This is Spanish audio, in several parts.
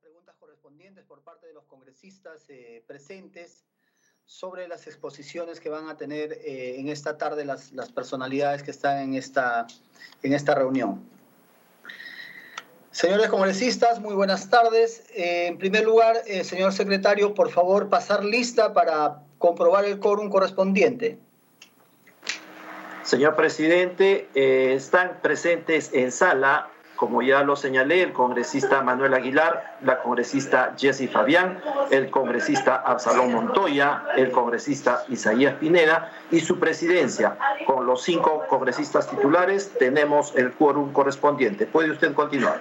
preguntas correspondientes por parte de los congresistas eh, presentes sobre las exposiciones que van a tener eh, en esta tarde las, las, personalidades que están en esta, en esta reunión. Señores congresistas, muy buenas tardes. Eh, en primer lugar, eh, señor secretario, por favor, pasar lista para comprobar el quórum correspondiente. Señor presidente, están presentes en sala como ya lo señalé, el congresista Manuel Aguilar, la congresista Jessy Fabián, el congresista Absalón Montoya, el congresista Isaías Pineda y su presidencia. Con los cinco congresistas titulares tenemos el quórum correspondiente. Puede usted continuar.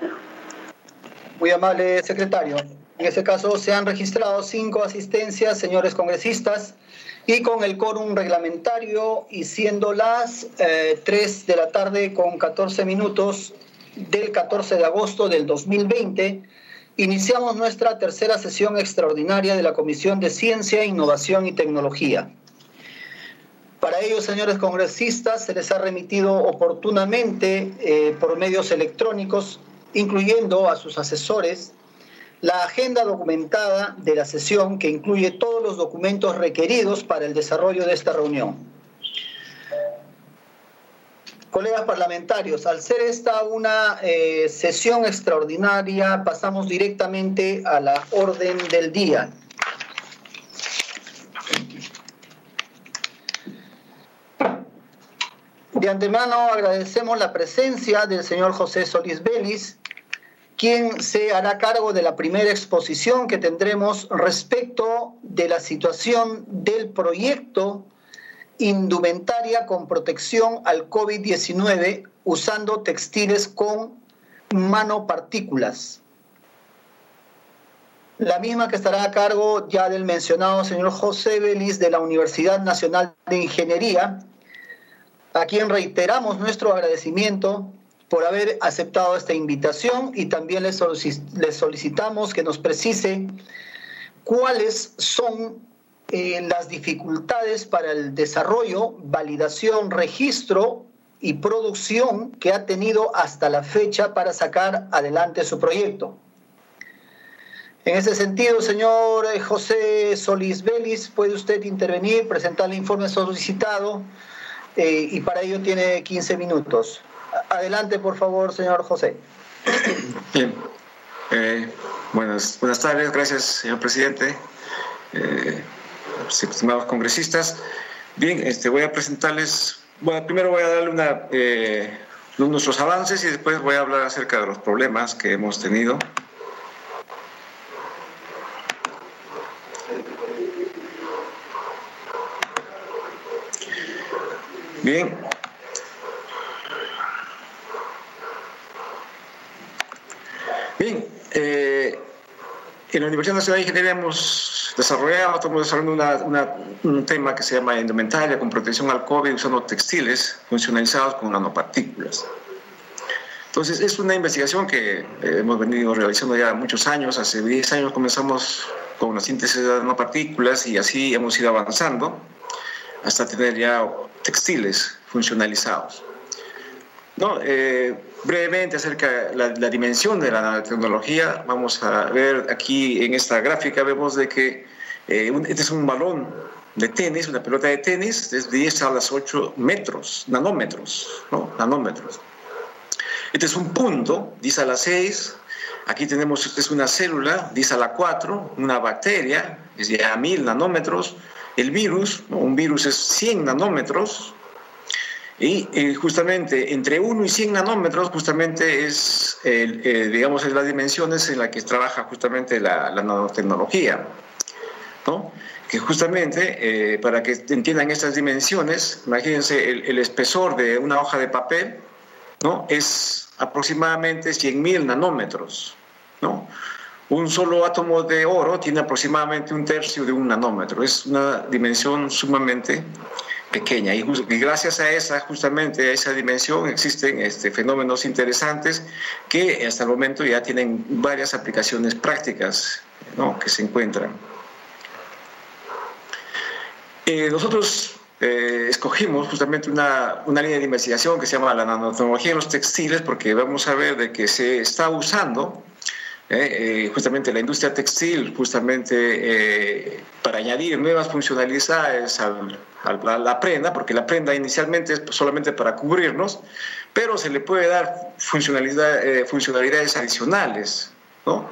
Muy amable, secretario. En ese caso se han registrado cinco asistencias, señores congresistas, y con el quórum reglamentario y siendo las eh, 3 de la tarde con 14 minutos, del 14 de agosto del 2020, iniciamos nuestra tercera sesión extraordinaria de la Comisión de Ciencia, Innovación y Tecnología. Para ello, señores congresistas, se les ha remitido oportunamente eh, por medios electrónicos, incluyendo a sus asesores, la agenda documentada de la sesión que incluye todos los documentos requeridos para el desarrollo de esta reunión. Colegas parlamentarios, al ser esta una eh, sesión extraordinaria, pasamos directamente a la orden del día. De antemano agradecemos la presencia del señor José Solís Vélez, quien se hará cargo de la primera exposición que tendremos respecto de la situación del proyecto indumentaria con protección al COVID-19 usando textiles con manopartículas. La misma que estará a cargo ya del mencionado señor José Belis de la Universidad Nacional de Ingeniería, a quien reiteramos nuestro agradecimiento por haber aceptado esta invitación y también le solicitamos que nos precise cuáles son eh, las dificultades para el desarrollo, validación, registro y producción que ha tenido hasta la fecha para sacar adelante su proyecto. En ese sentido, señor eh, José Solís Vélez, puede usted intervenir, presentar el informe solicitado eh, y para ello tiene 15 minutos. Adelante, por favor, señor José. Bien. Buenas, tardes, gracias, señor presidente. Estimados congresistas. Bien, este, voy a presentarles, bueno, primero voy a darle una, eh, nuestros avances y después voy a hablar acerca de los problemas que hemos tenido. Bien. Bien, eh, en la Universidad Nacional de Ingeniería hemos desarrollado, estamos desarrollando un tema que se llama indumentaria con protección al COVID usando textiles funcionalizados con nanopartículas. Entonces, es una investigación que eh, hemos venido realizando ya muchos años. Hace 10 años comenzamos con la síntesis de nanopartículas y así hemos ido avanzando hasta tener ya textiles funcionalizados. No, eh, brevemente acerca de la, la, dimensión de la nanotecnología, vamos a ver aquí en esta gráfica, vemos de que eh, un, este es un balón de tenis, una pelota de tenis, desde 10 a las 8 metros, nanómetros, ¿no? Nanómetros. Este es un punto, 10 a las 6, aquí tenemos, esta es una célula, 10 a la 4, una bacteria, es ya a 1000 nanómetros, el virus, ¿no? un virus es 100 nanómetros, y eh, justamente entre 1 y 100 nanómetros justamente es, eh, digamos, es las dimensiones en las que trabaja justamente la, nanotecnología. ¿no? Que justamente, eh, para que entiendan estas dimensiones, imagínense el, el, espesor de una hoja de papel, ¿no? Es aproximadamente 100.000 nanómetros, ¿no? Un solo átomo de oro tiene aproximadamente un tercio de un nanómetro. Es una dimensión sumamente pequeña. Y, gracias a esa, justamente a esa dimensión, existen este, fenómenos interesantes que hasta el momento ya tienen varias aplicaciones prácticas ¿no? que se encuentran. Eh, nosotros eh, escogimos justamente una, una, línea de investigación que se llama la nanotecnología en los textiles porque vamos a ver de que se está usando eh, eh, justamente la industria textil, justamente eh, para añadir nuevas funcionalidades a la prenda, porque la prenda inicialmente es solamente para cubrirnos, pero se le puede dar funcionalidad, funcionalidades adicionales, ¿no?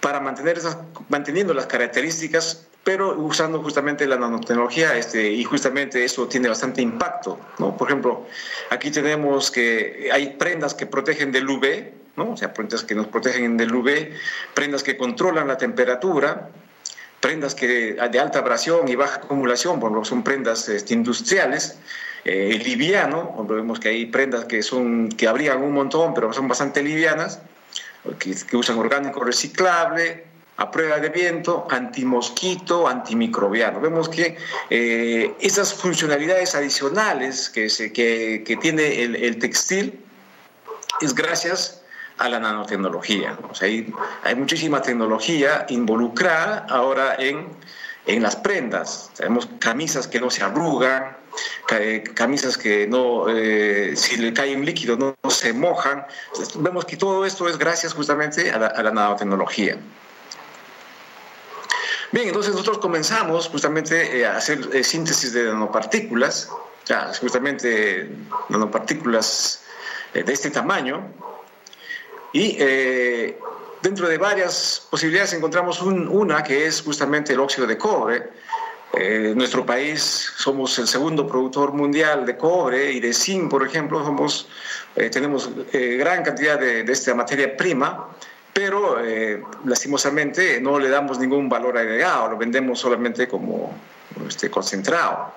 Para mantener esas, manteniendo las características pero usando justamente la nanotecnología este, y justamente eso tiene bastante impacto. ¿no? Por ejemplo, aquí tenemos que hay prendas que protegen del UV, ¿no? o sea, prendas que nos protegen del UV, prendas que controlan la temperatura, prendas que de alta abrasión y baja acumulación, bueno, son prendas este, industriales, eh, liviano, vemos que hay prendas que, son, que abrigan un montón, pero son bastante livianas, que, que usan orgánico reciclable, a prueba de viento, antimosquito, antimicrobiano. Vemos que eh, esas funcionalidades adicionales que, se, que, que tiene el, el, textil es gracias a la nanotecnología. O sea, hay, hay, muchísima tecnología involucrada ahora en, en las prendas. Tenemos camisas que no se arrugan, camisas que no, eh, si le cae un líquido no, se mojan. vemos que todo esto es gracias justamente a la, a la nanotecnología. Bien, entonces nosotros comenzamos justamente eh, a hacer eh, síntesis de nanopartículas, ya, justamente nanopartículas eh, de este tamaño, y dentro de varias posibilidades encontramos una que es justamente el óxido de cobre. en nuestro país somos el segundo productor mundial de cobre y de zinc, por ejemplo, somos, tenemos gran cantidad de, de esta materia prima pero eh, lastimosamente no le damos ningún valor agregado, lo vendemos solamente como este, concentrado.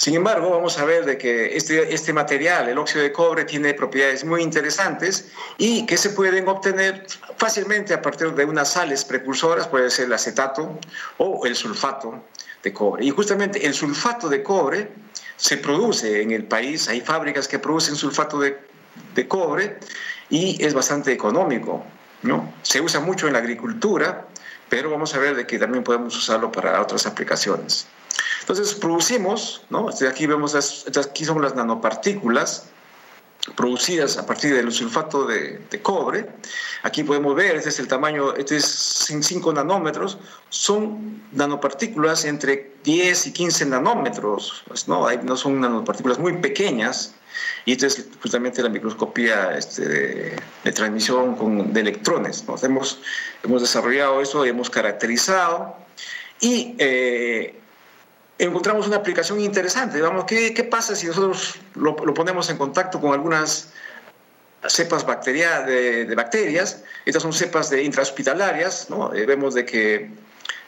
Sin embargo, vamos a ver de que este, este material, el óxido de cobre, tiene propiedades muy interesantes y que se pueden obtener fácilmente a partir de unas sales precursoras, puede ser el acetato o el sulfato de cobre. Y justamente el sulfato de cobre se produce en el país, hay fábricas que producen sulfato de, de cobre y es bastante económico. ¿no? Se usa mucho en la agricultura, pero vamos a ver de que también podemos usarlo para otras aplicaciones. Entonces producimos, ¿no? aquí vemos, aquí son las nanopartículas producidas a partir del sulfato de, de, cobre. Aquí podemos ver, este es el tamaño, este es 5 nanómetros, son nanopartículas entre 10 y 15 nanómetros, pues, ¿no? no son nanopartículas muy pequeñas, y esta es justamente la microscopía este, de, transmisión con, de electrones. Hemos, hemos desarrollado eso, hemos caracterizado y eh, encontramos una aplicación interesante. Vamos, ¿qué, ¿qué, pasa si nosotros lo, lo, ponemos en contacto con algunas cepas bacteria, de, bacterias? Estas son cepas de intrahospitalarias. ¿no? Eh, vemos de que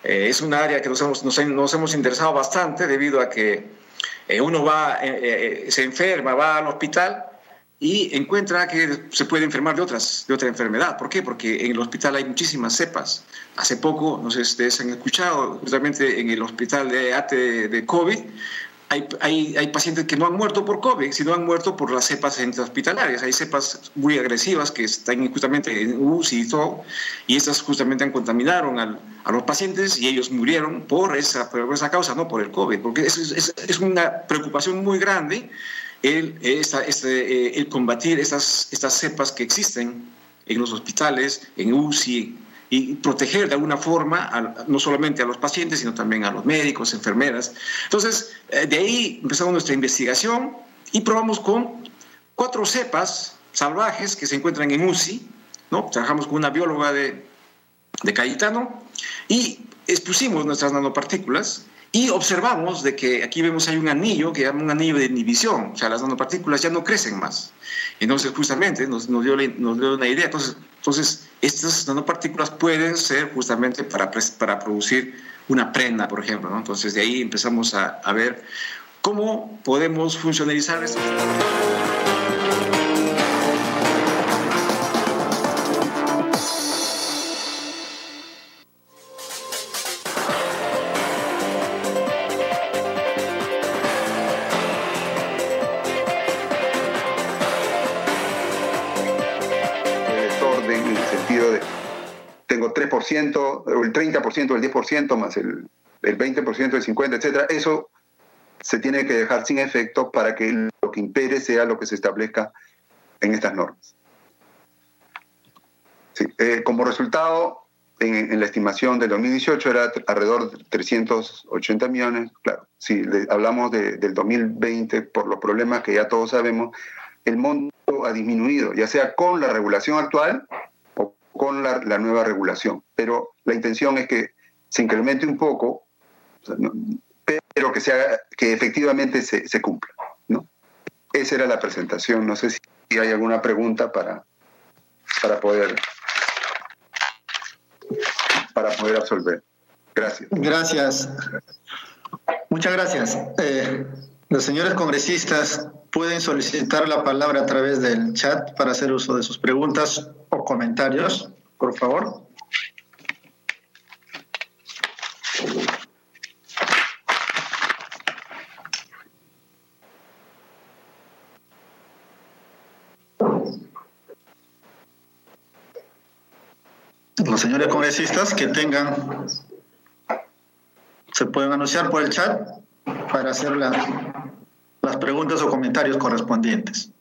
eh, es un área que nos hemos, nos, hemos interesado bastante debido a que eh, uno va, se enferma, va al hospital y encuentra que se puede enfermar de, otras, de otra enfermedad. ¿Por qué? Porque en el hospital hay muchísimas cepas. Hace poco, no sé si ustedes han escuchado, justamente en el hospital de ATE de COVID, hay, hay, hay, pacientes que no han muerto por COVID, sino han muerto por las cepas intrahospitalarias. Hay cepas muy agresivas que están justamente en UCI y todo, y estas justamente contaminaron al, a los pacientes y ellos murieron por esa, por esa causa, no por el COVID, porque es, es, es una preocupación muy grande el, esta, este, eh, el combatir estas, estas cepas que existen en los hospitales, en UCI, y proteger de alguna forma a, no solamente a los pacientes, sino también a los médicos, enfermeras. Entonces, eh, de ahí empezamos nuestra investigación y probamos con cuatro cepas salvajes que se encuentran en UCI, ¿no? Trabajamos con una bióloga de, de Cayetano y expusimos nuestras nanopartículas y observamos de que aquí vemos hay un anillo que llama un anillo de inhibición, o sea, las nanopartículas ya no crecen más. Entonces, justamente nos, dio, nos dio, una idea. Entonces, entonces, estas nanopartículas pueden ser justamente para, para producir una prenda, por ejemplo. Entonces, de ahí empezamos a, a ver cómo podemos funcionalizar estos. O el 30% el 10% más el, el 20% el 50%, etcétera, eso se tiene que dejar sin efecto para que lo que impere sea lo que se establezca en estas normas. Sí, eh, como resultado, en, la estimación del 2018 era alrededor de 380 millones. Claro, si hablamos del 2020, por los problemas que ya todos sabemos, el monto ha disminuido, ya sea con la regulación actual o con la, nueva regulación. Pero la intención es que se incremente un poco, pero que, sea, que efectivamente se, cumpla. ¿no? Esa era la presentación. No sé si hay alguna pregunta para, para poder para poder absolver. Gracias. Gracias. Muchas gracias. Eh, los señores congresistas pueden solicitar la palabra a través del chat para hacer uso de sus preguntas o comentarios, por favor. Los señores congresistas que tengan, se pueden anunciar por el chat para hacer las preguntas o comentarios correspondientes.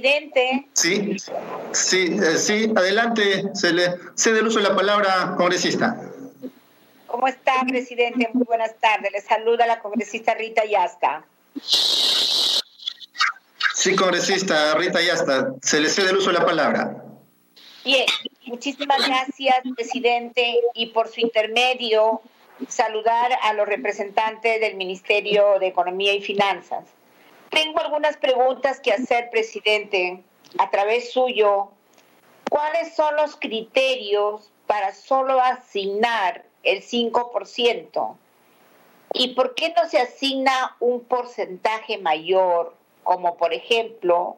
Presidente. Sí, sí, eh, sí, adelante, se le cede el uso de la palabra, congresista. ¿Cómo está, presidente? Muy buenas tardes. Le saluda la congresista Rita Yasta. Sí, congresista Rita Yasta, se le cede el uso de la palabra. Bien, muchísimas gracias, presidente, y por su intermedio saludar a los representantes del Ministerio de Economía y Finanzas. Tengo algunas preguntas que hacer, presidente, a través suyo. ¿Cuáles son los criterios para solo asignar el 5%? ¿Y por qué no se asigna un porcentaje mayor, como por ejemplo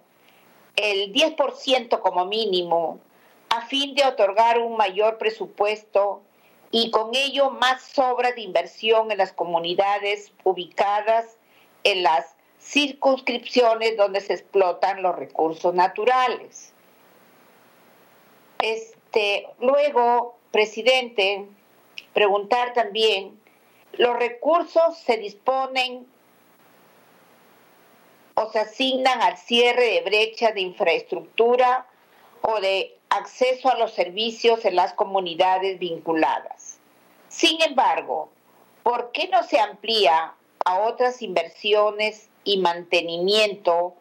el 10% como mínimo, a fin de otorgar un mayor presupuesto y con ello más sobra de inversión en las comunidades ubicadas en las circunscripciones donde se explotan los recursos naturales. Este, luego, presidente, preguntar también, los recursos se disponen o se asignan al cierre de brechas de infraestructura o de acceso a los servicios en las comunidades vinculadas. Sin embargo, ¿por qué no se amplía a otras inversiones y mantenimiento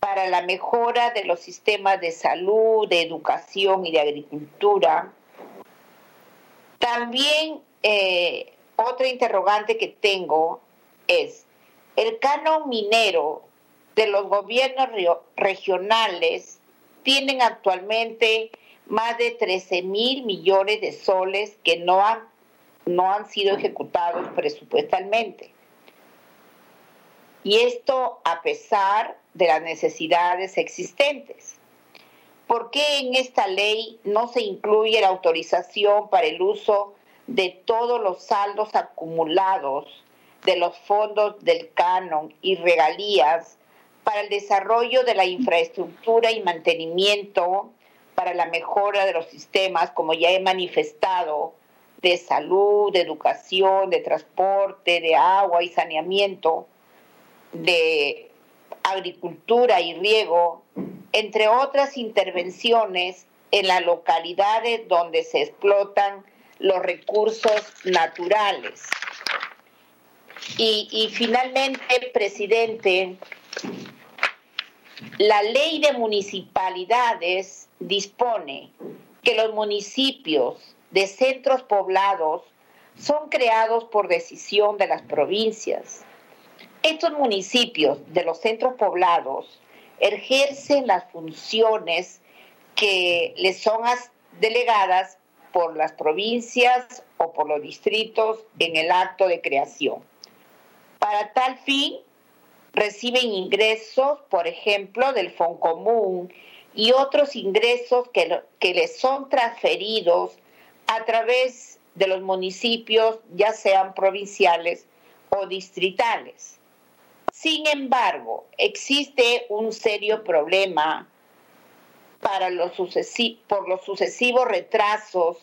para la mejora de los sistemas de salud, de educación y de agricultura. También eh, otra interrogante que tengo es, el canon minero de los gobiernos regionales tienen actualmente más de 13 mil millones de soles que no han, no han sido ejecutados presupuestalmente. Y esto a pesar de las necesidades existentes. ¿Por qué en esta ley no se incluye la autorización para el uso de todos los saldos acumulados de los fondos del canon y regalías para el desarrollo de la infraestructura y mantenimiento para la mejora de los sistemas, como ya he manifestado, de salud, de educación, de transporte, de agua y saneamiento, de agricultura y riego, entre otras intervenciones en las localidades donde se explotan los recursos naturales. Y, y, finalmente, presidente, la ley de municipalidades dispone que los municipios de centros poblados son creados por decisión de las provincias estos municipios de los centros poblados ejercen las funciones que les son delegadas por las provincias o por los distritos en el acto de creación. Para tal fin, reciben ingresos, por ejemplo, del Común y otros ingresos que, que les son transferidos a través de los municipios, ya sean provinciales o distritales. Sin embargo, existe un serio problema por los sucesivos retrasos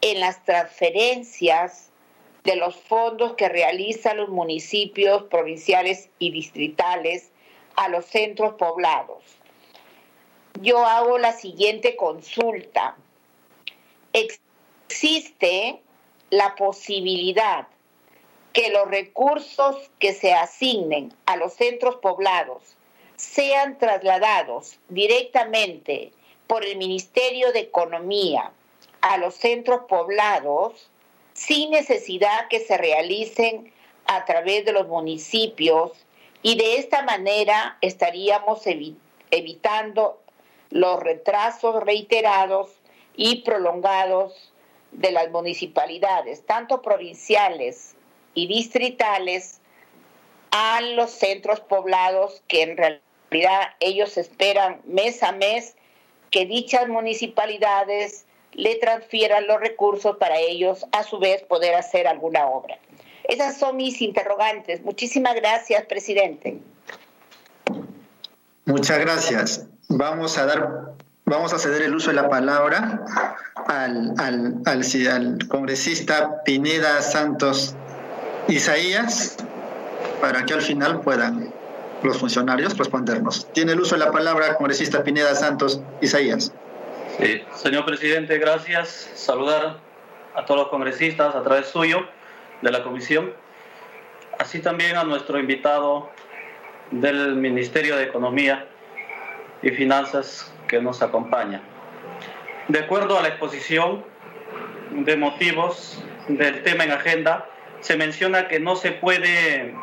en las transferencias de los fondos que realizan los municipios provinciales y distritales a los centros poblados. Yo hago la siguiente consulta. Existe la posibilidad que los recursos que se asignen a los centros poblados sean trasladados directamente por el Ministerio de Economía a los centros poblados sin necesidad que se realicen a través de los municipios y de esta manera estaríamos evitando los retrasos reiterados y prolongados de las municipalidades, tanto provinciales y distritales, a los centros poblados que en realidad ellos esperan mes a mes que dichas municipalidades le transfieran los recursos para ellos a su vez poder hacer alguna obra. Esas son mis interrogantes. Muchísimas gracias, presidente. Muchas gracias. Vamos a dar, vamos a ceder el uso de la palabra al, al, al, al congresista Pineda Santos Isaías para que al final puedan los funcionarios respondernos. Tiene el uso de la palabra congresista Pineda Santos Isaías. Sí, señor presidente, gracias. Saludar a todos los congresistas a través suyo de la comisión, así también a nuestro invitado del Ministerio de Economía y Finanzas que nos acompaña. De acuerdo a la exposición de motivos del tema en agenda, se menciona que no se puede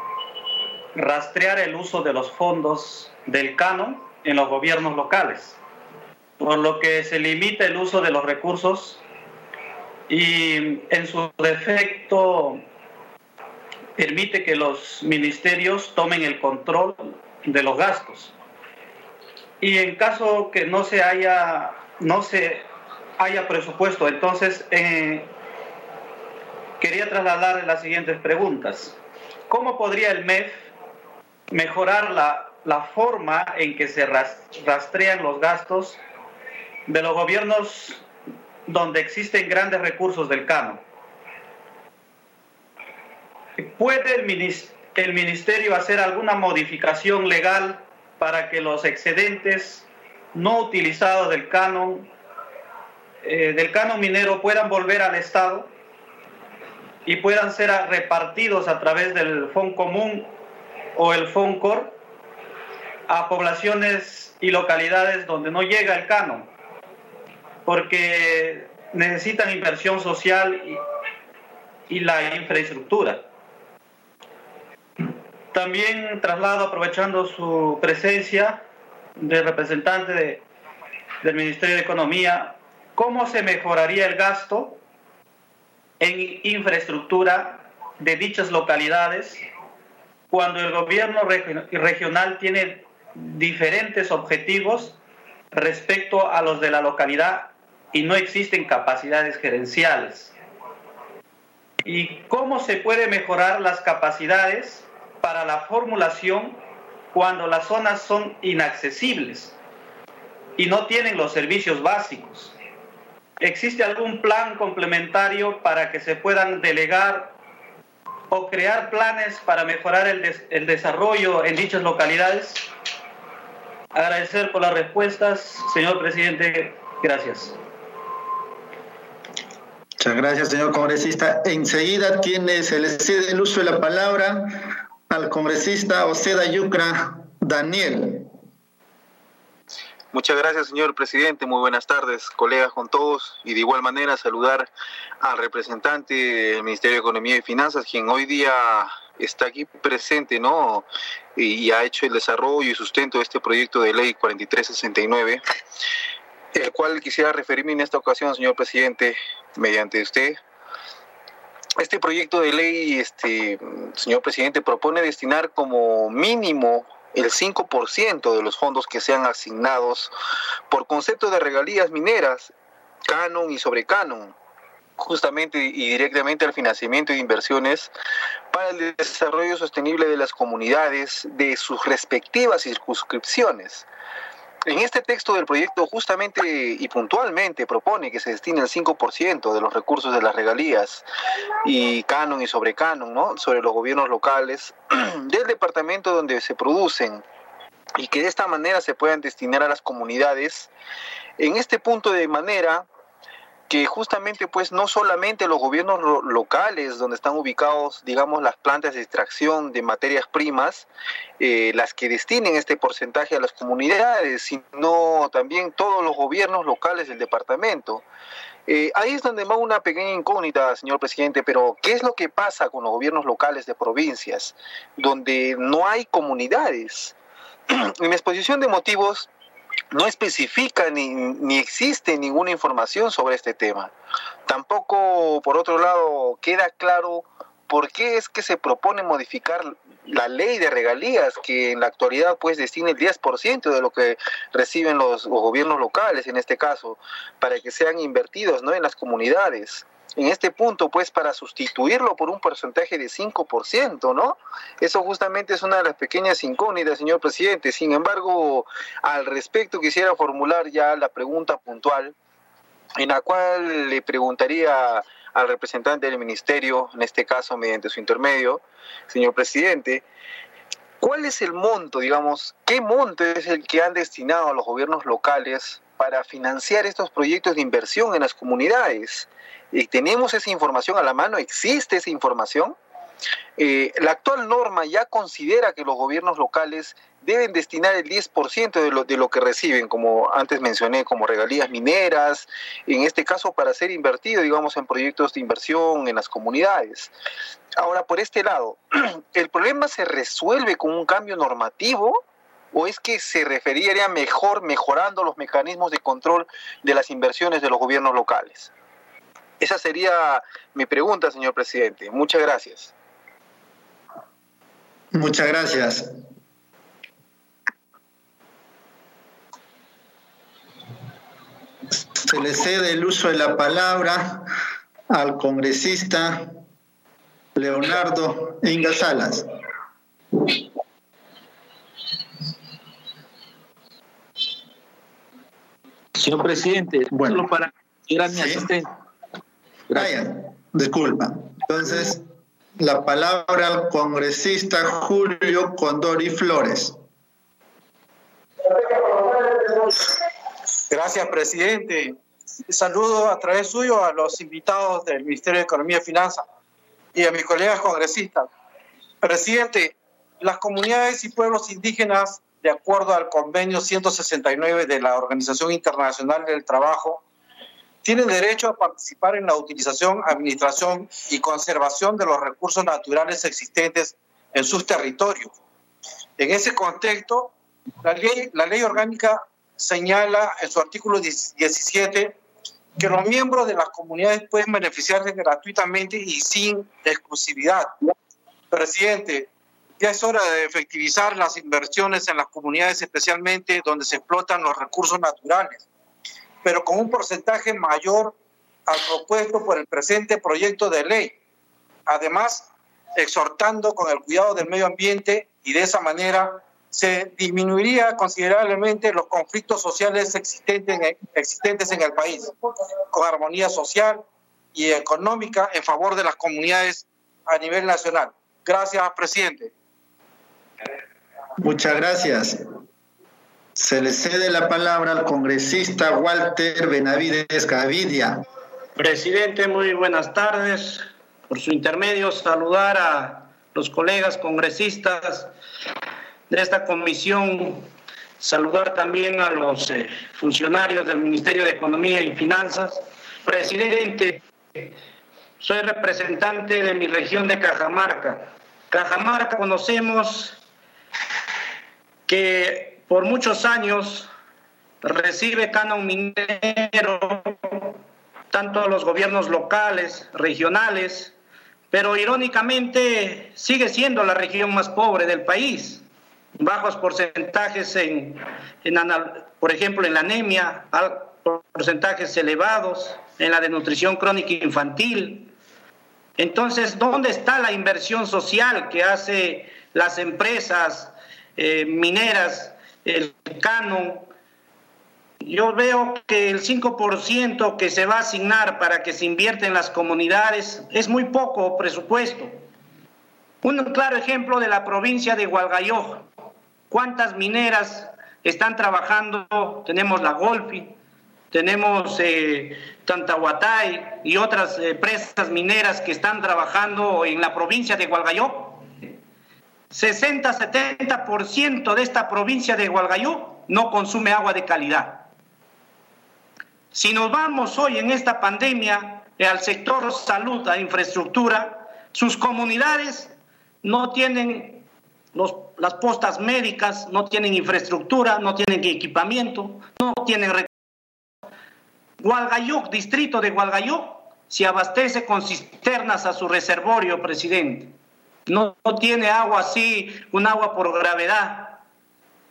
rastrear el uso de los fondos del canon en los gobiernos locales, por lo que se limita el uso de los recursos y en su defecto permite que los ministerios tomen el control de los gastos. Y en caso que no se haya, no se haya presupuesto, entonces eh, quería trasladar las siguientes preguntas. ¿Cómo podría el MEF mejorar la, la forma en que se rastrean los gastos de los gobiernos donde existen grandes recursos del canon? ¿Puede el, el ministerio hacer alguna modificación legal para que los excedentes no utilizados del canon, eh, del canon minero puedan volver al Estado y puedan ser repartidos a través del Fondo Común o el FONCOR a poblaciones y localidades donde no llega el canon, porque necesitan inversión social y, la infraestructura. También traslado, aprovechando su presencia de representante del Ministerio de Economía, ¿cómo se mejoraría el gasto en infraestructura de dichas localidades cuando el gobierno regional tiene diferentes objetivos respecto a los de la localidad y no existen capacidades gerenciales. ¿Y cómo se puede mejorar las capacidades para la formulación cuando las zonas son inaccesibles y no tienen los servicios básicos? ¿Existe algún plan complementario para que se puedan delegar o crear planes para mejorar el, el desarrollo en dichas localidades? Agradecer por las respuestas, señor presidente. Gracias. Muchas gracias, señor congresista. Enseguida tiene, se le cede el uso de la palabra al congresista Oceda Yucra Daniel. Muchas gracias, señor presidente. Muy buenas tardes, colegas con todos. Y de igual manera saludar al representante del Ministerio de Economía y Finanzas, quien hoy día está aquí presente, ¿no? Y ha hecho el desarrollo y sustento de este proyecto de ley 4369, el cual quisiera referirme en esta ocasión, señor presidente, mediante usted. Este proyecto de ley, este, señor presidente, propone destinar como mínimo el 5% de los fondos que sean asignados por concepto de regalías mineras, canon y sobre canon, justamente y directamente al financiamiento de inversiones para el desarrollo sostenible de las comunidades de sus respectivas circunscripciones. En este texto del proyecto justamente y puntualmente propone que se destine el 5% de los recursos de las regalías y canon y sobre canon, ¿no? sobre los gobiernos locales del departamento donde se producen y que de esta manera se puedan destinar a las comunidades en este punto de manera que justamente pues no solamente los gobiernos locales donde están ubicados digamos las plantas de extracción de materias primas eh, las que destinen este porcentaje a las comunidades sino también todos los gobiernos locales del departamento eh, ahí es donde va una pequeña incógnita, señor presidente, pero ¿qué es lo que pasa con los gobiernos locales de provincias, donde no hay comunidades? en mi exposición de motivos no especifica ni, ni, existe ninguna información sobre este tema. Tampoco, por otro lado, queda claro por qué es que se propone modificar la ley de regalías, que en la actualidad pues destina el 10% de lo que reciben los, los, gobiernos locales, en este caso, para que sean invertidos ¿no? en las comunidades en este punto, pues para sustituirlo por un porcentaje de 5%, ¿no? Eso justamente es una de las pequeñas incógnitas, señor presidente. Sin embargo, al respecto quisiera formular ya la pregunta puntual, en la cual le preguntaría al representante del ministerio, en este caso mediante su intermedio, señor presidente, ¿cuál es el monto, digamos, qué monto es el que han destinado a los gobiernos locales para financiar estos proyectos de inversión en las comunidades? y tenemos esa información a la mano, existe esa información. Eh, la actual norma ya considera que los gobiernos locales deben destinar el 10% de lo, de lo que reciben, como antes mencioné, como regalías mineras, en este caso para ser invertido, digamos, en proyectos de inversión en las comunidades. Ahora, por este lado, ¿el problema se resuelve con un cambio normativo? ¿O es que se referiría mejor mejorando los mecanismos de control de las inversiones de los gobiernos locales? Esa sería mi pregunta, señor presidente. Muchas gracias. Muchas gracias. Se le cede el uso de la palabra al congresista Leonardo Inga Salas. Señor presidente, bueno, para era mi asistente. Brian, disculpa. Entonces, la palabra al congresista Julio Condori Flores. Gracias, presidente. Saludo a través suyo a los invitados del Ministerio de Economía y Finanzas y a mis colegas congresistas. Presidente, las comunidades y pueblos indígenas, de acuerdo al convenio 169 de la Organización Internacional del Trabajo, tienen derecho a participar en la utilización, administración y conservación de los recursos naturales existentes en sus territorios. En ese contexto, la ley, la ley orgánica señala en su artículo 17 que los miembros de las comunidades pueden beneficiarse gratuitamente y sin exclusividad. Presidente, ya es hora de efectivizar las inversiones en las comunidades, especialmente donde se explotan los recursos naturales pero con un porcentaje mayor al propuesto por el presente proyecto de ley. Además, exhortando con el cuidado del medio ambiente y de esa manera se disminuiría considerablemente los conflictos sociales existentes en, el país, con armonía social y económica en favor de las comunidades a nivel nacional. Gracias, presidente. Muchas gracias. Se le cede la palabra al congresista Walter Benavides Gavidia. Presidente, muy buenas tardes. Por su intermedio, saludar a los colegas congresistas de esta comisión, saludar también a los eh, funcionarios del Ministerio de Economía y Finanzas. Presidente, soy representante de mi región de Cajamarca. Cajamarca conocemos que por muchos años recibe canon minero tanto los gobiernos locales, regionales, pero irónicamente sigue siendo la región más pobre del país. Bajos porcentajes en, en por ejemplo, en la anemia, porcentajes elevados, en la desnutrición crónica infantil. Entonces, ¿dónde está la inversión social que hace las empresas eh, mineras, el canon? Yo veo que el 5% que se va a asignar para que se invierta en las comunidades es muy poco presupuesto. Un claro ejemplo de la provincia de Hualgayoc. ¿Cuántas mineras están trabajando? Tenemos la Golfi, tenemos eh, Tantahuatay y otras empresas eh, mineras que están trabajando en la provincia de Hualgayoc. 60-70% de esta provincia de Hualgayoc no consume agua de calidad. Si nos vamos hoy en esta pandemia al sector salud, a infraestructura, sus comunidades no tienen las postas médicas, no tienen infraestructura, no tienen equipamiento, no tienen Gualgayuc, distrito de Gualgayuc, se abastece con cisternas a su reservorio, presidente. No, tiene agua así, un agua por gravedad.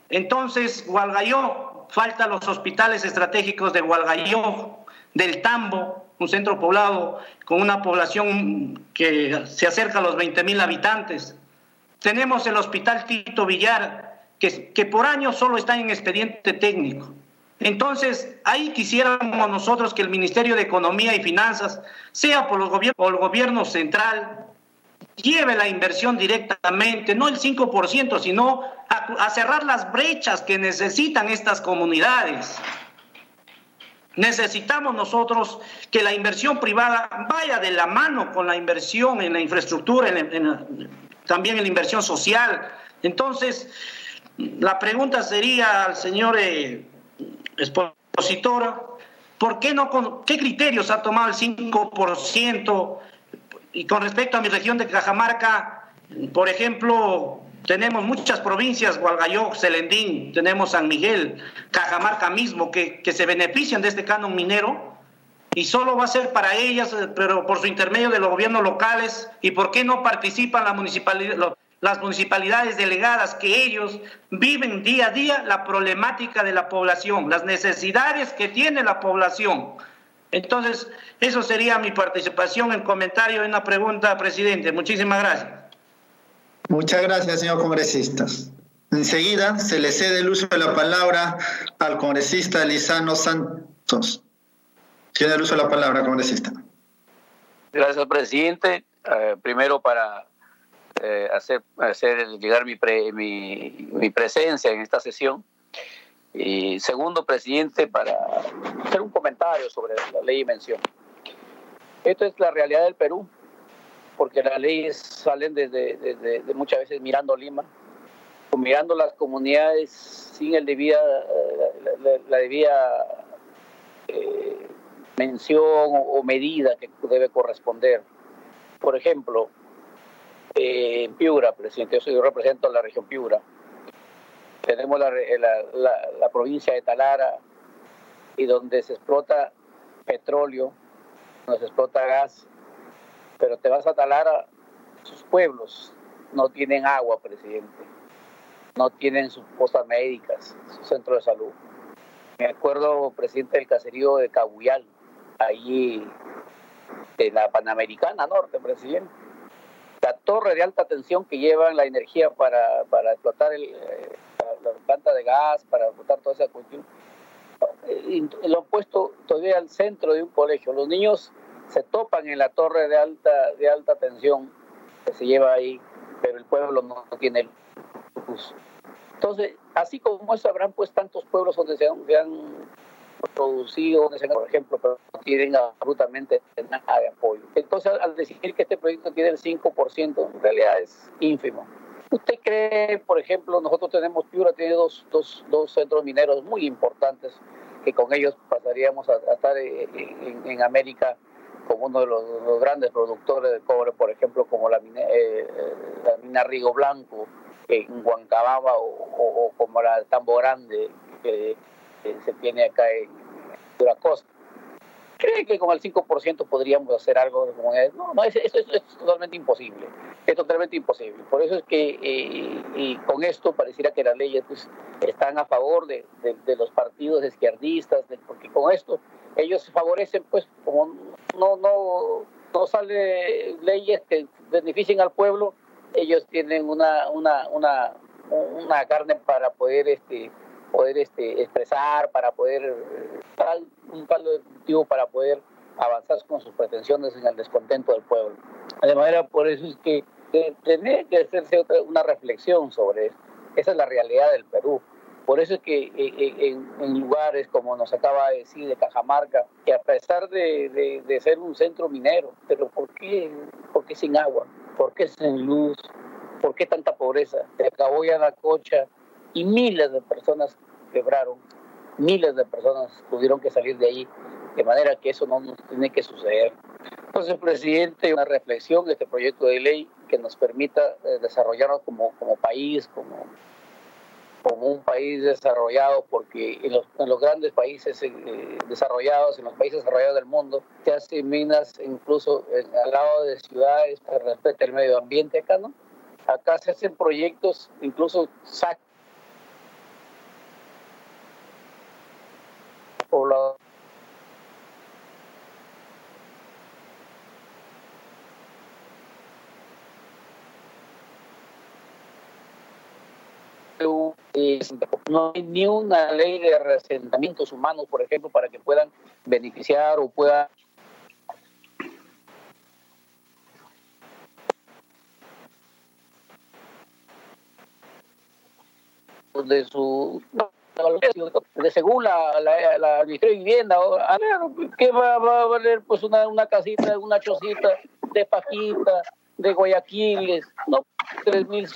Entonces, Gualgayó, falta los hospitales estratégicos de Gualgayó, del Tambo, un centro poblado con una población que se acerca a los 20 mil habitantes. Tenemos el Hospital Tito Villar, que, que por año solo está en expediente técnico. Entonces, ahí quisiéramos nosotros que el Ministerio de Economía y Finanzas, sea por, los por el gobierno central, lleve la inversión directamente, no el 5%, sino a, cerrar las brechas que necesitan estas comunidades. Necesitamos nosotros que la inversión privada vaya de la mano con la inversión en la infraestructura, también en la inversión social. Entonces, la pregunta sería al señor eh, expositor, ¿por qué no, qué criterios ha tomado el 5%? Y con respecto a mi región de Cajamarca, por ejemplo, tenemos muchas provincias, Gualgayoc, Celendín, tenemos San Miguel, Cajamarca mismo, que, que se benefician de este canon minero y solo va a ser para ellas, pero por su intermedio de los gobiernos locales, y por qué no participan la municipalidad, las municipalidades delegadas, que ellos viven día a día la problemática de la población, las necesidades que tiene la población. Entonces, eso sería mi participación en comentario en una pregunta, presidente. Muchísimas gracias. Muchas gracias, señor congresista. Enseguida se le cede el uso de la palabra al congresista Lisano Santos. Tiene el uso de la palabra, congresista. Gracias, presidente. Eh, primero para eh, hacer, hacer llegar mi, mi, mi, presencia en esta sesión. Y segundo, presidente, para hacer un comentario sobre la ley y mención. Esto es la realidad del Perú, porque las leyes salen desde, de muchas veces mirando Lima, mirando las comunidades sin el debida, la, debida eh, mención o medida que debe corresponder. Por ejemplo, en Piura, presidente, yo, represento la región Piura. Tenemos la, la, provincia de Talara y donde se explota petróleo, donde se explota gas, pero te vas a Talara, sus pueblos no tienen agua, presidente, no tienen sus postas médicas, su centro de salud. Me acuerdo, presidente del caserío de Cabuyal, allí en la Panamericana Norte, presidente la torre de alta tensión que llevan la energía para, para explotar el, eh, la planta de gas, para explotar toda esa cuestión, lo han puesto todavía al centro de un colegio. Los niños se topan en la torre de alta, de alta tensión que se lleva ahí, pero el pueblo no, tiene luz. Entonces, así como eso, habrán pues tantos pueblos donde se han, producido, por ejemplo, pero no tienen absolutamente nada de apoyo. Entonces, al decir que este proyecto tiene el 5%, en realidad es ínfimo. ¿Usted cree, por ejemplo, nosotros tenemos, Piura tiene dos, dos, dos centros mineros muy importantes, que con ellos pasaríamos a, estar en, América como uno de los, grandes productores de cobre, por ejemplo, como la mina, eh, la mina Rigo Blanco en Huancabamba o, como la Tambo Grande, que se tiene acá en costa. Cree que con el 5% podríamos hacer algo No, no, eso, es totalmente imposible. Es totalmente imposible. Por eso es que eh, y con esto pareciera que las leyes pues, están a favor de, de, los partidos izquierdistas, porque con esto ellos favorecen, pues, como no, no, no sale leyes que beneficien al pueblo, ellos tienen una, una, una, una carne para poder este, poder este, expresar, para poder, un caldo de cultivo para poder avanzar con sus pretensiones en el descontento del pueblo. De manera, por eso es que tiene que hacerse otra, una reflexión sobre eso. Esa es la realidad del Perú. Por eso es que eh, eh, en, lugares como nos acaba de decir de Cajamarca, que a pesar de, de, ser un centro minero, pero ¿por qué, ¿por qué sin agua? ¿Por qué sin luz? ¿Por qué tanta pobreza? Se acabó ya la cocha, y miles de personas quebraron, miles de personas tuvieron que salir de ahí, de manera que eso no nos tiene que suceder. Entonces, presidente, una reflexión de este proyecto de ley que nos permita eh, desarrollarnos como, como país, como, como un país desarrollado, porque en los, en los grandes países eh, desarrollados, en los países desarrollados del mundo, se hacen minas incluso al lado de ciudades que respeta el medio ambiente acá, ¿no? Acá se hacen proyectos, incluso sac No hay ni una ley de resentamientos humanos, por ejemplo, para que puedan beneficiar o puedan de su de según la, la, la, de Vivienda, ¿qué va, a valer pues una, una casita, una chocita de Pajita, de Guayaquiles? No, tres mil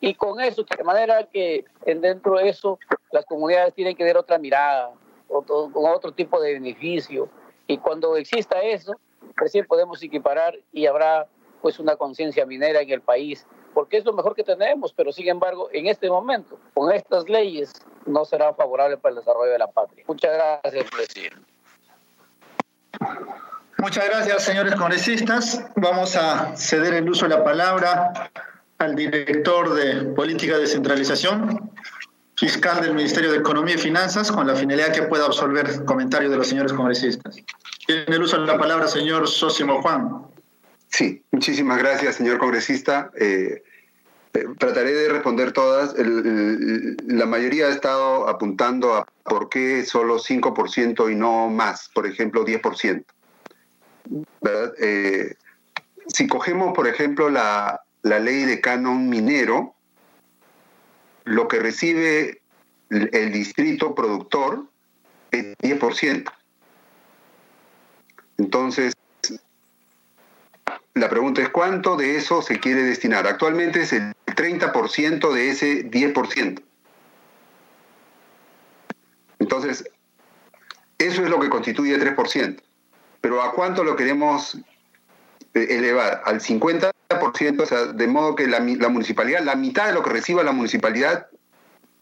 Y con eso, de manera que dentro de eso las comunidades tienen que ver otra mirada, otro, con otro tipo de beneficio. Y cuando exista eso, recién podemos equiparar y habrá pues una conciencia minera en el país porque es lo mejor que tenemos, pero sin embargo, en este momento, con estas leyes, no será favorable para el desarrollo de la patria. Muchas gracias, presidente. Muchas gracias, señores congresistas. Vamos a ceder el uso de la palabra al director de Política de Descentralización, fiscal del Ministerio de Economía y Finanzas, con la finalidad que pueda absolver comentarios de los señores congresistas. Tiene el uso de la palabra, señor Sósimo Juan. Sí, muchísimas gracias, señor congresista. Eh, eh, trataré de responder todas. la mayoría ha estado apuntando a por qué solo 5% y no más, por ejemplo, 10%. Eh, si cogemos, por ejemplo, la, la ley de canon minero, lo que recibe el distrito productor es 10%. Entonces, la pregunta es cuánto de eso se quiere destinar. Actualmente es el 30% de ese 10%. Entonces, eso es lo que constituye el 3%. Pero ¿a cuánto lo queremos eh, elevar? Al 50%, o sea, de modo que la, municipalidad, la mitad de lo que reciba la municipalidad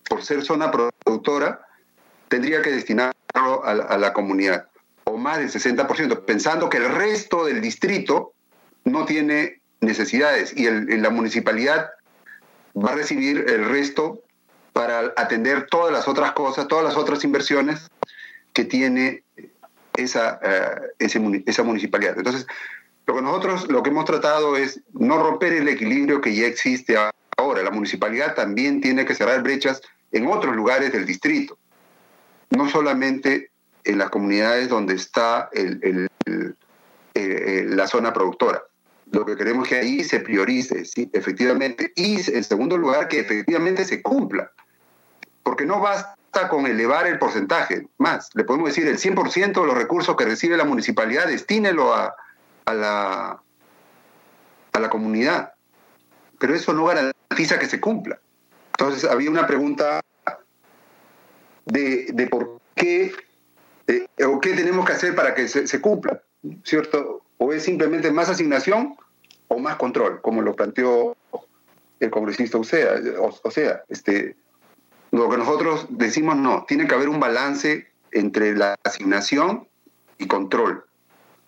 por ser zona productora, tendría que destinarlo a, a la comunidad, o más del 60%, pensando que el resto del distrito no tiene necesidades y la municipalidad va a recibir el resto para atender todas las otras cosas, todas las otras inversiones que tiene esa, eh, esa municipalidad. Entonces, lo que nosotros lo que hemos tratado es no romper el equilibrio que ya existe ahora. La municipalidad también tiene que cerrar brechas en otros lugares del distrito, no solamente en las comunidades donde está el, eh, la zona productora. Lo que queremos es que ahí se priorice, sí, efectivamente. Y en segundo lugar, que efectivamente se cumpla. Porque no basta con elevar el porcentaje. Más, le podemos decir el 100% de los recursos que recibe la municipalidad, destínelo a, a, la, a la comunidad. Pero eso no garantiza que se cumpla. Entonces, había una pregunta de, de por qué eh, o qué tenemos que hacer para que se, se cumpla, ¿cierto? O es simplemente más asignación o más control, como lo planteó el congresista Osea. O, sea, este, Lo que nosotros decimos no, tiene que haber un balance entre la asignación y control.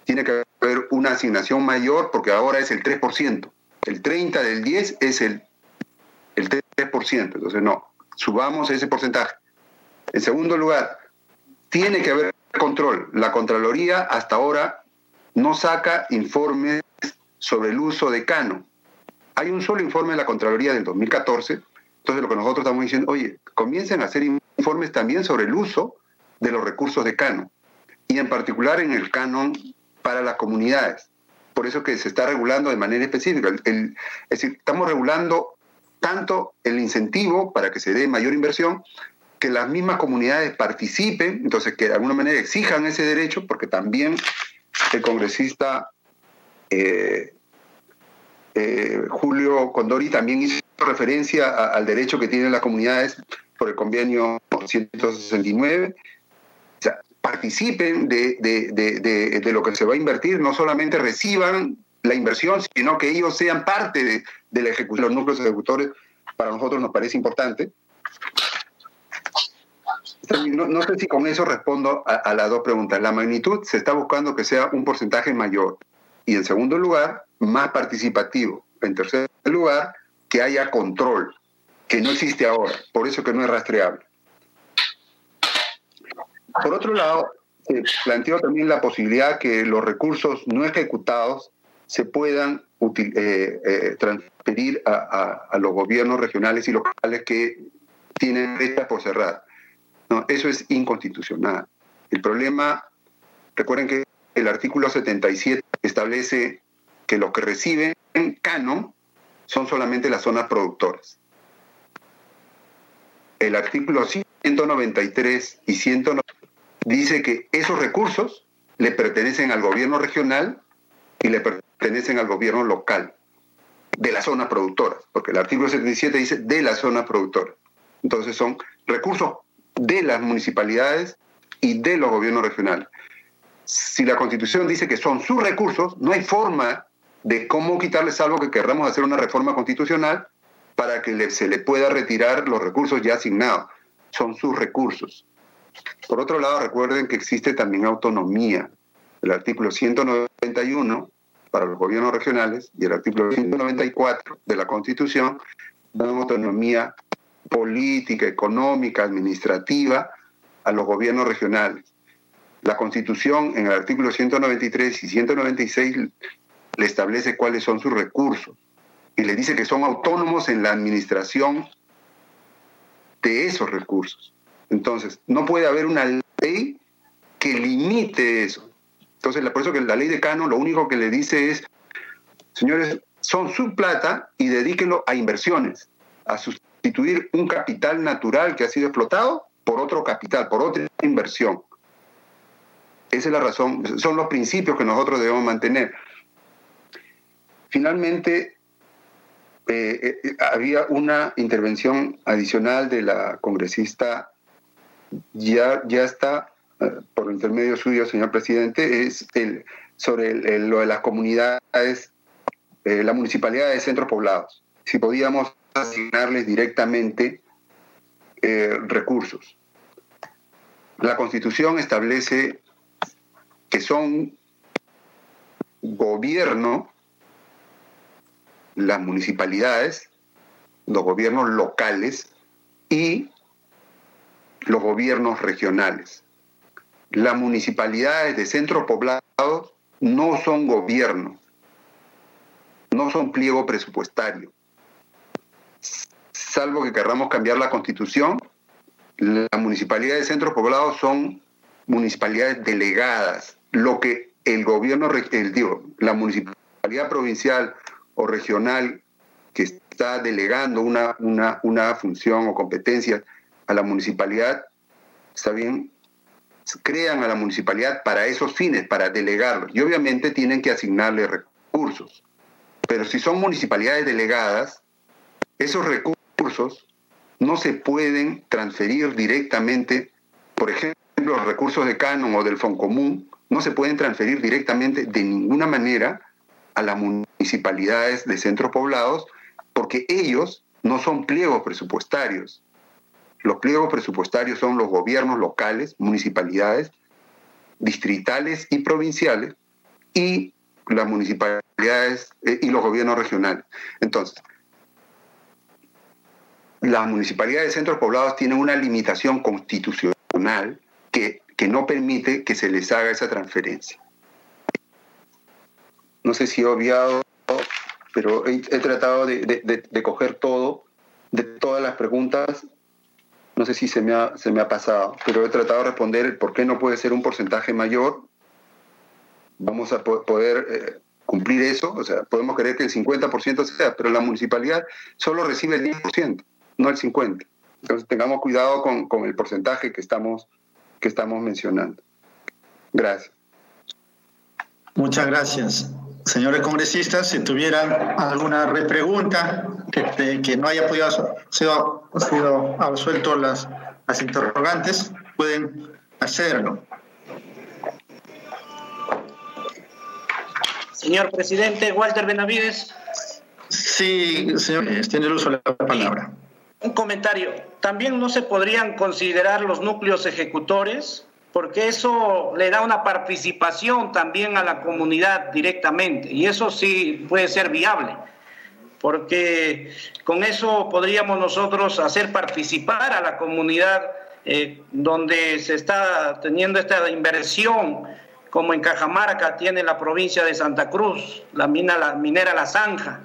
Tiene que haber una asignación mayor porque ahora es el 3%. El 30 del 10 es el, el 3%. Entonces, no, subamos ese porcentaje. En segundo lugar, tiene que haber control. La Contraloría hasta ahora no saca informes sobre el uso de Cano. Hay un solo informe de la Contraloría del 2014. Entonces, lo que nosotros estamos diciendo, oye, comiencen a hacer informes también sobre el uso de los recursos de Cano. Y en particular en el canon para las comunidades. Por eso que se está regulando de manera específica. es decir, estamos regulando tanto el incentivo para que se dé mayor inversión, que las mismas comunidades participen, entonces que de alguna manera exijan ese derecho, porque también el congresista eh, eh, Julio Condori también hizo referencia al derecho que tienen las comunidades por el convenio 169. O sea, participen de, de, lo que se va a invertir, no solamente reciban la inversión, sino que ellos sean parte de, la ejecución. Los núcleos ejecutores para nosotros nos parece importante. No, sé si con eso respondo a, las dos preguntas. La magnitud se está buscando que sea un porcentaje mayor. Y en segundo lugar, más participativo. En tercer lugar, que haya control, que no existe ahora. Por eso que no es rastreable. Por otro lado, se planteó también la posibilidad que los recursos no ejecutados se puedan eh, eh, transferir a, los gobiernos regionales y locales que tienen estas por cerrar. No, eso es inconstitucional. El problema, recuerden que el artículo 77 establece que los que reciben canon son solamente las zonas productoras. El artículo 193 y 190 dice que esos recursos le pertenecen al gobierno regional y le pertenecen al gobierno local de la zona productora, porque el artículo 77 dice de la zona productora. Entonces son recursos de las municipalidades y de los gobiernos regionales. Si la Constitución dice que son sus recursos, no hay forma de cómo quitarles algo que querramos hacer una reforma constitucional para que se le pueda retirar los recursos ya asignados. Son sus recursos. Por otro lado, recuerden que existe también autonomía. El artículo 191 para los gobiernos regionales y el artículo 194 de la Constitución dan autonomía política, económica, administrativa a los gobiernos regionales. La Constitución en el artículo 193 y 196 le establece cuáles son sus recursos y le dice que son autónomos en la administración de esos recursos. Entonces, no puede haber una ley que limite eso. Entonces, por eso que la ley de Cano lo único que le dice es, señores, son su plata y dedíquenlo a inversiones, a sustituir un capital natural que ha sido explotado por otro capital, por otra inversión. Esa es la razón, son los principios que nosotros debemos mantener. Finalmente, eh, eh, había una intervención adicional de la congresista ya, ya está, eh, por intermedio suyo, señor presidente, es el, sobre lo de las comunidades, eh, la municipalidad de centros poblados. Si podíamos asignarles directamente eh, recursos. La Constitución establece que son gobierno, las municipalidades, los gobiernos locales y los gobiernos regionales. Las municipalidades de centros poblados no son gobierno, no son pliego presupuestario. Salvo que querramos cambiar la constitución, las municipalidades de centros poblados son municipalidades delegadas. Lo que el gobierno, el, digo, la municipalidad provincial o regional que está delegando una, una, una función o competencia a la municipalidad, está bien, crean a la municipalidad para esos fines, para delegarlos. Y obviamente tienen que asignarle recursos. Pero si son municipalidades delegadas, esos recursos no se pueden transferir directamente, por ejemplo, los recursos de Canon o del Foncomún, no se pueden transferir directamente de ninguna manera a las municipalidades de centros poblados, porque ellos no son pliegos presupuestarios Los pliegos presupuestarios son los gobiernos locales, municipalidades, distritales y provinciales y las municipalidades eh, y los gobiernos regionales. Entonces, las municipalidades de centros poblados tienen una limitación constitucional que, que no permite que se les haga esa transferencia. No sé si he obviado, pero he, tratado de, coger todo, de todas las preguntas. No sé si se me, ha, se me ha pasado, pero he tratado de responder por qué no puede ser un porcentaje mayor. Vamos a poder eh, cumplir eso, o sea, podemos querer que el 50% sea, pero la municipalidad solo recibe el 10% no el 50. Entonces tengamos cuidado con, con el porcentaje que estamos, que estamos mencionando. Gracias. Muchas gracias. Señores congresistas, si tuvieran alguna repregunta que, que no haya podido sido, sido absuelto las, las interrogantes, pueden hacerlo. Señor presidente Walter Benavides. Sí, señor, tiene el uso de la palabra. Un comentario. También no se podrían considerar los núcleos ejecutores porque eso le da una participación también a la comunidad directamente y eso sí puede ser viable porque con eso podríamos nosotros hacer participar a la comunidad eh, donde se está teniendo esta inversión, como en Cajamarca tiene la provincia de Santa Cruz, la mina la minera La Zanja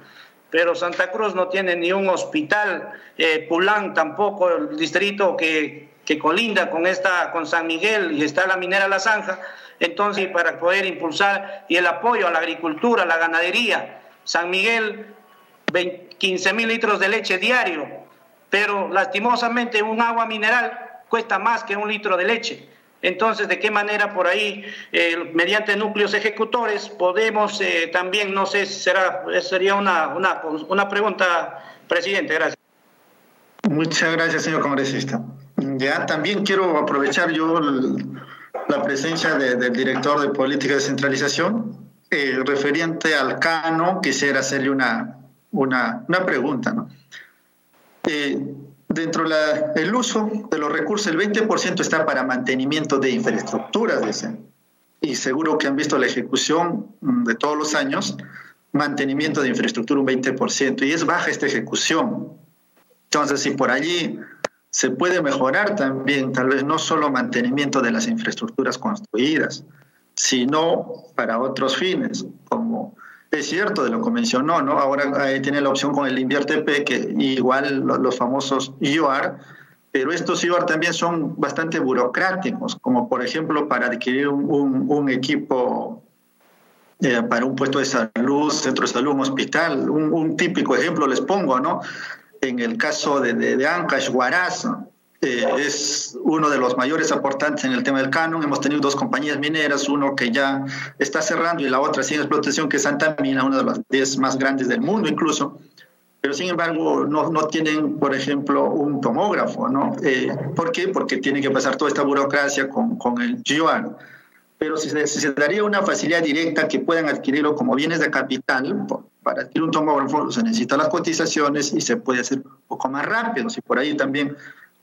pero Santa Cruz no tiene ni un hospital, eh, Pulán tampoco, el distrito que, que, colinda con, esta, con San Miguel y está la minera La Zanja, entonces para poder impulsar y el apoyo a la agricultura, a la ganadería, San Miguel, 15 mil litros de leche diario, pero lastimosamente un agua mineral cuesta más que un litro de leche. Entonces, ¿de qué manera por ahí, eh, mediante núcleos ejecutores, podemos eh, también, no sé, será, sería una, una, una pregunta, presidente, gracias. Muchas gracias, señor congresista. Ya también quiero aprovechar yo la presencia del director de política de descentralización, eh, referente al CANO, quisiera hacerle una, una, una pregunta. ¿no? Dentro del uso de los recursos, el 20% está para mantenimiento de infraestructuras, Y seguro que han visto la ejecución mm, de todos los años, mantenimiento de infraestructura un 20%, y es baja esta ejecución. Entonces, si por allí se puede mejorar también, tal vez no solo mantenimiento de las infraestructuras construidas, sino para otros fines, como es cierto de lo que mencionó, ¿no? Ahora tiene la opción con el Invierte que igual los famosos IOR, pero estos IOR también son bastante burocráticos, como por ejemplo para adquirir un, equipo eh, para un puesto de salud, centro de salud, un hospital. Un, típico ejemplo les pongo, ¿no? En el caso de, de, de Ancash, Huaraz, es uno de los mayores aportantes en el tema del canon. Hemos tenido dos compañías mineras, uno que ya está cerrando y la otra sin explotación, que es Santa Mina, una de las 10 más grandes del mundo incluso. Pero sin embargo, no, no tienen, por ejemplo, un tomógrafo, ¿no? Eh, ¿Por qué? Porque tiene que pasar toda esta burocracia con, con el GIOAN. Pero si se, si se, daría una facilidad directa que puedan adquirirlo como bienes de capital, para adquirir un tomógrafo se necesitan las cotizaciones y se puede hacer un poco más rápido. Si por ahí también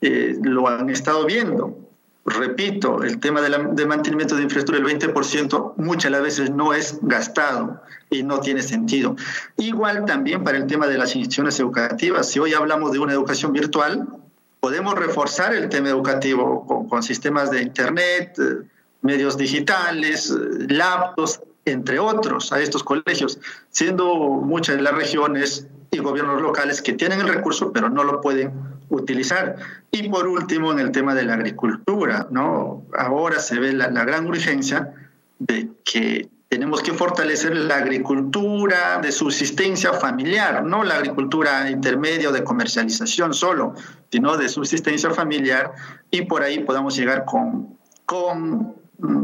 eh, lo han estado viendo. Repito, el tema de, mantenimiento de infraestructura, el 20%, muchas las veces no es gastado y no tiene sentido. Igual también para el tema de las instituciones educativas. Si hoy hablamos de una educación virtual, podemos reforzar el tema educativo con, sistemas de Internet, eh, medios digitales, eh, laptops, entre otros, a estos colegios, siendo muchas de las regiones y gobiernos locales que tienen el recurso, pero no lo pueden utilizar. Y por último, en el tema de la agricultura, ¿no? Ahora se ve la, gran urgencia de que tenemos que fortalecer la agricultura de subsistencia familiar, no la agricultura intermedia o de comercialización solo, sino de subsistencia familiar y por ahí podamos llegar con, con,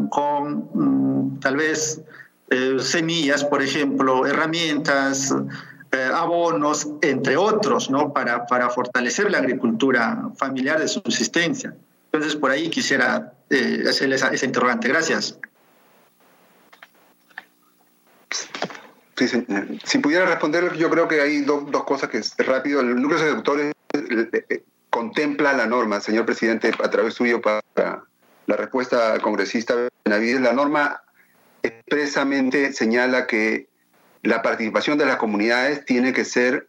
con mm, tal vez eh, semillas, por ejemplo, herramientas, eh, abonos, entre otros, ¿no? Para, para fortalecer la agricultura familiar de subsistencia. Entonces, por ahí quisiera eh, hacerle esa, interrogante. Gracias. si pudiera responder, yo creo que hay dos cosas que es rápido. El núcleo de sectores, eh, contempla la norma, señor presidente, a través suyo para la respuesta al congresista Benavides. La norma expresamente señala que la participación de las comunidades tiene que ser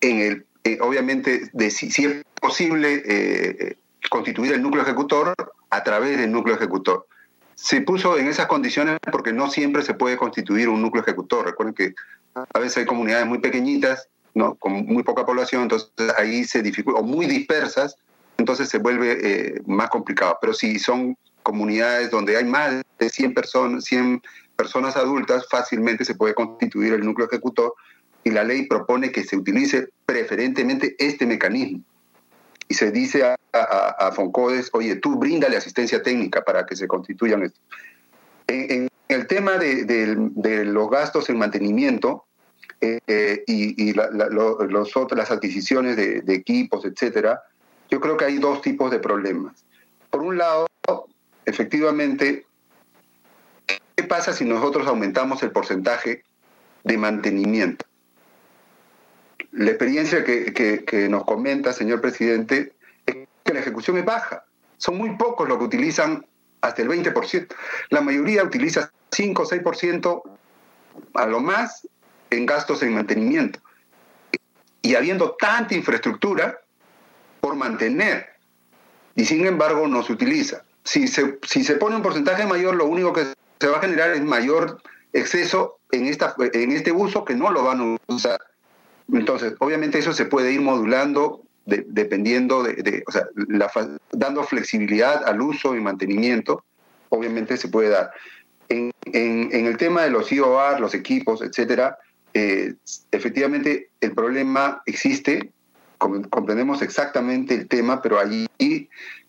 en el, eh, obviamente, si, es posible eh, constituir el núcleo ejecutor a través del núcleo ejecutor. Se puso en esas condiciones porque no siempre se puede constituir un núcleo ejecutor. Recuerden que a veces hay comunidades muy pequeñitas, ¿no? con muy poca población, entonces ahí se dificulta, o muy dispersas, entonces se vuelve eh, más complicado. Pero si son comunidades donde hay más de 100 personas, 100 personas adultas, fácilmente se puede constituir el núcleo ejecutor y la ley propone que se utilice preferentemente este mecanismo. Y se dice a, a, Foncodes, oye, tú bríndale asistencia técnica para que se constituyan estos. En, el tema de, los gastos en mantenimiento eh, eh, y, los las adquisiciones de, de equipos, etcétera, yo creo que hay dos tipos de problemas. Por un lado, efectivamente, ¿qué pasa si nosotros aumentamos el porcentaje de mantenimiento? La experiencia que, nos comenta, señor presidente, es que la ejecución es baja. Son muy pocos los que utilizan hasta el 20%. La mayoría utiliza 5 o 6% a lo más en gastos en mantenimiento. Y habiendo tanta infraestructura por mantener, y sin embargo no se utiliza si se, si se pone un porcentaje mayor, lo único que se va a generar es mayor exceso en, esta, en este uso que no lo van a usar. Entonces, obviamente eso se puede ir modulando dependiendo de, o sea, dando flexibilidad al uso y mantenimiento, obviamente se puede dar. En, en, el tema de los IOR, los equipos, etcétera, eh, efectivamente el problema existe, comprendemos exactamente el tema, pero allí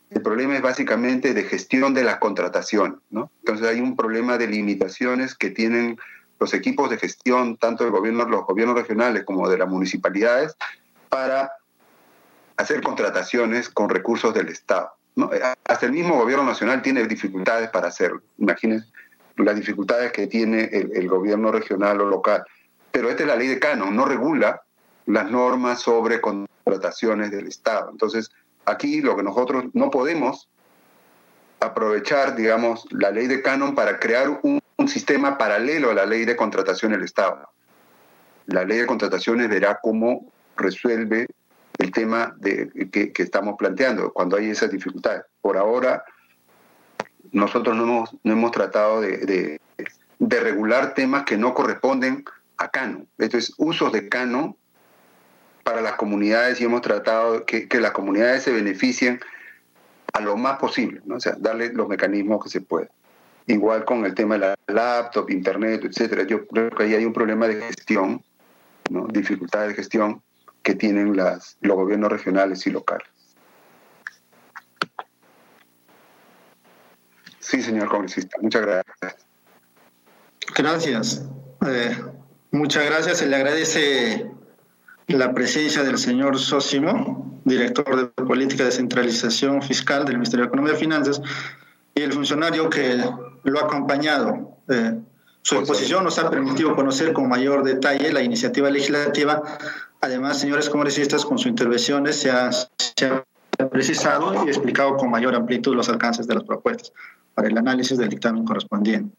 el problema es básicamente de gestión de las contrataciones, ¿no? Entonces hay un problema de limitaciones que tienen los equipos de gestión, tanto de gobierno, los gobiernos regionales como de las municipalidades, para hacer contrataciones con recursos del Estado. ¿no? Hasta el mismo gobierno nacional tiene dificultades para hacerlo. Imagínense las dificultades que tiene el, el gobierno regional o local. Pero esta es la ley de canon, no regula las normas sobre contrataciones del Estado. Entonces, aquí lo que nosotros no podemos aprovechar, digamos, la ley de canon para crear un, sistema paralelo a la ley de contratación del Estado. La ley de contrataciones verá cómo resuelve el tema de, que, estamos planteando cuando hay esas dificultades. Por ahora, nosotros no hemos, no hemos tratado de, regular temas que no corresponden a canon. Entonces, usos de canon para las comunidades y hemos tratado que, que las comunidades se beneficien a lo más posible, ¿no? o sea, darle los mecanismos que se puedan. Igual con el tema de la laptop, internet, etcétera. Yo creo que ahí hay un problema de gestión, ¿no? dificultades de gestión que tienen los gobiernos regionales y locales. Sí, señor congresista, muchas gracias. Gracias. Eh, muchas gracias. Se le agradece la presencia del señor Sósimo, director de Política de Centralización Fiscal del Ministerio de Economía y Finanzas, y el funcionario que lo ha acompañado. Eh, su exposición nos ha permitido conocer con mayor detalle la iniciativa legislativa. Además, señores congresistas, con sus intervenciones se ha, precisado y explicado con mayor amplitud los alcances de las propuestas para el análisis del dictamen correspondiente.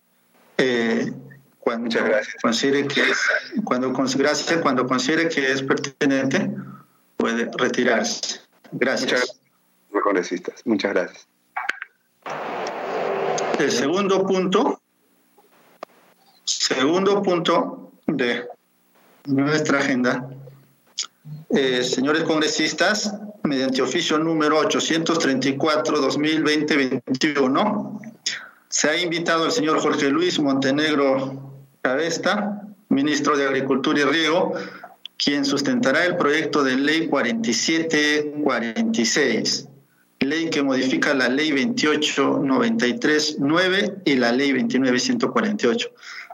Eh, cuando Muchas gracias. considere que es, cuando, gracias, cuando considere que es pertinente, puede retirarse. Gracias. Muchas gracias. Muchas gracias. El segundo punto, segundo punto de nuestra agenda, eh, señores congresistas, mediante oficio número 834-2020-21, se ha invitado al señor Jorge Luis Montenegro Cabesta, ministro de Agricultura y Riego, quien sustentará el proyecto de ley 4746, ley que modifica la ley 28939 y la ley 29148,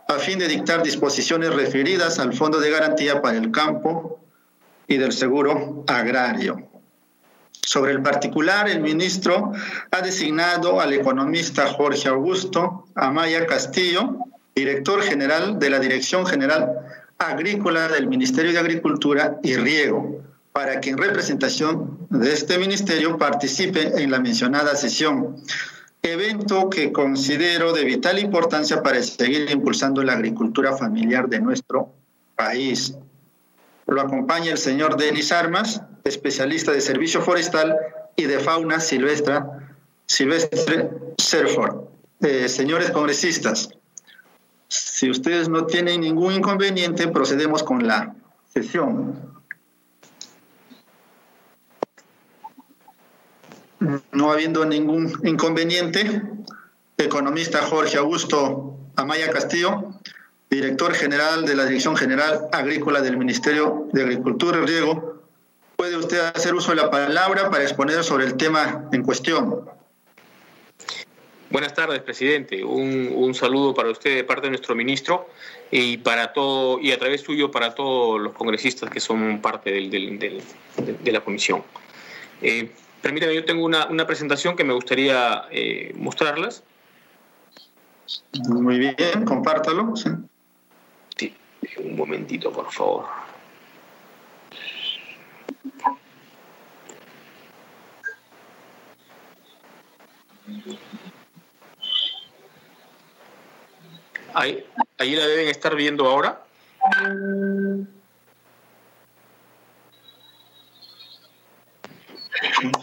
a fin de dictar disposiciones referidas al Fondo de Garantía para el Campo y del Seguro Agrario. Sobre el particular, el ministro ha designado al economista Jorge Augusto Amaya Castillo director general de la Dirección General Agrícola del Ministerio de Agricultura y Riego, para que en representación de este ministerio participe en la mencionada sesión, evento que considero de vital importancia para seguir impulsando la agricultura familiar de nuestro país. Lo acompaña el señor Denis Armas, especialista de servicio forestal y de fauna silvestre, silvestre Serford. Eh, señores congresistas, si ustedes no tienen ningún inconveniente, procedemos con la sesión. No habiendo ningún inconveniente, economista Jorge Augusto Amaya Castillo, director general de la Dirección General Agrícola del Ministerio de Agricultura y Riego, puede usted hacer uso de la palabra para exponer sobre el tema en cuestión. Buenas tardes, presidente. Un, saludo para usted de parte de nuestro ministro y para todo y a través suyo para todos los congresistas que son parte de la comisión. Eh, permítame, yo tengo una, presentación que me gustaría eh, mostrarlas. Muy bien, compártalo. sí, un momentito, por favor. Ahí, ahí la deben estar viendo ahora.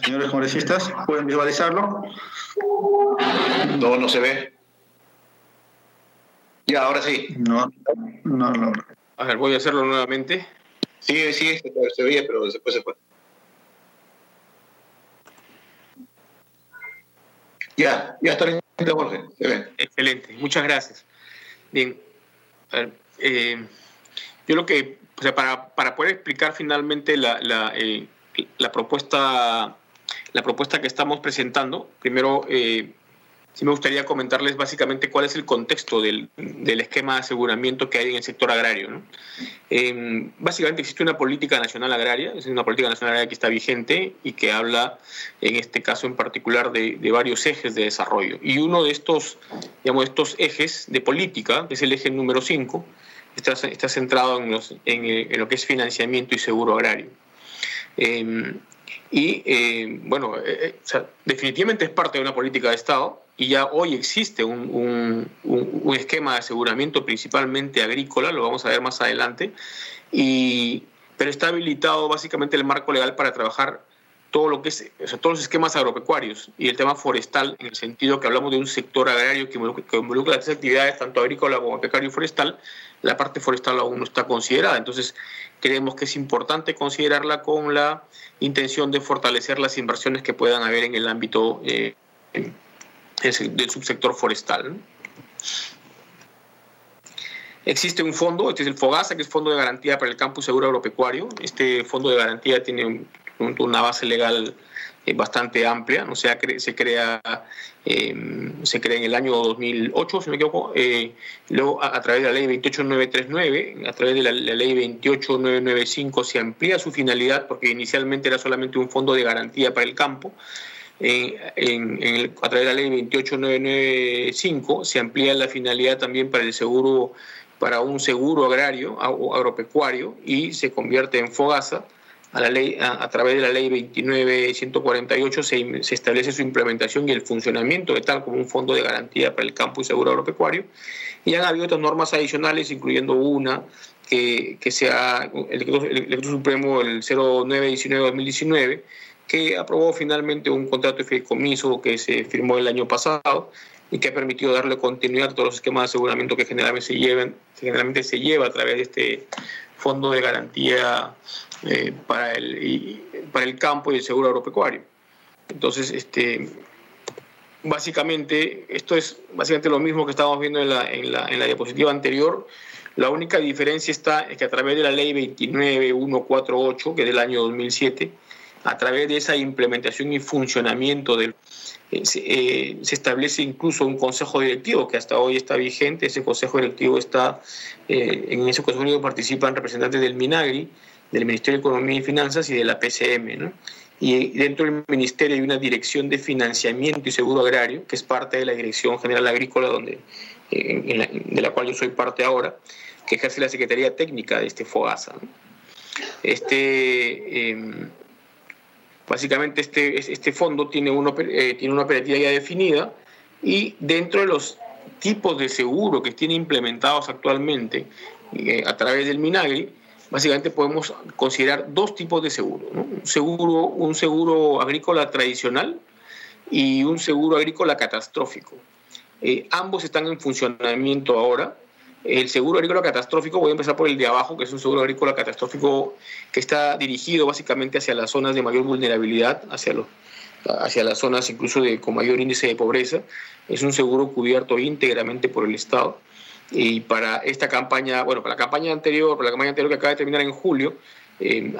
Señores congresistas, ¿pueden visualizarlo? No, no se ve. Ya, ahora sí. No, no, no. A ver, voy a hacerlo nuevamente. Sí, sí, se, se veía, pero después se fue. Ya, ya está listo, Jorge. Se ve. Excelente, muchas gracias. Bien, eh, yo lo que, para, para poder explicar finalmente la, la, eh, la, propuesta, la propuesta que estamos presentando, primero eh, sí me gustaría comentarles básicamente cuál es el contexto del, esquema de aseguramiento que hay en el sector agrario. Em, básicamente existe una política nacional agraria, es una política nacional agraria que está vigente y que habla, en este caso en particular, de, varios ejes de desarrollo. Y uno de estos, digamos, estos ejes de política, que es el eje número 5, está, está, centrado en, en, lo que es financiamiento y seguro agrario. Em, y eh, bueno, eh, eh, definitivamente es parte de una política de Estado, y ya hoy existe un, esquema de aseguramiento principalmente agrícola, lo vamos a ver más adelante, y, pero está habilitado básicamente el marco legal para trabajar todo lo que es, todos los esquemas agropecuarios y el tema forestal, en el sentido que hablamos de un sector agrario que involucra, las actividades, tanto agrícola como pecuario y forestal, la parte forestal aún no está considerada. Entonces, creemos que es importante considerarla con la intención de fortalecer las inversiones que puedan haber en el ámbito eh, del subsector forestal. Existe un fondo, este es el FOGASA, que es Fondo de Garantía para el Campo Seguro Agropecuario. Este fondo de garantía tiene una base legal eh, bastante amplia, ¿no? se, se, crea, em, se crea en el año 2008, si me equivoco, eh, luego a, través de la ley 28939, a través de la, la, ley 28995 se amplía su finalidad porque inicialmente era solamente un fondo de garantía para el campo, en, a través de la ley 28995 se amplía la finalidad también para el seguro, para un seguro agrario o agropecuario y se convierte en FOGASA. A, la ley, a, través de la ley 29148 se, se establece su implementación y el funcionamiento de tal como un fondo de garantía para el campo y seguro agropecuario. Y han habido otras normas adicionales, incluyendo una que, que sea el decreto, supremo el 0919-2019, que aprobó finalmente un contrato de fideicomiso que se firmó el año pasado y que ha permitido darle continuidad a todos los esquemas de aseguramiento que generalmente se, lleven, generalmente se lleva a través de este fondo de garantía eh, para, el, para el campo y el seguro agropecuario. Entonces, este, básicamente, esto es básicamente lo mismo que estábamos viendo en la, en la, en la diapositiva anterior. La única diferencia está es que a través de la ley 29148, que es del año 2007, a través de esa implementación y funcionamiento del, eh, eh, se, establece incluso un consejo directivo que hasta hoy está vigente. Ese consejo directivo está, eh, en ese consejo directivo participan representantes del MINAGRI, del Ministerio de Economía y Finanzas y de la PCM. Y dentro del Ministerio hay una dirección de financiamiento y seguro agrario, que es parte de la Dirección General Agrícola, donde, de la cual yo soy parte ahora, que ejerce la Secretaría Técnica de este FOGASA. Este, em, básicamente este, este fondo tiene, uno, eh, tiene una operativa ya definida y dentro de los tipos de seguro que tiene implementados actualmente eh, a través del Minagri, básicamente podemos considerar dos tipos de seguro. Un, seguro un seguro agrícola tradicional y un seguro agrícola catastrófico. Eh, ambos están en funcionamiento ahora. El seguro agrícola catastrófico, voy a empezar por el de abajo, que es un seguro agrícola catastrófico que está dirigido básicamente hacia las zonas de mayor vulnerabilidad, hacia, los, hacia las zonas incluso de, con mayor índice de pobreza. Es un seguro cubierto íntegramente por el Estado. Y para esta campaña, bueno, para la campaña anterior, para la campaña anterior que acaba de terminar en julio, eh,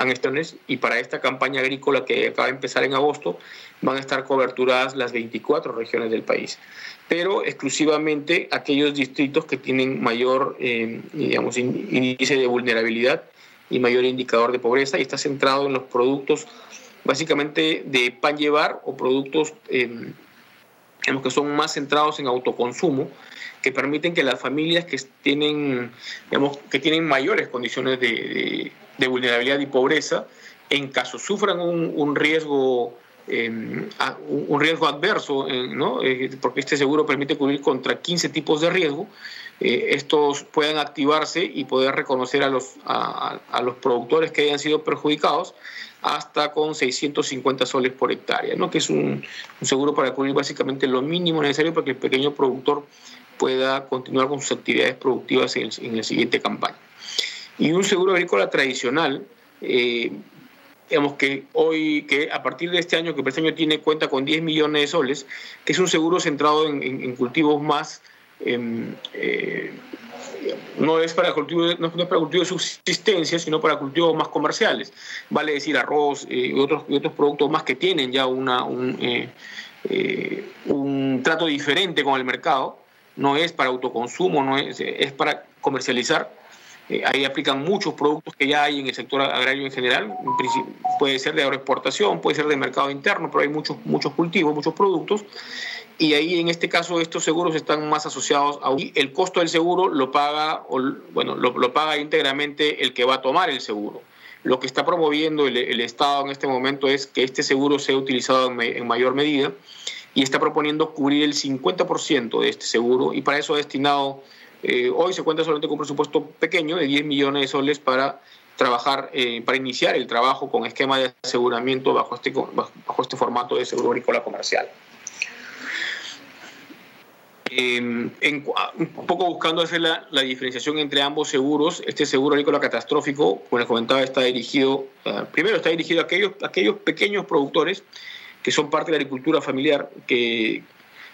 y para esta campaña agrícola que acaba de empezar en agosto, van a estar coberturadas las 24 regiones del país. Pero exclusivamente aquellos distritos que tienen mayor eh, digamos, índice de vulnerabilidad y mayor indicador de pobreza y está centrado en los productos básicamente de pan llevar o productos eh, que son más centrados en autoconsumo que permiten que las familias que tienen, digamos, que tienen mayores condiciones de, vulnerabilidad y pobreza, en caso sufran un, riesgo un riesgo adverso, ¿no? Eh, porque este seguro permite cubrir contra 15 tipos de riesgo, eh, estos puedan activarse y poder reconocer a los, a, los productores que hayan sido perjudicados hasta con 650 soles por hectárea, ¿no? que es un, seguro para cubrir básicamente lo mínimo necesario para que el pequeño productor pueda continuar con sus actividades productivas en, en la siguiente campaña. Y un seguro agrícola tradicional eh, digamos que hoy, que a partir de este año, que este año tiene cuenta con 10 millones de soles, que es un seguro centrado en, cultivos más, em, eh, no, es para cultivo, no, es para cultivo de subsistencia, sino para cultivos más comerciales, vale decir arroz eh, y, otros, otros productos más que tienen ya una, un, eh, un trato diferente con el mercado, no es para autoconsumo, no es, es para comercializar eh, ahí aplican muchos productos que ya hay en el sector agrario en general. Puede ser de agroexportación, puede ser de mercado interno, pero hay muchos, muchos cultivos, muchos productos. Y ahí en este caso estos seguros están más asociados a el costo del seguro lo paga, bueno, lo, paga íntegramente el que va a tomar el seguro. Lo que está promoviendo el, Estado en este momento es que este seguro sea utilizado en mayor medida y está proponiendo cubrir el 50% de este seguro y para eso ha destinado eh, hoy se cuenta solamente con un presupuesto pequeño de 10 millones de soles para trabajar, eh, para iniciar el trabajo con esquema de aseguramiento bajo este, bajo este formato de seguro agrícola comercial. Em, un poco buscando hacer la, diferenciación entre ambos seguros, este seguro agrícola catastrófico, como les comentaba, está dirigido, eh, primero está dirigido a aquellos, a aquellos pequeños productores que son parte de la agricultura familiar, que,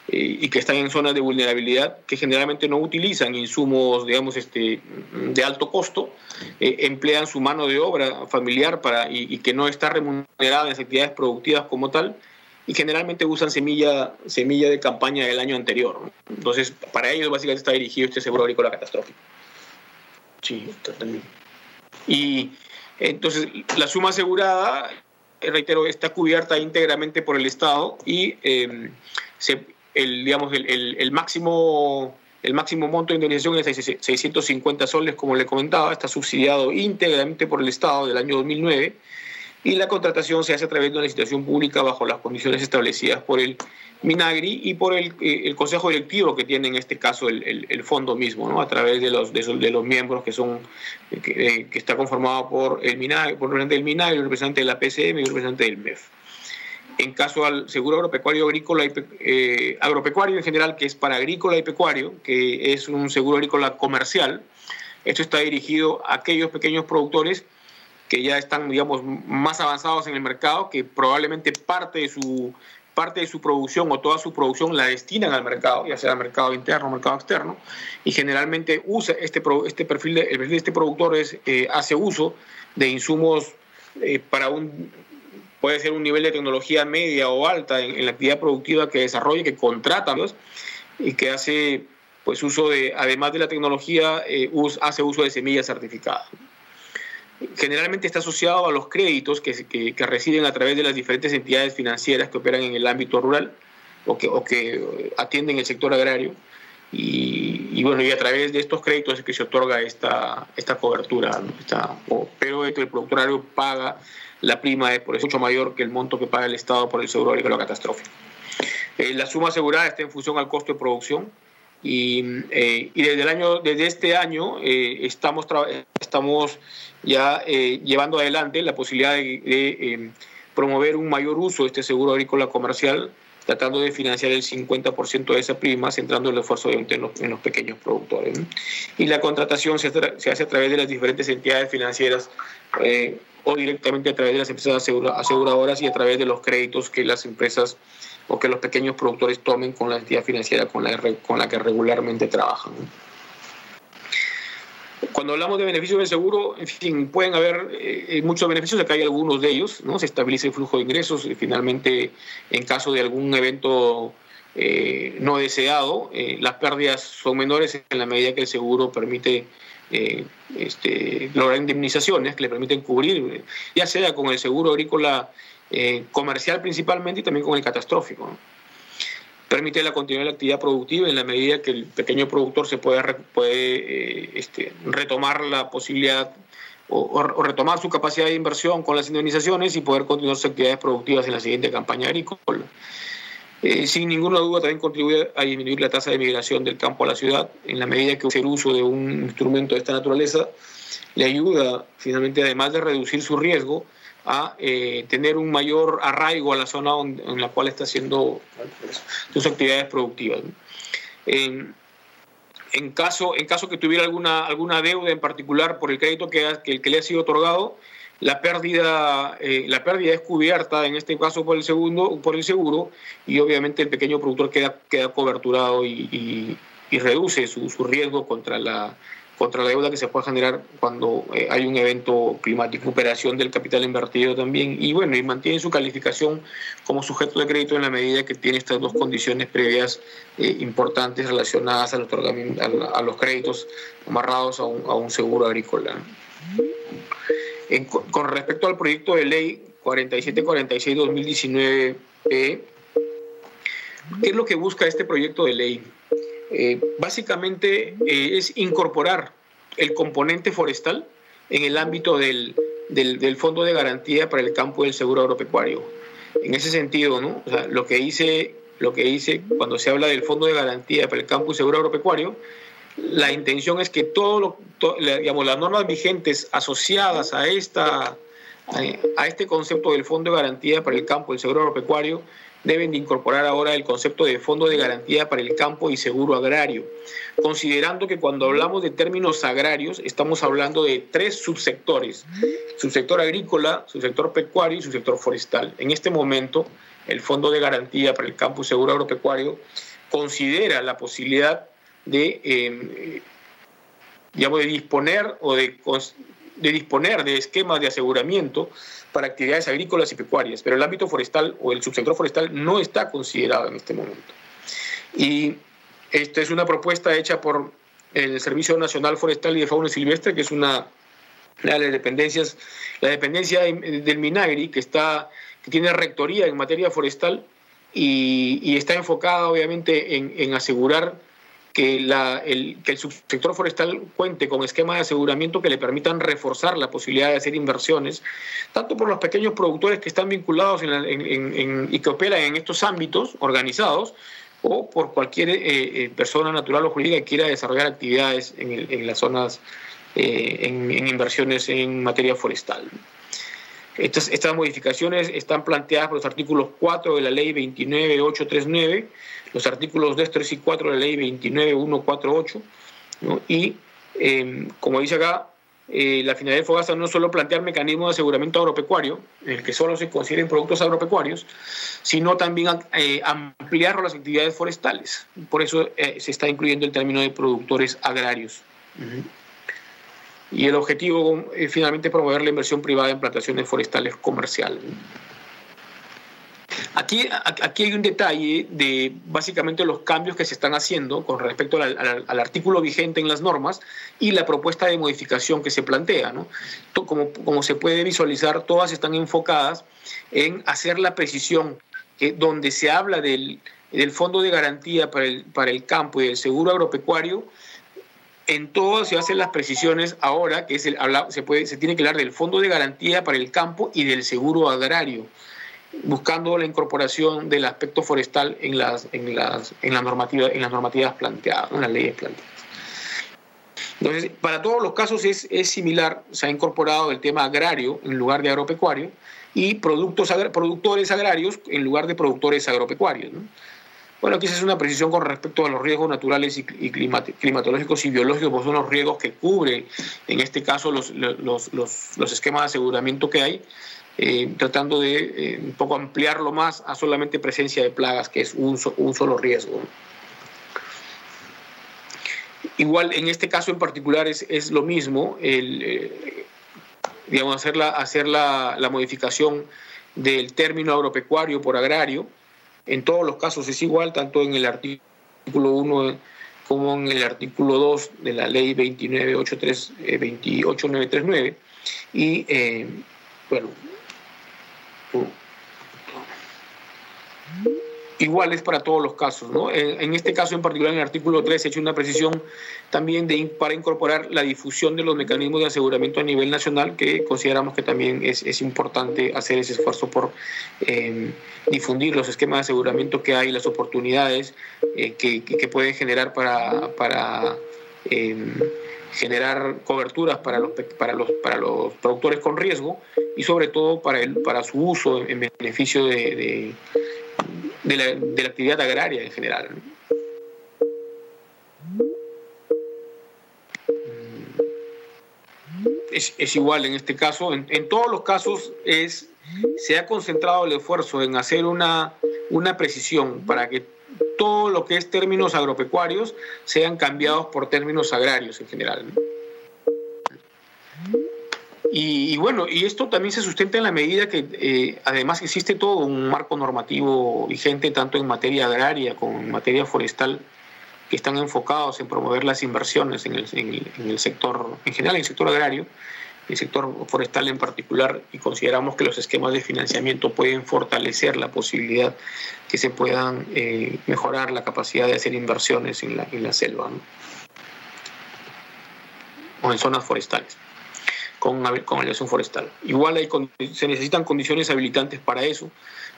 y que están en zonas de vulnerabilidad, que generalmente no utilizan insumos, digamos, este, de alto costo, eh, emplean su mano de obra familiar para, y, que no está remunerada en las actividades productivas como tal, y generalmente usan semilla, semilla de campaña del año anterior. Entonces, para ellos básicamente está dirigido este seguro agrícola catastrófico. Sí, también. Y entonces, la suma asegurada, eh, reitero, está cubierta íntegramente por el Estado y eh, se el, digamos, el, el, máximo, el máximo monto de indemnización es 650 soles, como le comentaba, está subsidiado íntegramente por el Estado del año 2009 y la contratación se hace a través de una licitación pública bajo las condiciones establecidas por el Minagri y por el, eh, el Consejo Directivo que tiene en este caso el, el, fondo mismo, ¿no? a través de los, de, los miembros que son que, eh, que, está conformado por el Minagri, por el representante del Minagri, el representante de la PCM y el representante del MEF en caso al seguro agropecuario agrícola y eh, agropecuario en general, que es para agrícola y pecuario, que es un seguro agrícola comercial. Esto está dirigido a aquellos pequeños productores que ya están, digamos, más avanzados en el mercado, que probablemente parte de su parte de su producción o toda su producción la destinan al mercado, ya sea al mercado interno o mercado externo, y generalmente usa este, este perfil, de, el perfil de este productor es, eh, hace uso de insumos eh, para un puede ser un nivel de tecnología media o alta en, la actividad productiva que desarrolla, que contrata y que hace pues uso de, además de la tecnología, eh, hace uso de semillas certificadas. Generalmente está asociado a los créditos que, que, reciben a través de las diferentes entidades financieras que operan en el ámbito rural o que, o que atienden el sector agrario. Y, bueno, y a través de estos créditos es que se otorga esta, esta cobertura, pero el productor agrario paga la prima es por eso mucho mayor que el monto que paga el Estado por el seguro agrícola catastrófico. Eh, la suma asegurada está en función al costo de producción y, eh, y desde, el año, desde este año eh, estamos, estamos ya llevando adelante la posibilidad de, promover un mayor uso de este seguro agrícola comercial tratando de financiar el 50% de esa prima, centrando el esfuerzo en los, en los pequeños productores. Y la contratación se, se, hace a través de las diferentes entidades financieras o directamente a través de las empresas aseguradoras y a través de los créditos que las empresas o que los pequeños productores tomen con la entidad financiera con la, que regularmente trabajan. Cuando hablamos de beneficios del seguro, en fin, pueden haber eh, muchos beneficios, acá hay algunos de ellos, ¿no? Se estabiliza el flujo de ingresos, y finalmente, en caso de algún evento eh, no deseado, eh, las pérdidas son menores en la medida que el seguro permite eh, este, lograr indemnizaciones que le permiten cubrir, ya sea con el seguro agrícola eh, comercial principalmente y también con el catastrófico. Permite la continuidad de la actividad productiva en la medida que el pequeño productor se puede, puede eh, este, retomar la posibilidad o, retomar su capacidad de inversión con las indemnizaciones y poder continuar sus actividades productivas en la siguiente campaña agrícola. Eh, sin ninguna duda también contribuye a disminuir la tasa de migración del campo a la ciudad, en la medida que hacer uso de un instrumento de esta naturaleza le ayuda finalmente, además de reducir su riesgo, a eh, tener un mayor arraigo a la zona en la cual está haciendo sus actividades productivas. En, caso, en caso que tuviera alguna, alguna deuda en particular por el crédito que, que, le ha sido otorgado, la pérdida, eh, la pérdida es cubierta, en este caso por el, segundo, por el seguro, y obviamente el pequeño productor queda, queda coberturado y, reduce su, riesgo contra la, contra la deuda que se puede generar cuando eh, hay un evento climático, operación del capital invertido también, y bueno, y mantiene su calificación como sujeto de crédito en la medida que tiene estas dos condiciones previas eh, importantes relacionadas al otorgamiento, a, los créditos amarrados a un, seguro agrícola con respecto al proyecto de ley 4746-2019, ¿qué es lo que busca este proyecto de ley? Eh, básicamente eh, es incorporar el componente forestal en el ámbito del, del, Fondo de Garantía para el Campo del Seguro Agropecuario. En ese sentido, ¿no? lo, que hice, lo que hice cuando se habla del Fondo de Garantía para el Campo y Seguro Agropecuario la intención es que todo las normas vigentes asociadas a, esta, a este concepto del Fondo de Garantía para el Campo, el Seguro Agropecuario, deben de incorporar ahora el concepto de Fondo de Garantía para el Campo y Seguro Agrario, considerando que cuando hablamos de términos agrarios estamos hablando de tres subsectores, subsector agrícola, subsector pecuario y subsector forestal. En este momento, el Fondo de Garantía para el Campo y Seguro Agropecuario considera la posibilidad de, eh, de disponer o de, de disponer de esquemas de aseguramiento para actividades agrícolas y pecuarias, pero el ámbito forestal o el subsector forestal no está considerado en este momento. Y esta es una propuesta hecha por el Servicio Nacional Forestal y de Fauna Silvestre, que es una de las dependencias, la dependencia del MINAGRI, que, está, que tiene rectoría en materia forestal y, está enfocada obviamente en, en asegurar que, el, que subsector forestal cuente con esquemas de aseguramiento que le permitan reforzar la posibilidad de hacer inversiones, tanto por los pequeños productores que están vinculados y que operan en estos ámbitos organizados, o por cualquier eh, eh, persona natural o jurídica que quiera desarrollar actividades en, las zonas, eh, en, inversiones en materia forestal. Estas, modificaciones están planteadas por los artículos 4 de la ley 29839 los artículos 2, 3 y 4 de la ley 29148, ¿no? y em, como dice acá, eh, la finalidad de FOGASA no solo plantear mecanismos de aseguramiento agropecuario, en el que solo se consideren productos agropecuarios, sino también eh, ampliar las actividades forestales. Por eso eh, se está incluyendo el término de productores agrarios. Y el objetivo es finalmente promover la inversión privada en plantaciones forestales comerciales. Aquí, aquí hay un detalle de básicamente los cambios que se están haciendo con respecto al, artículo vigente en las normas y la propuesta de modificación que se plantea. ¿no? Como, como se puede visualizar, todas están enfocadas en hacer la precisión que donde se habla del, del Fondo de Garantía para el, para el Campo y del Seguro Agropecuario, en todo se hacen las precisiones ahora, que es el, se, tiene que hablar del Fondo de Garantía para el Campo y del Seguro Agrario, buscando la incorporación del aspecto forestal en las, en las, en la normativa, en las normativas planteadas, en las leyes planteadas. Entonces, para todos los casos es, es, similar, se ha incorporado el tema agrario en lugar de agropecuario y productos, productores agrarios en lugar de productores agropecuarios. Bueno, aquí hace una precisión con respecto a los riesgos naturales y, climatológicos y biológicos, pues son los riesgos que cubre, en este caso, los, esquemas de aseguramiento que hay, eh, tratando de eh, un poco ampliarlo más a solamente presencia de plagas, que es un, solo riesgo. Igual en este caso en particular es, es lo mismo, eh, digamos, hacer, la, modificación del término agropecuario por agrario. En todos los casos es igual, tanto en el artículo 1 como en el artículo 2 de la ley 2983, eh, 28939. Y eh, bueno, iguales para todos los casos. ¿no? En, este caso en particular, en el artículo 3, se ha hecho una precisión también de, para incorporar la difusión de los mecanismos de aseguramiento a nivel nacional, que consideramos que también es, es importante hacer ese esfuerzo por eh, difundir los esquemas de aseguramiento que hay, las oportunidades eh, que, que, pueden generar para... para eh, generar coberturas para los, para, los, para los productores con riesgo y sobre todo para, el, para su uso en beneficio de la, de la actividad agraria en general. Es, es, igual en este caso, en, en, todos los casos es, se ha concentrado el esfuerzo en hacer una, una precisión para que todo lo que es términos agropecuarios sean cambiados por términos agrarios en general. Y, bueno, y esto también se sustenta en la medida que eh, además existe todo un marco normativo vigente tanto en materia agraria como en materia forestal que están enfocados en promover las inversiones en el, en sector, en general en el sector agrario, el sector forestal en particular, y consideramos que los esquemas de financiamiento pueden fortalecer la posibilidad que se puedan eh, mejorar la capacidad de hacer inversiones en la, en la selva o en zonas forestales con, con forestal. Igual hay, se necesitan condiciones habilitantes para eso,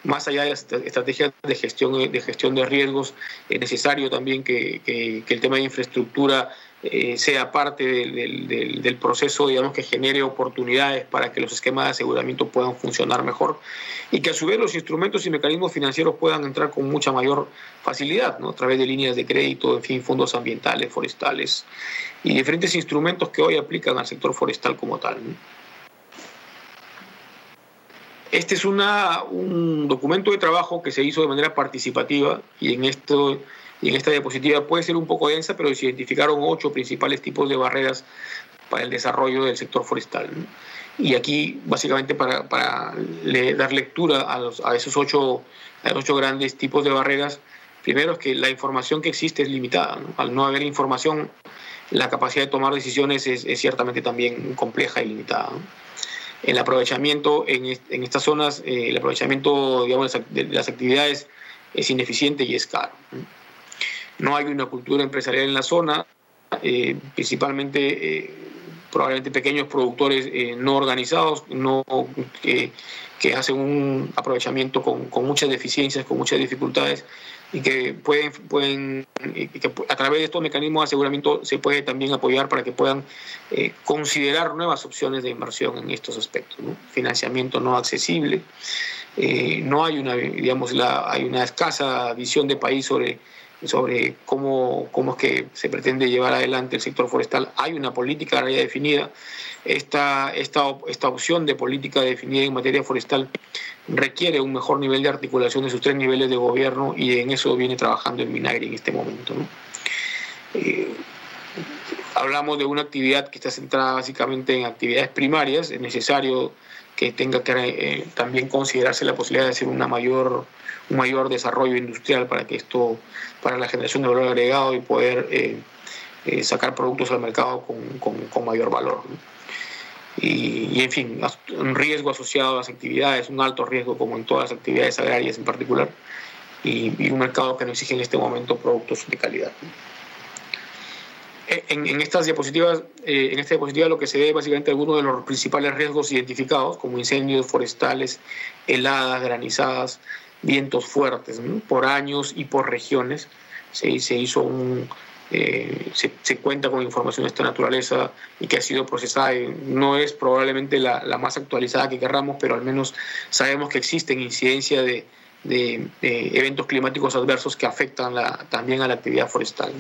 más allá de las estrategias de gestión de, gestión de riesgos, es necesario también que, que el tema de infraestructura eh, sea parte del, del, del, proceso, digamos, que genere oportunidades para que los esquemas de aseguramiento puedan funcionar mejor y que a su vez los instrumentos y mecanismos financieros puedan entrar con mucha mayor facilidad, ¿no? a través de líneas de crédito, en fin, fondos ambientales, forestales y diferentes instrumentos que hoy aplican al sector forestal como tal. ¿no? Este es una, un documento de trabajo que se hizo de manera participativa y en esto y en esta diapositiva puede ser un poco densa, pero se identificaron ocho principales tipos de barreras para el desarrollo del sector forestal. Y aquí, básicamente, para, para le, dar lectura a, los, a esos ocho, a los ocho grandes tipos de barreras, primero es que la información que existe es limitada. ¿no? Al no haber información, la capacidad de tomar decisiones es, es ciertamente también compleja y limitada. ¿no? El aprovechamiento en, en estas zonas, eh, el aprovechamiento digamos, de las actividades es ineficiente y es caro. ¿no? No hay una cultura empresarial en la zona, eh, principalmente eh, probablemente pequeños productores eh, no organizados, no, que, hacen un aprovechamiento con, muchas deficiencias, con muchas dificultades y que pueden, pueden que a través de estos mecanismos de aseguramiento se puede también apoyar para que puedan considerar nuevas opciones de inversión en estos aspectos. Financiamiento no accesible, no hay una, digamos, la, hay una escasa visión de país sobre sobre cómo, cómo es que se pretende llevar adelante el sector forestal. Hay una política ya definida. Esta, esta, esta opción de política definida en materia forestal requiere un mejor nivel de articulación de sus tres niveles de gobierno y en eso viene trabajando el Minagri en este momento. ¿no? Eh, hablamos de una actividad que está centrada básicamente en actividades primarias, es necesario que tenga que eh, también considerarse la posibilidad de hacer una mayor, un mayor desarrollo industrial para que esto, para la generación de valor agregado y poder eh, eh, sacar productos al mercado con, con, con mayor valor. ¿no? Y, y, en fin, un riesgo asociado a las actividades, un alto riesgo como en todas las actividades agrarias en particular, y, un mercado que no exige en este momento productos de calidad. En, estas diapositivas, eh, en esta diapositiva lo que se ve básicamente algunos de los principales riesgos identificados, como incendios forestales, heladas, granizadas, vientos fuertes, por años y por regiones. Se, se hizo un, eh, se, cuenta con información de esta naturaleza y que ha sido procesada. No es probablemente la, más actualizada que querramos, pero al menos sabemos que existen incidencia de, eventos climáticos adversos que afectan también a la actividad forestal.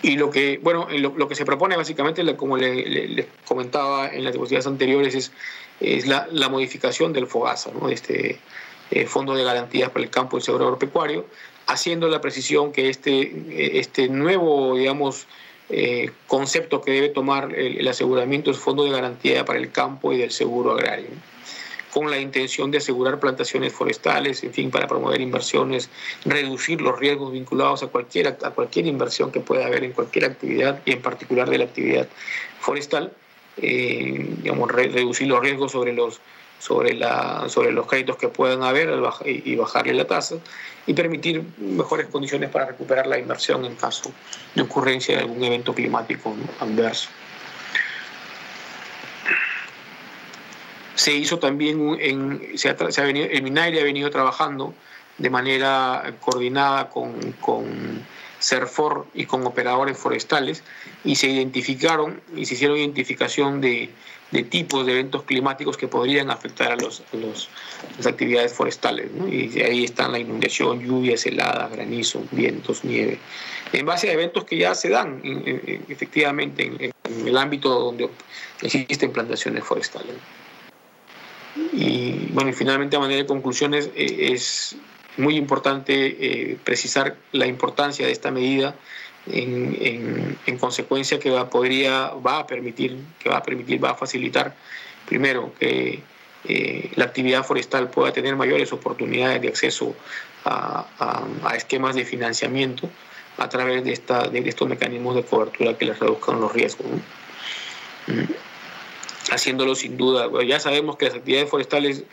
Y lo que, bueno, lo, que se propone básicamente, como les comentaba en las diapositivas anteriores, es, es la, modificación del FOGASA, ¿no? este eh, Fondo de Garantías para el Campo y Seguro Agropecuario, haciendo la precisión que este, este nuevo, digamos, eh, concepto que debe tomar el, aseguramiento es Fondo de Garantía para el Campo y del Seguro Agrario, con la intención de asegurar plantaciones forestales, en fin, para promover inversiones, reducir los riesgos vinculados a cualquier, a cualquier inversión que pueda haber en cualquier actividad y en particular de la actividad forestal, eh, digamos, reducir los riesgos sobre los sobre, la, sobre los créditos que puedan haber y bajarle la tasa y permitir mejores condiciones para recuperar la inversión en caso de ocurrencia de algún evento climático adverso. Se hizo también, en, se ha, venido, el MINAIRE ha venido trabajando de manera coordinada con, con CERFOR y con operadores forestales y se identificaron y se hicieron identificación de, de tipos de eventos climáticos que podrían afectar a, los, las actividades forestales. Y ahí están la inundación, lluvias, heladas, granizo, vientos, nieve. En base a eventos que ya se dan efectivamente en, el ámbito donde existen plantaciones forestales. Y bueno, y finalmente a manera de conclusiones eh, es muy importante eh, precisar la importancia de esta medida en, en, consecuencia que va, podría, va a permitir, que va a permitir, va a facilitar, primero, que eh, la actividad forestal pueda tener mayores oportunidades de acceso a, a, esquemas de financiamiento a través de, esta, de estos mecanismos de cobertura que les reduzcan los riesgos. Mm. Haciéndolo sin duda. ya sabemos que las actividades forestales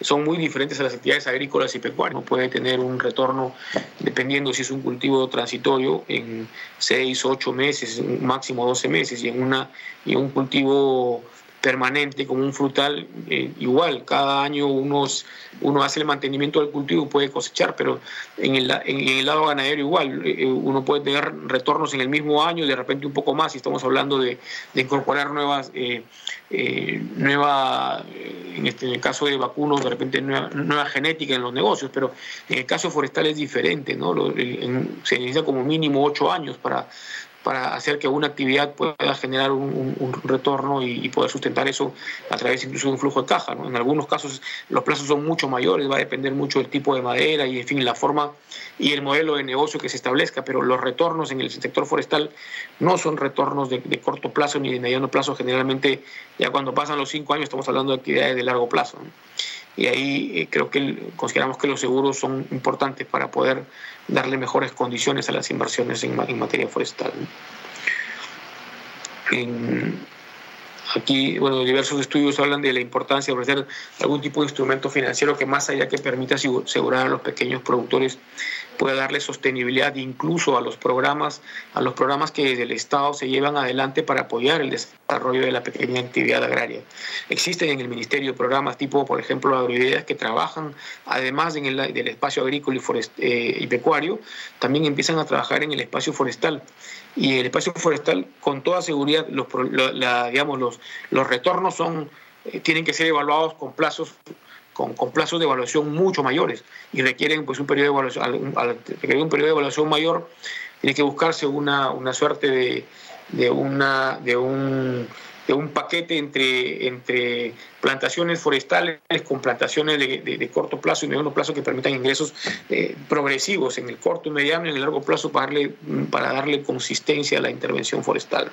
son muy diferentes a las actividades agrícolas y pecuarias. Puede tener un retorno, dependiendo si es un cultivo transitorio, en 6, 8 meses, máximo 12 meses, y en, una, y un cultivo permanente como un frutal, eh, igual, cada año unos, uno hace el mantenimiento del cultivo y puede cosechar, pero en el, en el lado ganadero igual, eh, uno puede tener retornos en el mismo año y de repente un poco más, si estamos hablando de, de incorporar nuevas, eh, nueva, este, en el caso de vacunos, de repente nueva, genética en los negocios, pero en el caso forestal es diferente, ¿no? se necesita como mínimo ocho años para para hacer que una actividad pueda generar un, retorno y, poder sustentar eso a través incluso de un flujo de caja. En algunos casos los plazos son mucho mayores, va a depender mucho del tipo de madera y en fin la forma y el modelo de negocio que se establezca, pero los retornos en el sector forestal no son retornos de, corto plazo ni de mediano plazo, generalmente ya cuando pasan los cinco años estamos hablando de actividades de largo plazo. Y ahí eh, creo que consideramos que los seguros son importantes para poder darle mejores condiciones a las inversiones en, materia forestal. Aquí, bueno, diversos estudios hablan de la importancia de ofrecer algún tipo de instrumento financiero que más allá que permita asegurar a los pequeños productores pueda darle sostenibilidad incluso a los programas, a los programas que desde el Estado se llevan adelante para apoyar el desarrollo de la pequeña actividad agraria. Existen en el Ministerio programas tipo, por ejemplo, agroideas que trabajan, además en el, del espacio agrícola y, eh, y pecuario, también empiezan a trabajar en el espacio forestal y el espacio forestal con toda seguridad los, digamos, los, los retornos son, eh, tienen que ser evaluados con plazos con, plazos de evaluación mucho mayores y requieren pues un periodo de evaluación, al, periodo de evaluación mayor, tiene que buscarse una, una suerte de, de, una, de un de un paquete entre, entre plantaciones forestales con plantaciones de, corto plazo y mediano plazo que permitan ingresos eh, progresivos en el corto, mediano y en el largo plazo para darle, para darle consistencia a la intervención forestal.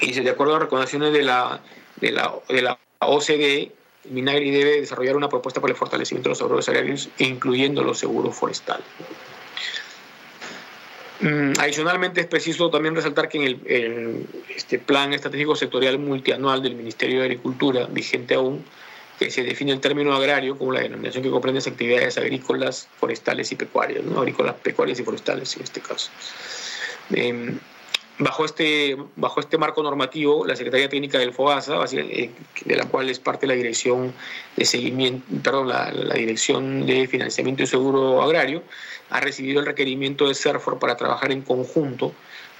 Y de acuerdo a las recomendaciones de la, de la, de la OCDE, Minagri debe desarrollar una propuesta para el fortalecimiento de los seguros agrarios, incluyendo los seguros forestales. Mm, adicionalmente es preciso también resaltar que en el, este plan estratégico sectorial multianual del Ministerio de Agricultura, vigente aún, que se define el término agrario como la denominación que comprende actividades agrícolas, forestales y pecuarias, ¿no? agrícolas, pecuarias y forestales en este caso. Em, bajo, este, bajo este marco normativo, la Secretaría Técnica del FOASA, eh, de la cual es parte la Dirección de Seguimiento, perdón, la, Dirección de Financiamiento y Seguro Agrario, ha recibido el requerimiento de CERFOR para trabajar en conjunto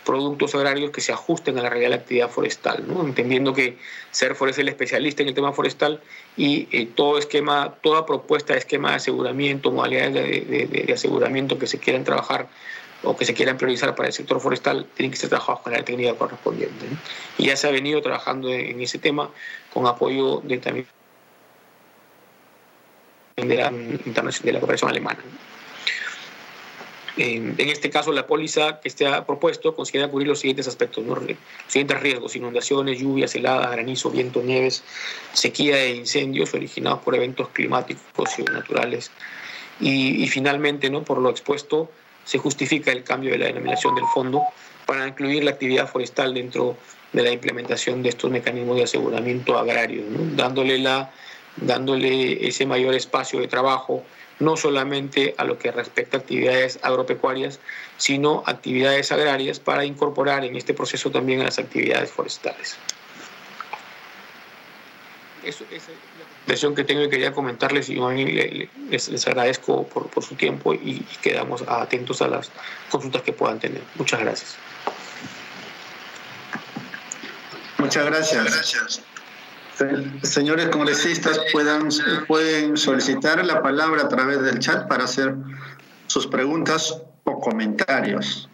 productos agrarios que se ajusten a la realidad de la actividad forestal, ¿no? entendiendo que CERFOR es el especialista en el tema forestal y eh, todo esquema, toda propuesta de esquema de aseguramiento, modalidades de, aseguramiento que se quieran trabajar o que se quieran priorizar para el sector forestal tienen que ser trabajados con la técnica correspondiente. Y ya se ha venido trabajando en, ese tema con apoyo de también de la, de la cooperación alemana. En, este caso, la póliza que se ha propuesto considera cubrir los siguientes aspectos, los siguientes riesgos, inundaciones, lluvias, heladas, granizo, viento, nieves, sequía e incendios originados por eventos climáticos y naturales. Y, finalmente, ¿no? por lo expuesto, se justifica el cambio de la denominación del fondo para incluir la actividad forestal dentro de la implementación de estos mecanismos de aseguramiento agrario, dándole, la, dándole ese mayor espacio de trabajo no solamente a lo que respecta a actividades agropecuarias, sino actividades agrarias para incorporar en este proceso también a las actividades forestales. Eso, presentación que tengo y quería comentarles y les, les agradezco por, por, su tiempo y, quedamos atentos a las consultas que puedan tener. Muchas gracias. Muchas gracias. gracias señores congresistas puedan, pueden solicitar la palabra a través del chat para hacer sus preguntas o comentarios.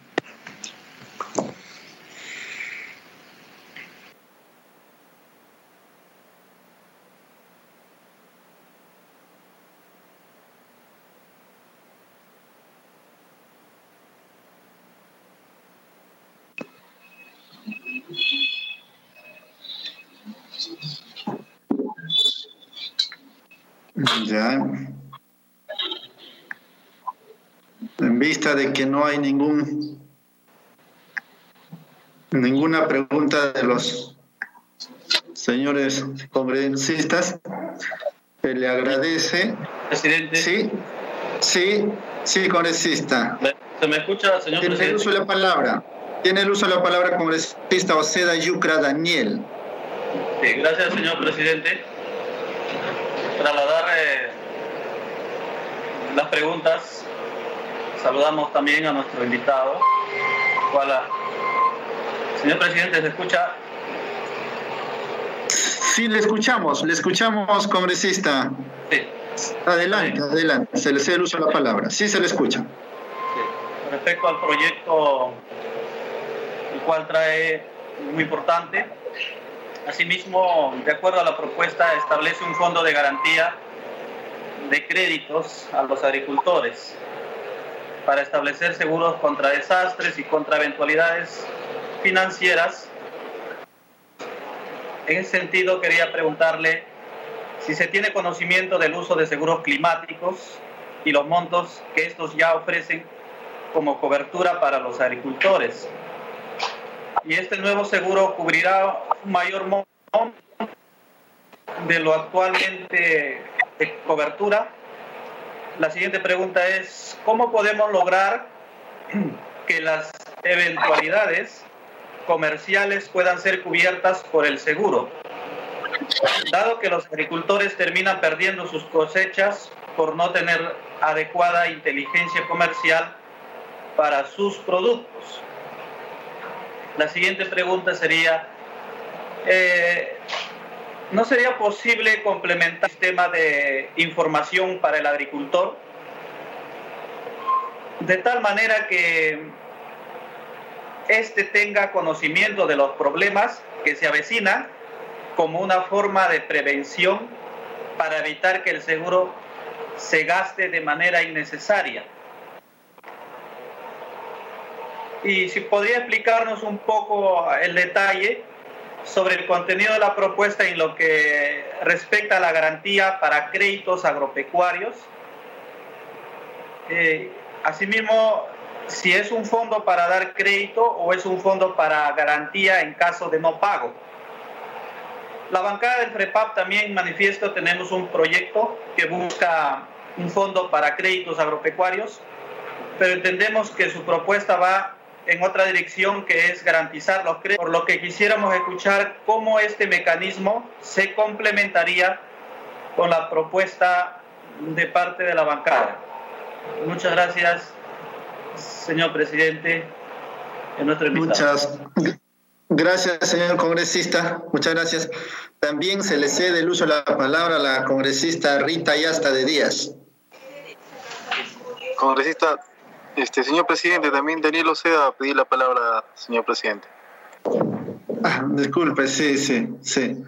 Ya. En vista de que no hay ningún ninguna pregunta de los señores congresistas, se le agradece. Presidente. Sí, sí, sí, congresista. ¿Se me escucha, señor Tiene el uso de la palabra. Tiene el uso de la palabra congresista Oceda Yucra Daniel. Sí, gracias, señor presidente trasladar eh, las preguntas, saludamos también a nuestro invitado. Señor presidente, ¿se escucha? Sí, le escuchamos, le escuchamos, congresista. Sí. Adelante, adelante, se le cede el uso de la palabra. Sí, se le escucha. Respecto al proyecto, el cual trae muy importante, Asimismo, de acuerdo a la propuesta, establece un fondo de garantía de créditos a los agricultores para establecer seguros contra desastres y contra eventualidades financieras. En ese sentido, quería preguntarle si se tiene conocimiento del uso de seguros climáticos y los montos que estos ya ofrecen como cobertura para los agricultores y este nuevo seguro cubrirá un mayor monto de lo actualmente de cobertura. La siguiente pregunta es, ¿cómo podemos lograr que las eventualidades comerciales puedan ser cubiertas por el seguro? Dado que los agricultores terminan perdiendo sus cosechas por no tener adecuada inteligencia comercial para sus productos. La siguiente pregunta sería, eh, ¿no sería posible complementar el sistema de información para el agricultor de tal manera que éste tenga conocimiento de los problemas que se avecinan como una forma de prevención para evitar que el seguro se gaste de manera innecesaria? y si podría explicarnos un poco el detalle sobre el contenido de la propuesta en lo que respecta a la garantía para créditos agropecuarios. Eh, asimismo, si es un fondo para dar crédito o es un fondo para garantía en caso de no pago. La bancada del FREPAP también manifiesto, tenemos un proyecto que busca un fondo para créditos agropecuarios, pero entendemos que su propuesta va en otra dirección que es garantizar los créditos, por lo que quisiéramos escuchar cómo este mecanismo se complementaría con la propuesta de parte de la bancada. Muchas gracias, señor presidente. Muchas gracias, señor congresista. Muchas gracias. También se le cede el uso de la palabra a la congresista Rita Yasta de Díaz. Congresista, este señor presidente, también Daniel Oceda pedir la palabra, señor presidente. Ah, disculpe, sí, sí, sí.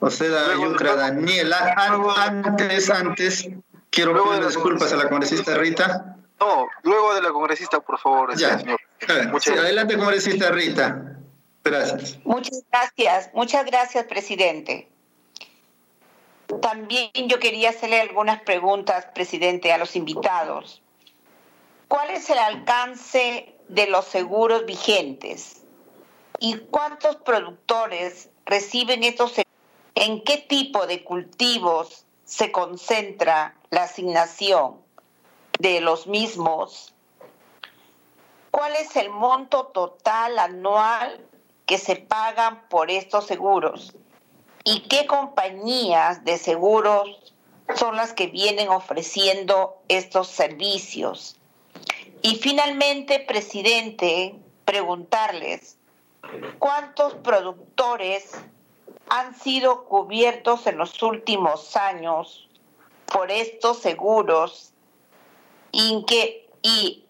Oceda, Yucra, Daniel, antes, antes, quiero pedir disculpas a la congresista Rita. No, luego de la congresista, por favor, ya. señor. Muchas adelante, congresista Rita. Gracias. Muchas gracias, muchas gracias, presidente. También yo quería hacerle algunas preguntas, presidente, a los invitados. ¿Cuál es el alcance de los seguros vigentes? ¿Y cuántos productores reciben estos seguros? ¿En qué tipo de cultivos se concentra la asignación de los mismos? ¿Cuál es el monto total anual que se pagan por estos seguros? ¿Y qué compañías de seguros son las que vienen ofreciendo estos servicios? Y finalmente, presidente, preguntarles cuántos productores han sido cubiertos en los últimos años por estos seguros y en qué, y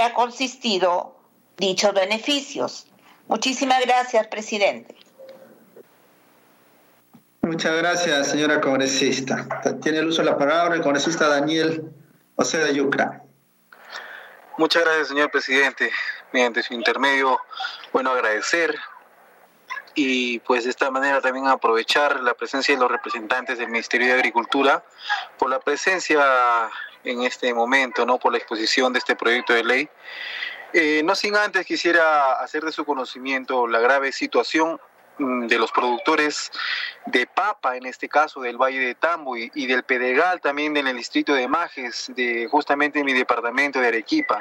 ha consistido dichos beneficios. Muchísimas gracias, presidente. Muchas gracias, señora congresista. Tiene el uso de la palabra el congresista Daniel Oceda Yucra. Muchas gracias, señor presidente. Mediante su intermedio, bueno, agradecer y pues de esta manera también aprovechar la presencia de los representantes del Ministerio de Agricultura por la presencia en este momento, ¿no? por la exposición de este proyecto de ley. Eh, no sin antes quisiera hacer de su conocimiento la grave situación de los productores de papa, en este caso del Valle de Tambo y, del Pedregal, también en el distrito de Majes, de justamente mi departamento de Arequipa,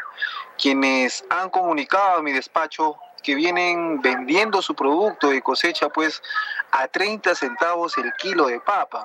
quienes han comunicado a mi despacho que vienen vendiendo su producto de cosecha pues a 30 centavos el kilo de papa.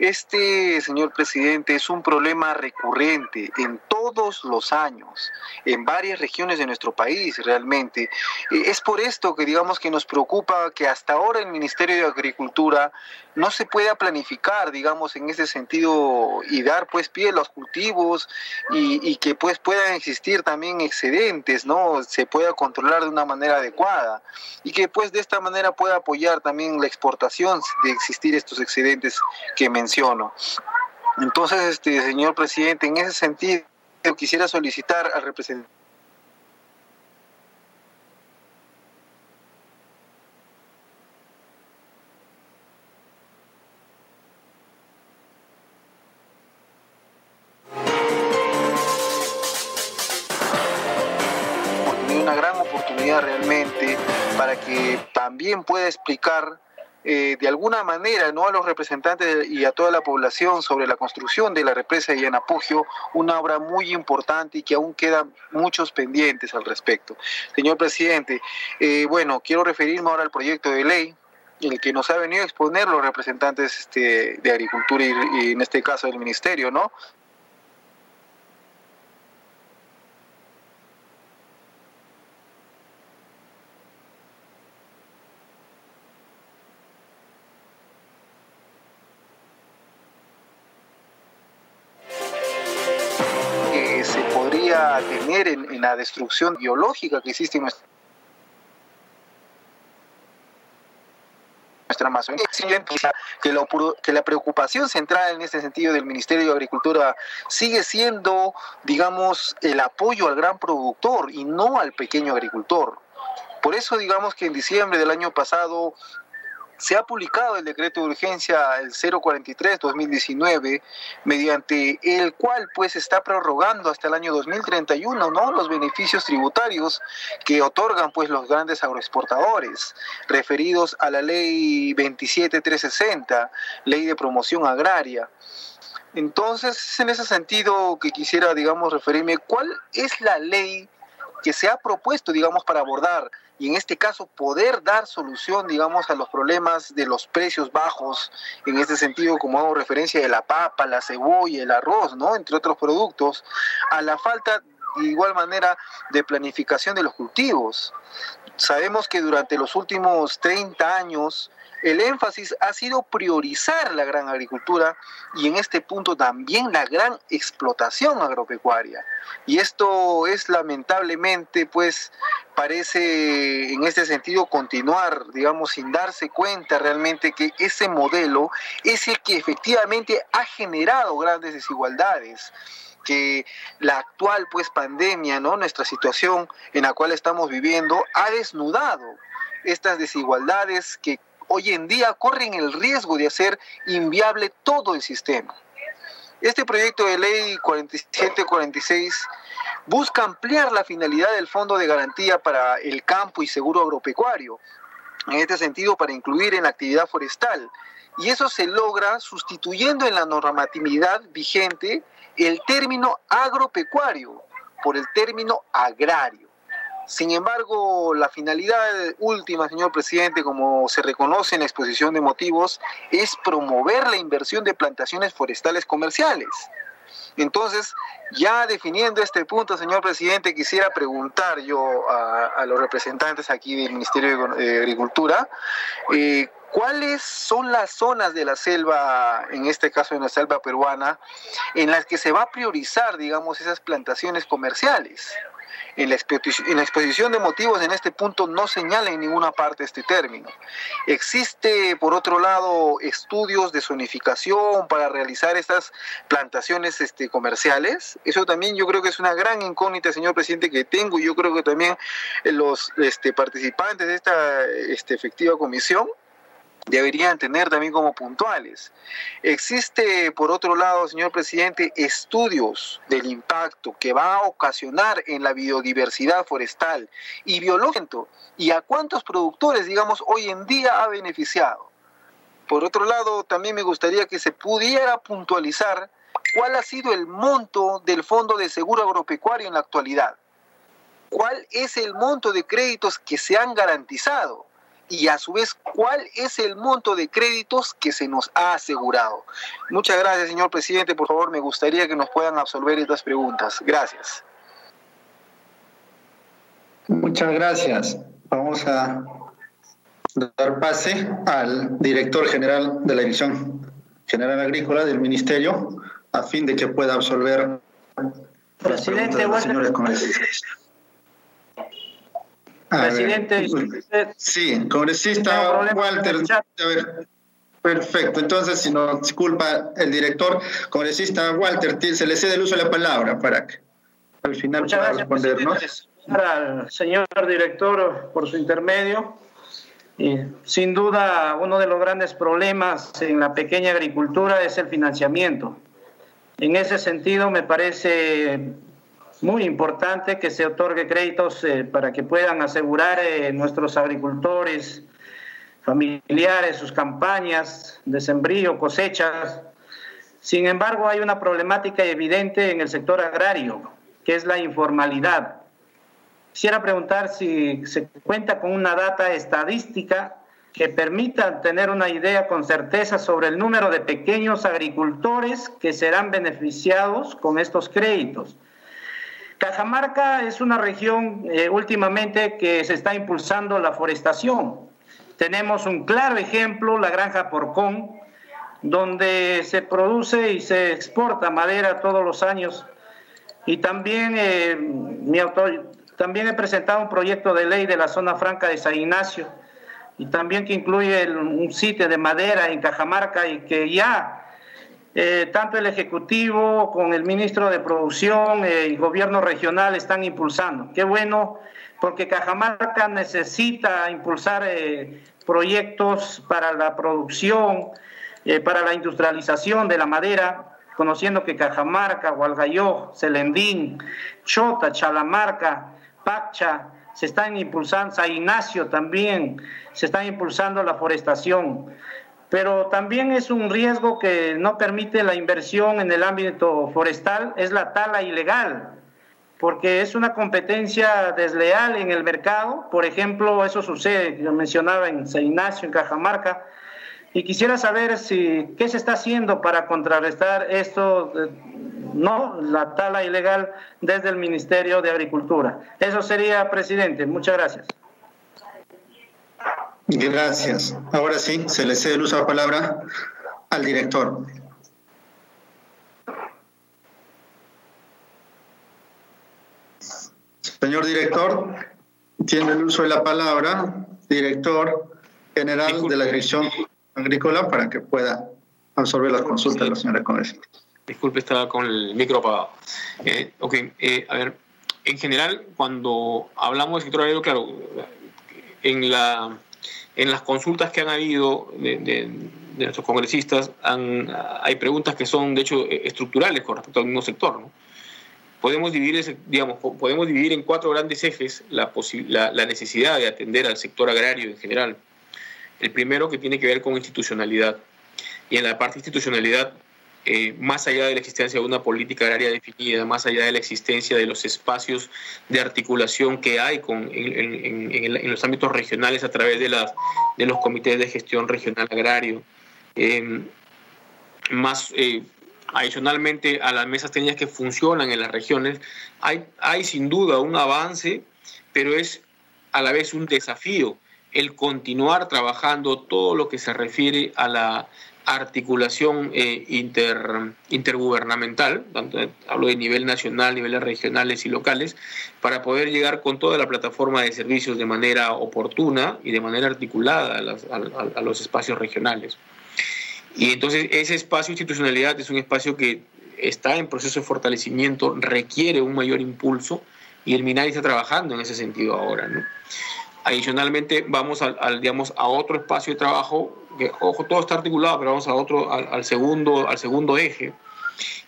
Este, señor presidente, es un problema recurrente en todos los años, en varias regiones de nuestro país realmente. Es por esto que digamos que nos preocupa que hasta ahora el Ministerio de Agricultura no se pueda planificar, digamos, en ese sentido y dar pues pie a los cultivos y, que pues puedan existir también excedentes, ¿no? Se pueda controlar de una manera adecuada y que pues de esta manera pueda apoyar también la exportación de existir estos excedentes que mencioné entonces, este señor presidente, en ese sentido quisiera solicitar al representante una gran oportunidad realmente para que también pueda explicar eh, de alguna manera no a los representantes y a toda la población sobre la construcción de la represa de Yanapugio, una obra muy importante y que aún quedan muchos pendientes al respecto. Señor presidente, eh, bueno, quiero referirme ahora al proyecto de ley el que nos ha venido a exponer los representantes este, de Agricultura y, y en este caso del Ministerio, ¿no? La destrucción biológica que existe en nuestra nuestra Amazonía. Que, lo, que la preocupación central en este sentido del Ministerio de Agricultura sigue siendo, digamos, el apoyo al gran productor y no al pequeño agricultor. Por eso, digamos que en diciembre del año pasado se ha publicado el decreto de urgencia el 043-2019, mediante el cual pues está prorrogando hasta el año 2031 ¿no? los beneficios tributarios que otorgan pues los grandes agroexportadores, referidos a la ley 27360, ley de promoción agraria. Entonces, es en ese sentido que quisiera, digamos, referirme, ¿cuál es la ley que se ha propuesto, digamos, para abordar y en este caso poder dar solución, digamos, a los problemas de los precios bajos, en este sentido, como hago referencia de la papa, la cebolla, el arroz, ¿no? Entre otros productos, a la falta de igual manera de planificación de los cultivos. Sabemos que durante los últimos 30 años el énfasis ha sido priorizar la gran agricultura y en este punto también la gran explotación agropecuaria. Y esto es lamentablemente, pues, parece en este sentido continuar, digamos, sin darse cuenta realmente que ese modelo es el que efectivamente ha generado grandes desigualdades que la actual pues pandemia, ¿no? Nuestra situación en la cual estamos viviendo ha desnudado estas desigualdades que hoy en día corren el riesgo de hacer inviable todo el sistema. Este proyecto de ley 4746 busca ampliar la finalidad del Fondo de Garantía para el Campo y Seguro Agropecuario, en este sentido para incluir en la actividad forestal. Y eso se logra sustituyendo en la normatividad vigente el término agropecuario por el término agrario. Sin embargo, la finalidad última, señor presidente, como se reconoce en la exposición de motivos, es promover la inversión de plantaciones forestales comerciales. Entonces, ya definiendo este punto, señor presidente, quisiera preguntar yo a, los representantes aquí del Ministerio de Agricultura, eh, ¿cuáles son las zonas de la selva, en este caso de la selva peruana, en las que se va a priorizar, digamos, esas plantaciones comerciales? En la, exposición de motivos en este punto no señala en ninguna parte este término. Existe, por otro lado, estudios de zonificación para realizar estas plantaciones este, comerciales. Eso también yo creo que es una gran incógnita, señor presidente, que tengo. Yo creo que también los este, participantes de esta este, efectiva comisión deberían tener también como puntuales. Existe, por otro lado, señor presidente, estudios del impacto que va a ocasionar en la biodiversidad forestal y biológico y a cuántos productores, digamos, hoy en día ha beneficiado. Por otro lado, también me gustaría que se pudiera puntualizar cuál ha sido el monto del Fondo de Seguro Agropecuario en la actualidad. ¿Cuál es el monto de créditos que se han garantizado? Y a su vez cuál es el monto de créditos que se nos ha asegurado. Muchas gracias, señor presidente. Por favor, me gustaría que nos puedan absolver estas preguntas. Gracias. Muchas gracias. Vamos a dar pase al director general de la División General Agrícola del Ministerio a fin de que pueda absolver Presidente, las preguntas Presidente. sí, congresista Walter. perfecto. Entonces, si no disculpa el director, congresista Walter, se le cede el uso de la palabra para que al final pueda respondernos. Al señor director por su intermedio. Sin duda, uno de los grandes problemas en la pequeña agricultura es el financiamiento. En ese sentido, me parece muy importante que se otorgue créditos eh, para que puedan asegurar eh, nuestros agricultores familiares sus campañas de sembrío, cosechas. Sin embargo, hay una problemática evidente en el sector agrario, que es la informalidad. Quisiera preguntar si se cuenta con una data estadística que permita tener una idea con certeza sobre el número de pequeños agricultores que serán beneficiados con estos créditos Cajamarca es una región eh, últimamente que se está impulsando la forestación. Tenemos un claro ejemplo, la granja Porcón, donde se produce y se exporta madera todos los años. Y también, eh, mi autor, también he presentado un proyecto de ley de la zona franca de San Ignacio, y también que incluye un sitio de madera en Cajamarca y que ya eh, tanto el Ejecutivo con el ministro de Producción eh, y Gobierno Regional están impulsando. Qué bueno porque Cajamarca necesita impulsar eh, proyectos para la producción, para la industrialización de la madera, conociendo que Cajamarca, Hualgayó, Celendín, Chota, Chalamarca, Pacha, se están impulsando, San Ignacio también, se están impulsando la forestación. Pero también es un riesgo que no permite la inversión en el ámbito forestal, es la tala ilegal porque es una competencia desleal en el mercado. Por ejemplo, eso sucede, yo mencionaba en San Ignacio, en Cajamarca, y quisiera saber si qué se está haciendo para contrarrestar esto, no la tala ilegal desde el Ministerio de Agricultura. Eso sería, presidente. Muchas gracias. Gracias. Ahora sí, se le cede el uso de la palabra al director. Señor director, tiene el uso de la palabra, director general de la Dirección Agrícola, para que pueda absorber las consultas de la señora congresista. Disculpe, estaba con el micro apagado. Eh, ok, eh, a ver, en general, cuando hablamos del sector agrario, claro, en, la, en las consultas que han habido de, de, nuestros congresistas, hay preguntas que son, de hecho, estructurales con respecto al mismo sector, ¿no? podemos dividir, digamos, podemos dividir en cuatro grandes ejes la, la, necesidad de atender al sector agrario en general. El primero que tiene que ver con institucionalidad. Y en la parte institucionalidad, eh, más allá de la existencia de una política agraria definida, más allá de la existencia de los espacios de articulación que hay con, en, los ámbitos regionales a través de, las, de los comités de gestión regional agrario, eh, más eh, adicionalmente a las mesas técnicas que funcionan en las regiones, hay, hay sin duda un avance, pero es a la vez un desafío el continuar trabajando todo lo que se refiere a la articulación eh, inter, intergubernamental, tanto hablo de nivel nacional, niveles regionales y locales, para poder llegar con toda la plataforma de servicios de manera oportuna y de manera articulada a los espacios regionales. Y entonces ese espacio institucionalidad es un espacio que está en proceso de fortalecimiento, requiere un mayor impulso y el MINARI está trabajando en ese sentido ahora. Adicionalmente vamos al, digamos, a otro espacio de trabajo, ojo, todo está articulado, pero vamos a otro, al, segundo, al segundo eje.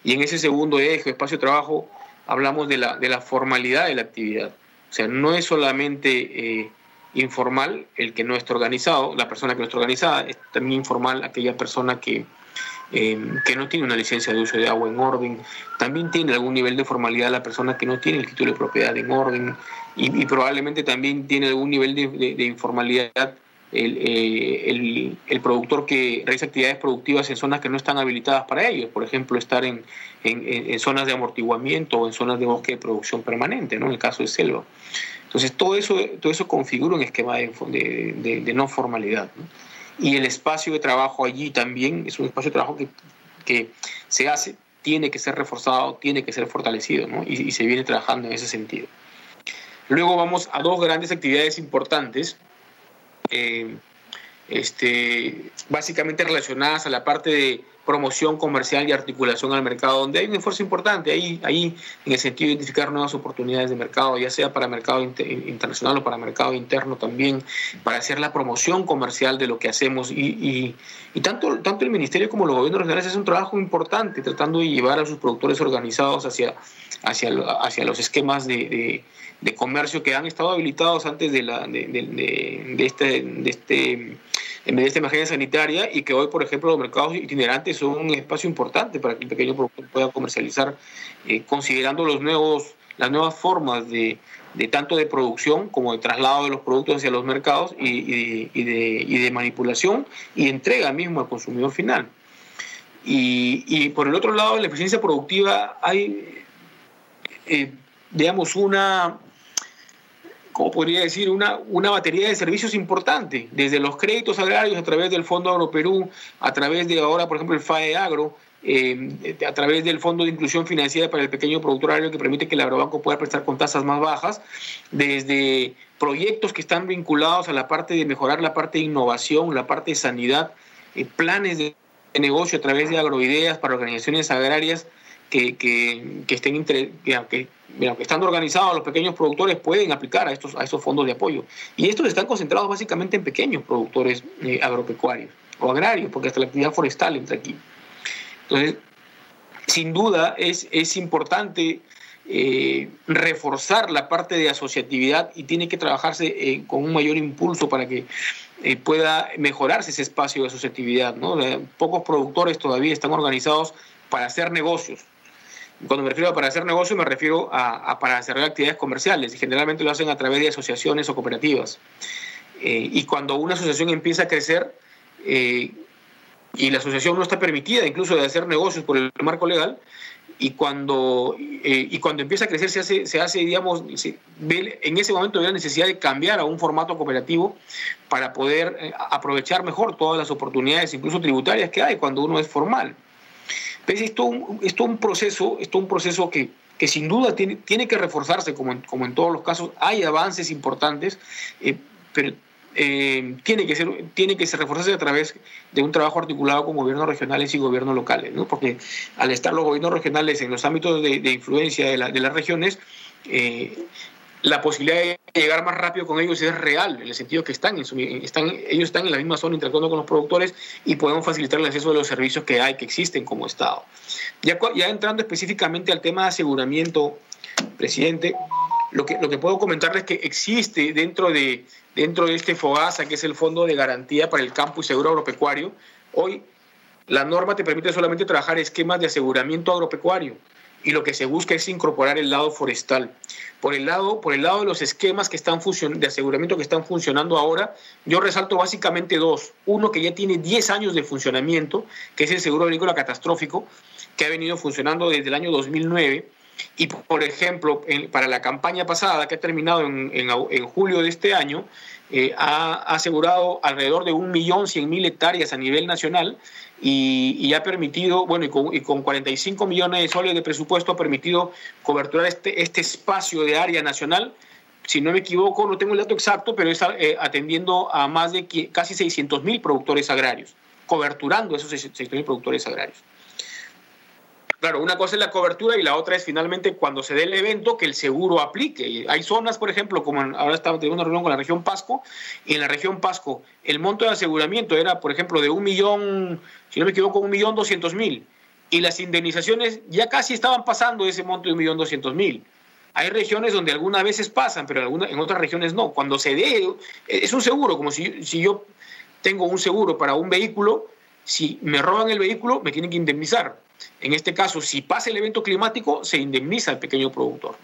Y en ese segundo eje, espacio de trabajo, hablamos de la, de la formalidad de la actividad. O sea, no es solamente... Eh, informal el que no está organizado, la persona que no está organizada, es también informal aquella persona que, eh, que no tiene una licencia de uso de agua en orden, también tiene algún nivel de formalidad la persona que no tiene el título de propiedad en orden y, probablemente también tiene algún nivel de, informalidad el, eh, el, el, productor que realiza actividades productivas en zonas que no están habilitadas para ello, por ejemplo, estar en, en, en, zonas de amortiguamiento o en zonas de bosque de producción permanente, ¿no? en el caso de selva. Entonces, todo eso, todo eso configura un esquema de, de, no formalidad. Y el espacio de trabajo allí también es un espacio de trabajo que, que se hace, tiene que ser reforzado, tiene que ser fortalecido, ¿no? y, se viene trabajando en ese sentido. Luego vamos a dos grandes actividades importantes, eh, este, básicamente relacionadas a la parte de promoción comercial y articulación al mercado, donde hay un esfuerzo importante ahí, ahí en el sentido de identificar nuevas oportunidades de mercado, ya sea para mercado internacional o para mercado interno también, para hacer la promoción comercial de lo que hacemos. Y, y, tanto, tanto el Ministerio como los gobiernos regionales hacen un trabajo importante tratando de llevar a sus productores organizados hacia, hacia, hacia los esquemas de, de, comercio que han estado habilitados antes de, la, de, de este, de este en vez de esta emergencia sanitaria y que hoy, por ejemplo, los mercados itinerantes son un espacio importante para que el pequeño productor pueda comercializar, eh, considerando los nuevos, las nuevas formas de, de, tanto de producción como de traslado de los productos hacia los mercados y, de, y de, manipulación y entrega mismo al consumidor final. Y, por el otro lado, la eficiencia productiva hay, eh, digamos, una ¿cómo podría decir? Una, una batería de servicios importante, desde los créditos agrarios a través del Fondo Agroperú, a través de ahora, por ejemplo, el FAE Agro, eh, a través del Fondo de Inclusión Financiera para el Pequeño Productor Agrario que permite que el agrobanco pueda prestar con tasas más bajas, desde proyectos que están vinculados a la parte de mejorar la parte de innovación, la parte de sanidad, eh, planes de negocio a través de agroideas para organizaciones agrarias que, que, que estén que, que, estando organizados los pequeños productores pueden aplicar a estos, a estos fondos de apoyo. Y estos están concentrados básicamente en pequeños productores eh, agropecuarios o agrarios, porque hasta la actividad forestal entra aquí. Entonces, sin duda es, es importante eh, reforzar la parte de asociatividad y tiene que trabajarse eh, con un mayor impulso para que pueda mejorarse ese espacio de asociatividad. ¿no? pocos productores todavía están organizados para hacer negocios. Cuando me refiero a para hacer negocios me refiero a, para hacer actividades comerciales y generalmente lo hacen a través de asociaciones o cooperativas. y cuando una asociación empieza a crecer, y la asociación no está permitida incluso de hacer negocios por el marco legal, y cuando, eh, y cuando empieza a crecer se hace, se hace digamos, en ese momento hay la necesidad de cambiar a un formato cooperativo para poder eh, aprovechar mejor todas las oportunidades, incluso tributarias que hay cuando uno es formal. Pero es todo un, proceso, es un proceso que, que sin duda tiene, tiene que reforzarse, como en, como en todos los casos. Hay avances importantes, eh, pero eh, tiene, que ser, tiene que reforzarse a través de un trabajo articulado con gobiernos regionales y gobiernos locales, ¿no? porque al estar los gobiernos regionales en los ámbitos de, influencia de, las regiones, eh, la posibilidad de llegar más rápido con ellos es real, en el sentido que están, en están, ellos están en la misma zona interactuando con los productores y podemos facilitar el acceso de los servicios que hay, que existen como Estado. Ya, entrando específicamente al tema de aseguramiento, presidente, lo que, lo que puedo comentarles es que existe dentro de, dentro de este FOGASA, que es el Fondo de Garantía para el Campo y Seguro Agropecuario, hoy la norma te permite solamente trabajar esquemas de aseguramiento agropecuario y lo que se busca es incorporar el lado forestal. Por el lado, por el lado de los esquemas que están de aseguramiento que están funcionando ahora, yo resalto básicamente dos. Uno que ya tiene 10 años de funcionamiento, que es el seguro agrícola catastrófico, que ha venido funcionando desde el año 2009 y, por ejemplo, para la campaña pasada, que ha terminado en, julio de este año, eh, ha, asegurado alrededor de 1.100.000 hectáreas a nivel nacional y, ha permitido, bueno, y con, 45 millones de soles de presupuesto ha permitido coberturar este, este espacio de área nacional. Si no me equivoco, no tengo el dato exacto, pero es eh, atendiendo a más de casi 600.000 productores agrarios, coberturando esos 600.000 productores agrarios. Claro, una cosa es la cobertura y la otra es finalmente cuando se dé el evento que el seguro aplique. Hay zonas, por ejemplo, como ahora estamos teniendo una reunión con la región Pasco, y en la región Pasco el monto de aseguramiento era, por ejemplo, de un millón, si no me equivoco, un millón doscientos mil, y las indemnizaciones ya casi estaban pasando ese monto de un millón doscientos mil. Hay regiones donde algunas veces pasan, pero en otras regiones no. Cuando se dé, es un seguro, como si, si yo tengo un seguro para un vehículo, si me roban el vehículo, me tienen que indemnizar en este caso, si pasa el evento climático, se indemniza al pequeño productor.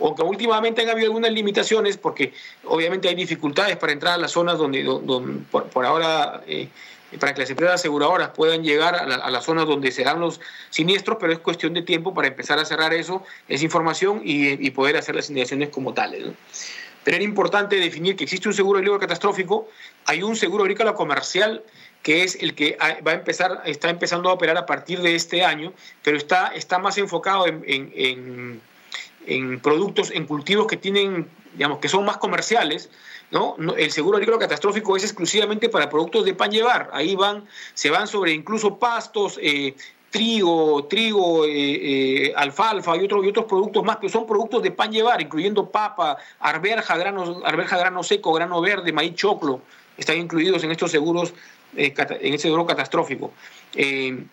Aunque últimamente han habido algunas limitaciones, porque obviamente hay dificultades para entrar a las zonas donde, por, ahora, eh, para que las empresas aseguradoras puedan llegar a, las zonas donde se dan los siniestros, pero es cuestión de tiempo para empezar a cerrar eso, esa información y, poder hacer las indemnizaciones como tales. Pero era importante definir que existe un seguro agrícola catastrófico, hay un seguro agrícola comercial que es el que va a empezar, está empezando a operar a partir de este año, pero está, está más enfocado en, en, productos, en cultivos que tienen, digamos, que son más comerciales, ¿no? El seguro agrícola catastrófico es exclusivamente para productos de pan llevar. Ahí van, se van sobre incluso pastos, eh, trigo, trigo, eh, eh, alfalfa y, otros y otros productos más, que son productos de pan llevar, incluyendo papa, arberja, grano, arberja, grano seco, grano verde, maíz choclo, están incluidos en estos seguros eh, en ese seguro catastrófico. Eh,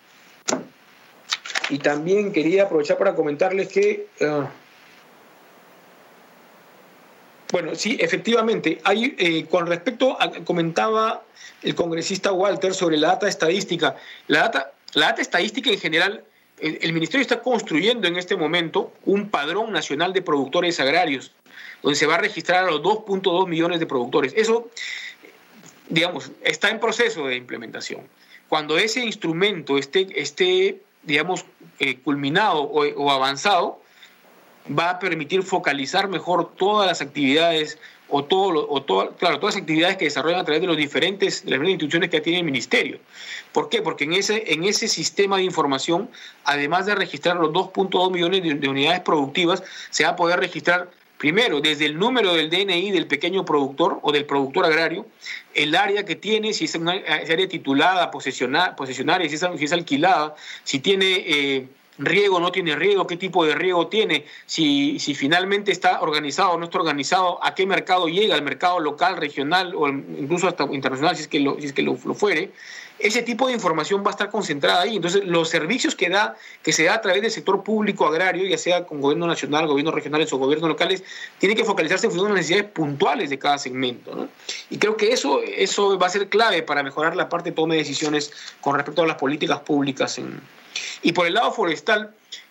y también quería aprovechar para comentarles que, ah, bueno, sí, efectivamente, hay, eh, con respecto a, comentaba el congresista Walter sobre la data estadística, la data, la data estadística en general, el, el Ministerio está construyendo en este momento un padrón nacional de productores agrarios, donde se va a registrar a los 2.2 millones de productores. Eso digamos, está en proceso de implementación. Cuando ese instrumento esté, esté digamos, eh, culminado o, avanzado, va a permitir focalizar mejor todas las actividades o, todo, o claro, todas las actividades que desarrollan a través de, los diferentes, las diferentes instituciones que tiene el Ministerio. ¿Por qué? Porque en ese, en ese sistema de información, además de registrar los 2.2 millones de unidades productivas, se va a poder registrar Primero, desde el número del DNI del pequeño productor o del productor agrario, el área que tiene, si es una área titulada, posesionaria, si es, si es alquilada, si tiene eh, riego, no tiene riego, qué tipo de riego tiene, si, si finalmente está organizado o no está organizado, a qué mercado llega, al mercado local, regional o incluso hasta internacional, si es que lo, si es que lo, fuere. Ese tipo de información va a estar concentrada ahí. Entonces, los servicios que, da, que se da a través del sector público agrario, ya sea con gobierno nacional, gobiernos regionales o gobiernos locales, tienen que focalizarse en función de las necesidades puntuales de cada segmento. Y creo que eso, eso va a ser clave para mejorar la parte de toma de decisiones con respecto a las políticas públicas en, y por el lado forestal,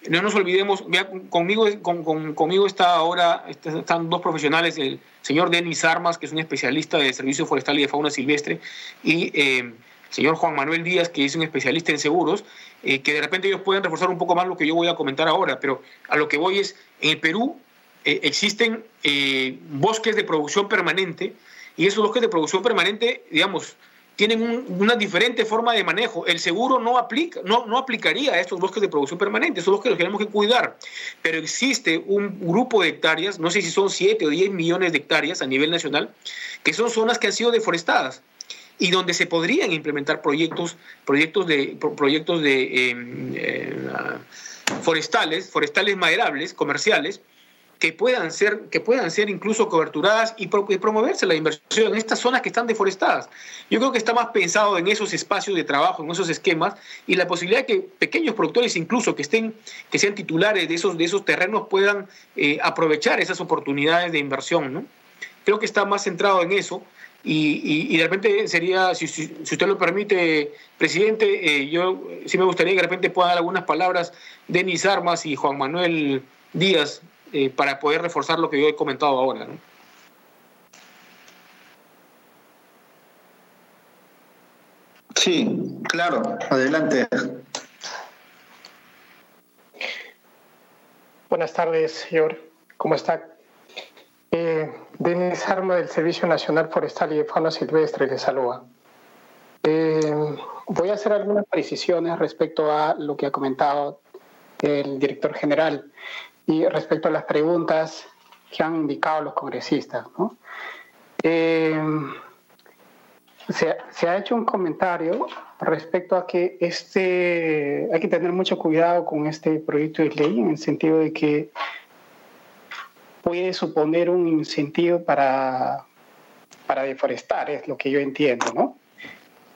no nos olvidemos, conmigo, conmigo está ahora, están dos profesionales, el señor Denis Armas, que es un especialista de servicio forestal y de fauna silvestre, y eh, señor Juan Manuel Díaz, que es un especialista en seguros, eh, que de repente ellos pueden reforzar un poco más lo que yo voy a comentar ahora, pero a lo que voy es, en el Perú eh, existen bosques de producción permanente, y esos bosques de producción permanente, digamos, tienen una diferente forma de manejo. El seguro no, aplica, no, no aplicaría a estos bosques de producción permanente, esos bosques los tenemos que cuidar. Pero existe un grupo de hectáreas, no sé si son 7 o 10 millones de hectáreas a nivel nacional, que son zonas que han sido deforestadas y donde se podrían implementar proyectos, proyectos de, proyectos de em, eh, forestales, forestales maderables, comerciales, que puedan ser, que puedan ser incluso coberturadas y, promoverse la inversión en estas zonas que están deforestadas. Yo creo que está más pensado en esos espacios de trabajo, en esos esquemas, y la posibilidad de que pequeños productores incluso que estén, que sean titulares de esos, de esos terrenos puedan eh, aprovechar esas oportunidades de inversión. ¿no? Creo que está más centrado en eso. Y, de repente sería, si, si, usted lo permite, presidente, eh, yo sí me gustaría que de repente puedan dar algunas palabras Denis Armas y Juan Manuel Díaz eh, para poder reforzar lo que yo he comentado ahora. Sí, claro, adelante. Buenas tardes, señor. ¿Cómo está? Eh, Denis Arma del Servicio Nacional Forestal y de Fauna Silvestre le saluda. Eh, voy a hacer algunas precisiones respecto a lo que ha comentado el director general y respecto a las preguntas que han indicado los congresistas. Eh, se, ha hecho un comentario respecto a que este, hay que tener mucho cuidado con este proyecto de ley en el sentido de que puede suponer un incentivo para, para deforestar, es lo que yo entiendo, ¿no?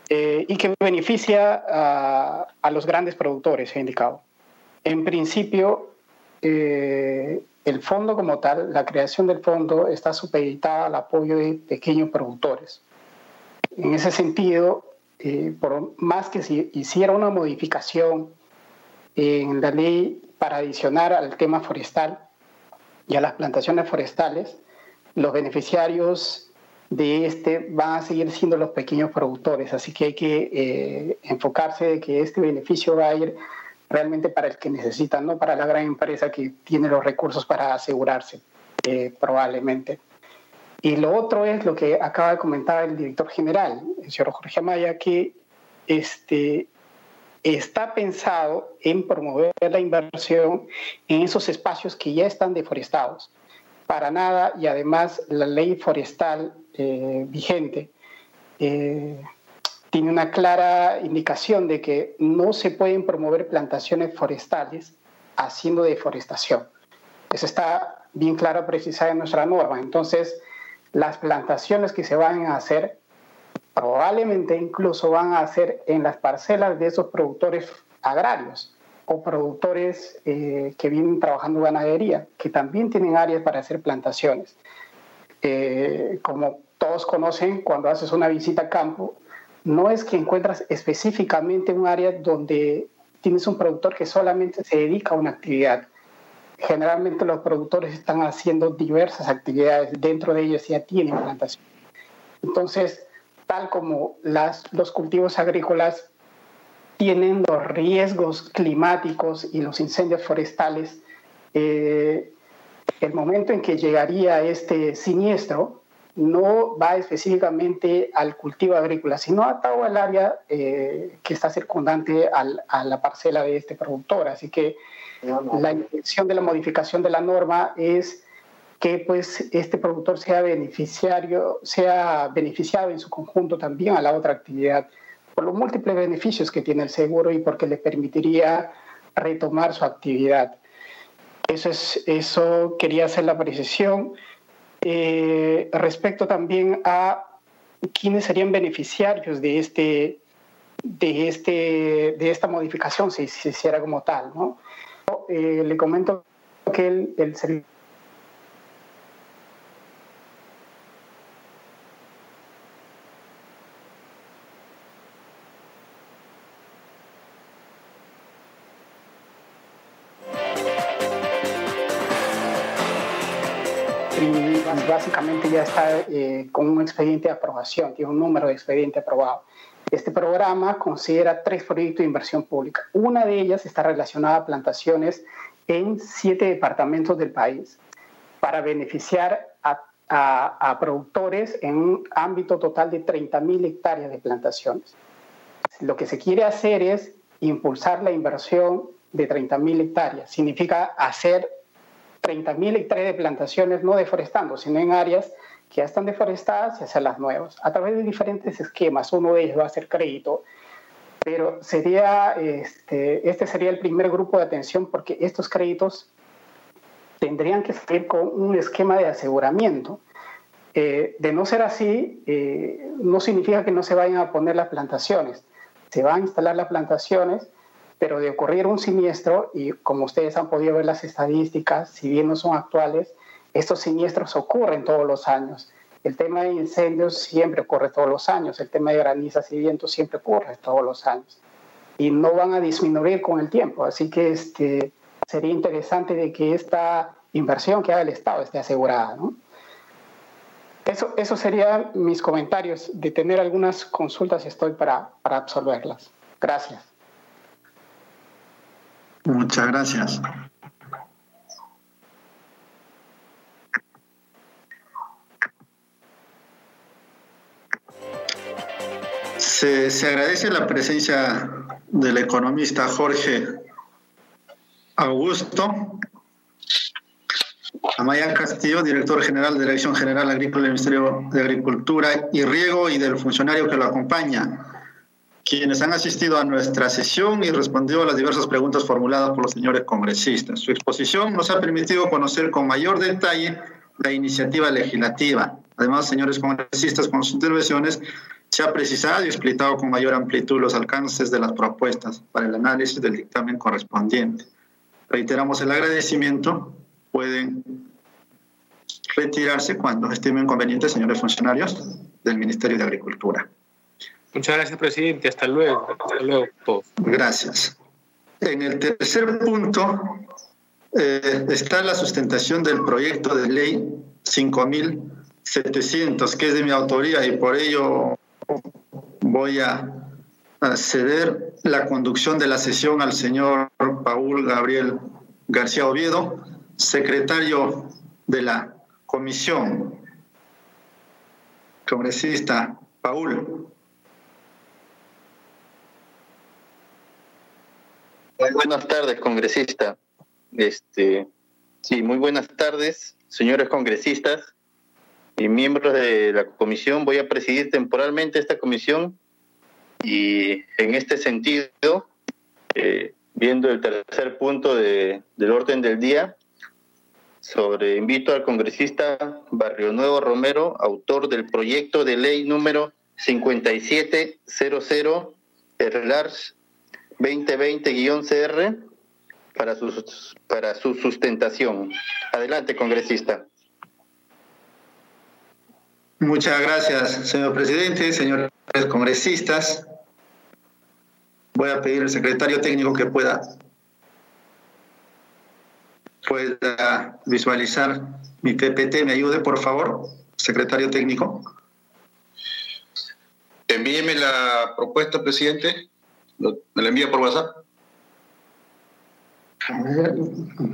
Eh, y que beneficia a, a los grandes productores, he indicado. En principio, eh, el fondo como tal, la creación del fondo está supeditada al apoyo de pequeños productores. En ese sentido, eh, por más que se hiciera una modificación en la ley para adicionar al tema forestal y a las plantaciones forestales, los beneficiarios de este van a seguir siendo los pequeños productores, así que hay que eh, enfocarse de que este beneficio va a ir realmente para el que necesita, no para la gran empresa que tiene los recursos para asegurarse, eh, probablemente. Y lo otro es lo que acaba de comentar el director general, el señor Jorge Amaya, que este, está pensado en promover la inversión en esos espacios que ya están deforestados. Para nada, y además la ley forestal eh, vigente eh, tiene una clara indicación de que no se pueden promover plantaciones forestales haciendo deforestación. Eso está bien claro precisado en nuestra norma. Entonces, las plantaciones que se van a hacer probablemente incluso van a hacer en las parcelas de esos productores agrarios o productores eh, que vienen trabajando ganadería, que también tienen áreas para hacer plantaciones. Eh, como todos conocen, cuando haces una visita a campo, no es que encuentras específicamente un área donde tienes un productor que solamente se dedica a una actividad. Generalmente los productores están haciendo diversas actividades, dentro de ellos ya tienen plantación. Entonces, tal como las, los cultivos agrícolas tienen los riesgos climáticos y los incendios forestales, eh, el momento en que llegaría este siniestro, no va específicamente al cultivo agrícola, sino atado al área eh, que está circundante a la parcela de este productor. Así que la intención de la modificación de la norma es que pues este productor sea beneficiario, sea beneficiado en su conjunto también a la otra actividad, por los múltiples beneficios que tiene el seguro y porque le permitiría retomar su actividad. Eso, es, eso quería hacer la precisión. Eh, respecto también a quiénes serían beneficiarios de, este, de, este, de esta modificación si se hiciera como tal. ¿no? Eh, le comento que el, el servicio básicamente ya está eh, con un expediente de aprobación, tiene un número de expediente aprobado. Este programa considera tres proyectos de inversión pública. Una de ellas está relacionada a plantaciones en siete departamentos del país para beneficiar a, a, a productores en un ámbito total de 30.000 hectáreas de plantaciones. Lo que se quiere hacer es impulsar la inversión de 30.000 hectáreas. Significa hacer 30.000 hectáreas de plantaciones no deforestando, sino en áreas que ya están deforestadas y hacer las nuevas, a través de diferentes esquemas. Uno de ellos va a ser crédito, pero sería, este, este sería el primer grupo de atención porque estos créditos tendrían que salir con un esquema de aseguramiento. Eh, de no ser así, eh, no significa que no se vayan a poner las plantaciones. Se van a instalar las plantaciones, pero de ocurrir un siniestro, y como ustedes han podido ver las estadísticas, si bien no son actuales, estos siniestros ocurren todos los años. El tema de incendios siempre ocurre todos los años, el tema de granizas y vientos siempre ocurre todos los años. Y no van a disminuir con el tiempo, así que este, sería interesante de que esta inversión que haga el Estado esté asegurada. ¿no? Eso, eso serían mis comentarios. De tener algunas consultas estoy para, para absolverlas. Gracias. Muchas gracias. Se, se, agradece la presencia del economista Jorge Augusto Amaya Castillo, director general de Dirección General Agrícola del Ministerio de Agricultura y Riego y del funcionario que lo acompaña quienes han asistido a nuestra sesión y respondido a las diversas preguntas formuladas por los señores congresistas. Su exposición nos ha permitido conocer con mayor detalle la iniciativa legislativa. Además, señores congresistas, con sus intervenciones se ha precisado y explicado con mayor amplitud los alcances de las propuestas para el análisis del dictamen correspondiente. Reiteramos el agradecimiento. Pueden retirarse cuando estimen conveniente, señores funcionarios del Ministerio de Agricultura. Muchas gracias, presidente. Hasta luego. Hasta luego. Gracias. En el tercer punto eh, está la sustentación del proyecto de ley 5700, que es de mi autoría y por ello voy a, a ceder la conducción de la sesión al señor Paul Gabriel García Oviedo, secretario de la comisión. Congresista Paul. Muy buenas tardes, congresista. Este, sí, muy buenas tardes, señores congresistas y miembros de la comisión. Voy a presidir temporalmente esta comisión y en este sentido, eh, viendo el tercer punto de, del orden del día, sobre invito al congresista Barrio Nuevo Romero, autor del proyecto de ley número 5700, RLARS 2020-CR para su, para su sustentación. Adelante, congresista. Muchas gracias, señor presidente, señores congresistas. Voy a pedir al secretario técnico que pueda, pueda visualizar mi PPT. ¿Me ayude, por favor, secretario técnico? Envíeme la propuesta, presidente. ¿Me lo envía por WhatsApp?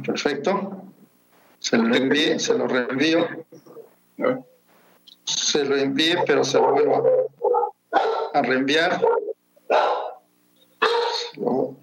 Perfecto. Se lo reenvíe, se lo reenvío. Se lo envíe, pero se lo vuelvo a reenviar. proyecto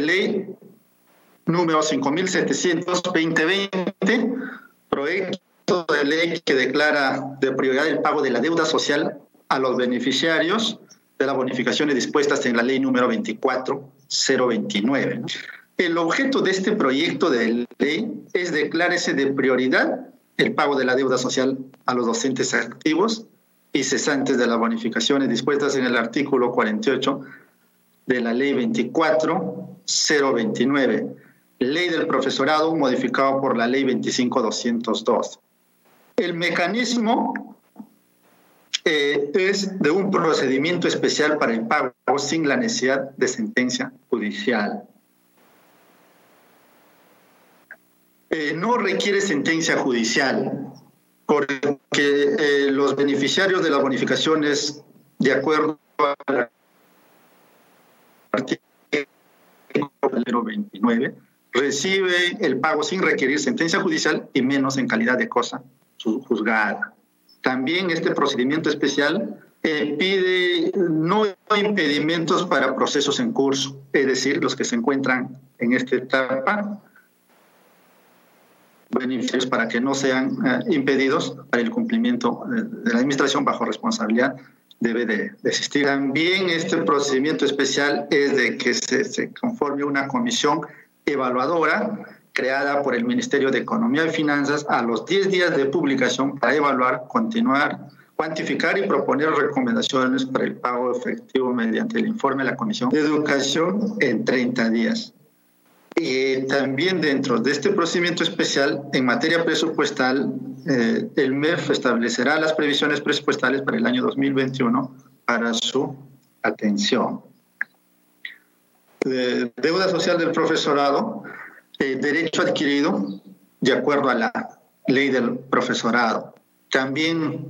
ley número 5700-2020, proyecto de ley que declara de prioridad el pago de la deuda social a los beneficiarios de las bonificaciones dispuestas en la ley número 24029. El objeto de este proyecto de ley es declararse de prioridad el pago de la deuda social a los docentes activos y cesantes de las bonificaciones dispuestas en el artículo 48 de la ley 24029, ley del profesorado modificado por la ley 25202. El mecanismo eh, es de un procedimiento especial para el pago sin la necesidad de sentencia judicial. Eh, no requiere sentencia judicial porque eh, los beneficiarios de las bonificaciones, de acuerdo al artículo 29, reciben el pago sin requerir sentencia judicial y menos en calidad de cosa juzgada. También este procedimiento especial eh, pide no impedimentos para procesos en curso, es decir, los que se encuentran en esta etapa, beneficios para que no sean eh, impedidos para el cumplimiento de, la administración bajo responsabilidad debe de, existir. También este procedimiento especial es de que se, se conforme una comisión evaluadora creada por el Ministerio de Economía y Finanzas a los 10 días de publicación para evaluar, continuar, cuantificar y proponer recomendaciones para el pago efectivo mediante el informe de la Comisión de Educación en 30 días. Y también dentro de este procedimiento especial, en materia presupuestal, eh, el MEF establecerá las previsiones presupuestales para el año 2021 para su atención. Eh, deuda social del profesorado eh, derecho adquirido de acuerdo a la ley del profesorado. También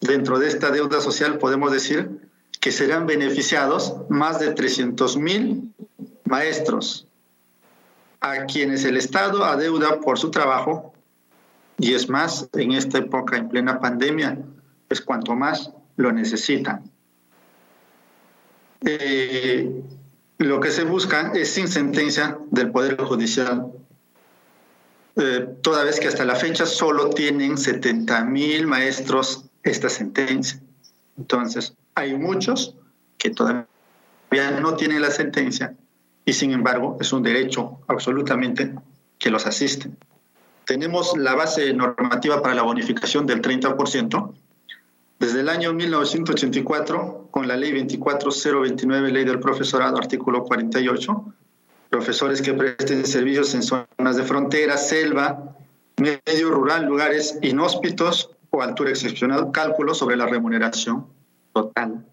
dentro de esta deuda social podemos decir que serán beneficiados más de 300 mil maestros a quienes el Estado adeuda por su trabajo y es más en esta época en plena pandemia, pues cuanto más lo necesitan. Eh, lo que se busca es sin sentencia del Poder Judicial, eh, toda vez que hasta la fecha solo tienen 70 mil maestros esta sentencia. Entonces, hay muchos que todavía no tienen la sentencia y sin embargo es un derecho absolutamente que los asiste. Tenemos la base normativa para la bonificación del 30%, desde el año 1984, con la ley 24029, ley del profesorado, artículo 48, profesores que presten servicios en zonas de frontera, selva, medio rural, lugares inhóspitos o altura excepcional, cálculo sobre la remuneración total.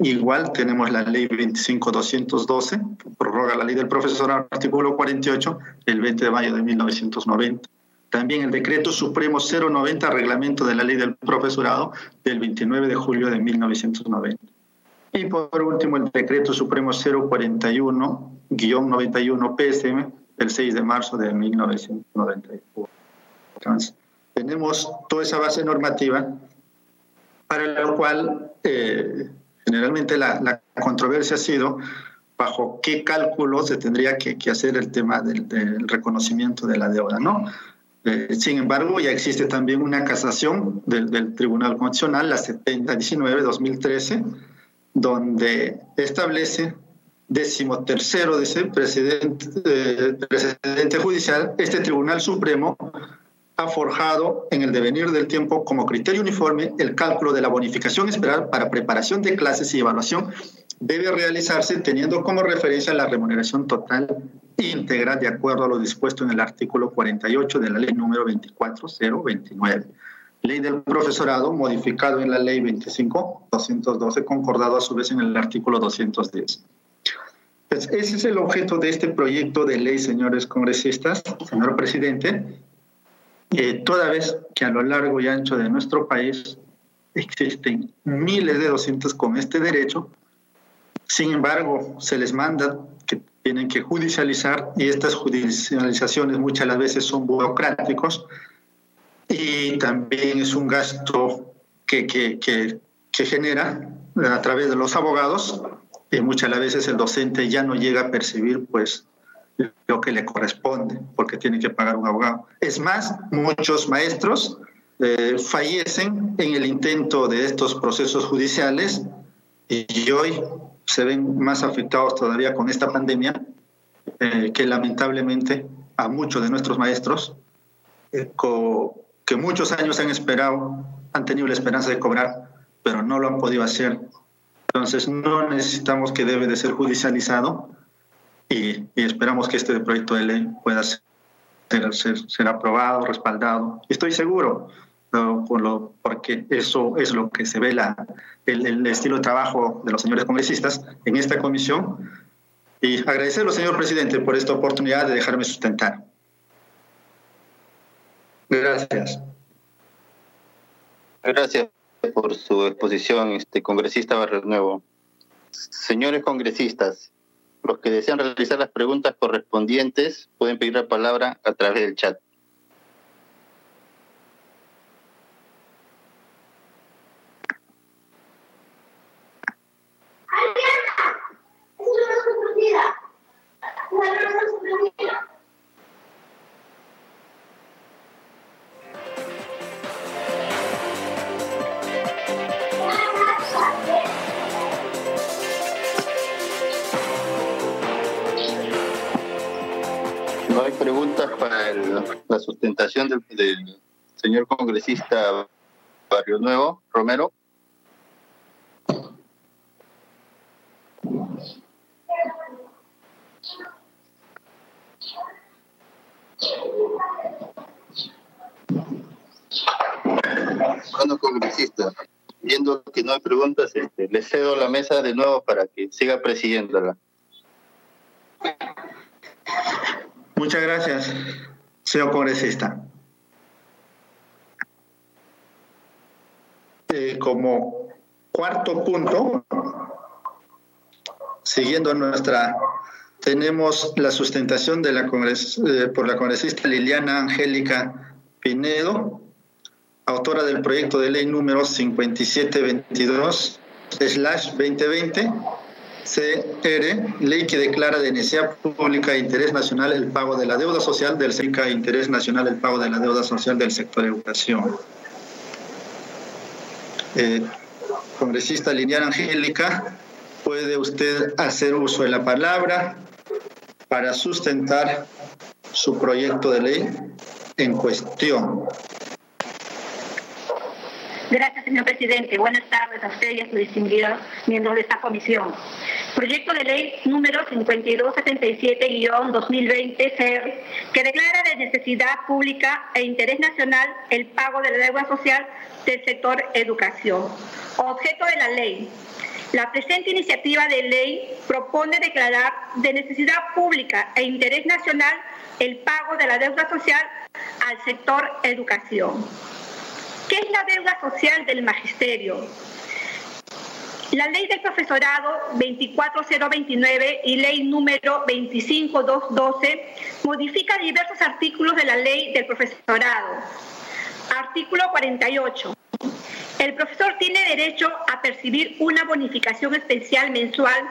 Igual tenemos la ley 25212, que prorroga la ley del profesorado, artículo 48, el 20 de mayo de 1990. También el decreto supremo 090, reglamento de la ley del profesorado del 29 de julio de 1990. Y por último, el decreto supremo 041-91 PSM del 6 de marzo de 1994. Entonces, tenemos toda esa base normativa para la cual eh, generalmente la, controversia ha sido bajo qué cálculo se tendría que, hacer el tema del, del, reconocimiento de la deuda, ¿no? Eh, sin embargo, ya existe también una casación del, Tribunal Constitucional, la 7019-2013, donde establece décimo tercero de ese presidente, eh, presidente judicial, este Tribunal Supremo ha forjado en el devenir del tiempo como criterio uniforme el cálculo de la bonificación esperada para preparación de clases y evaluación debe realizarse teniendo como referencia la remuneración total íntegra de acuerdo a lo dispuesto en el artículo 48 de la ley número 24029. Ley del profesorado modificado en la ley 25-212, concordado a su vez en el artículo 210. Pues ese es el objeto de este proyecto de ley, señores congresistas, señor presidente, eh, toda vez que a lo largo y ancho de nuestro país existen miles de docentes con este derecho, sin embargo, se les manda que tienen que judicializar y estas judicializaciones muchas las veces son burocráticos y también es un gasto que, que, que, genera a través de los abogados y muchas veces el docente ya no llega a percibir pues lo que le corresponde porque tiene que pagar un abogado. Es más, muchos maestros eh, fallecen en el intento de estos procesos judiciales y hoy se ven más afectados todavía con esta pandemia eh, que lamentablemente a muchos de nuestros maestros eh, que muchos años han esperado, han tenido la esperanza de cobrar, pero no lo han podido hacer. Entonces no necesitamos que debe de ser judicializado y, esperamos que este proyecto de ley pueda ser, ser, aprobado, respaldado. Estoy seguro, por lo, porque eso es lo que se ve la, el, el estilo de trabajo de los señores congresistas en esta comisión. Y agradecerlo, señor presidente, por esta oportunidad de dejarme sustentar. Gracias. Gracias por su exposición, este congresista Barrio Nuevo. Señores congresistas, los que desean realizar las preguntas correspondientes pueden pedir la palabra a través del chat. La sustentación del, señor congresista Barrio Nuevo, Romero. Bueno, congresista, viendo que no hay preguntas, este, le cedo la mesa de nuevo para que siga presidiéndola. Muchas gracias, señor congresista. Eh, como cuarto punto, siguiendo nuestra, tenemos la sustentación de la eh, por la congresista Liliana Angélica Pinedo, autora del proyecto de ley número 5722 2020 CR, ley que declara de necesidad pública e interés nacional el pago de la deuda social del sector e interés nacional el pago de la deuda social del sector de educación. Eh, congresista Lineal Angélica, puede usted hacer uso de la palabra para sustentar su proyecto de ley en cuestión. Gracias, señor presidente. Buenas tardes a usted y a su distinguido miembros de esta comisión. Proyecto de ley número 5277-2020 CER, que declara de necesidad pública e interés nacional el pago de la deuda social del sector educación. Objeto de la ley. La presente iniciativa de ley propone declarar de necesidad pública e interés nacional el pago de la deuda social al sector educación. ¿Qué es la deuda social del magisterio? La ley del profesorado 24029 y ley número 25212 modifica diversos artículos de la ley del profesorado. Artículo 48. El profesor tiene derecho a percibir una bonificación especial mensual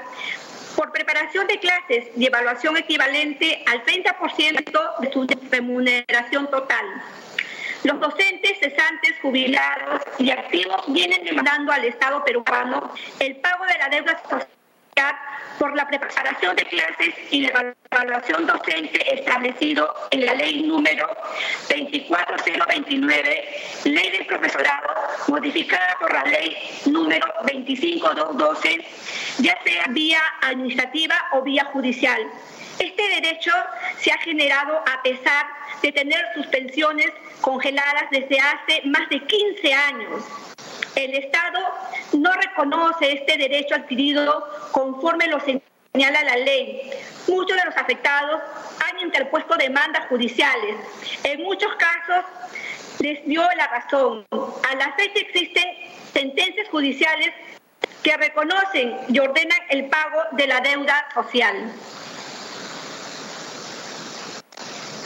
por preparación de clases y evaluación equivalente al 30% de su remuneración total los docentes, cesantes, jubilados y activos vienen demandando al Estado peruano el pago de la deuda social por la preparación de clases y la evaluación docente establecido en la ley número 24029, ley del profesorado, modificada por la ley número 25212, ya sea vía administrativa o vía judicial. Este derecho se ha generado a pesar de tener suspensiones congeladas desde hace más de 15 años. El Estado no reconoce este derecho adquirido conforme lo señala la ley. Muchos de los afectados han interpuesto demandas judiciales. En muchos casos les dio la razón. A la fecha existen sentencias judiciales que reconocen y ordenan el pago de la deuda social.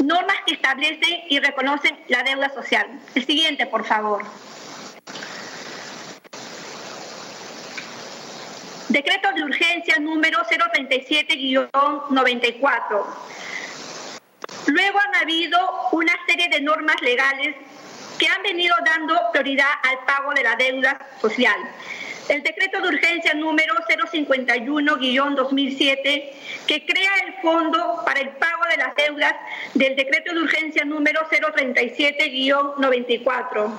Normas que establecen y reconocen la deuda social. El siguiente, por favor. Decreto de urgencia número 037-94. Luego han habido una serie de normas legales que han venido dando prioridad al pago de la deuda social. El decreto de urgencia número 051-2007, que crea el fondo para el pago de las deudas del decreto de urgencia número 037-94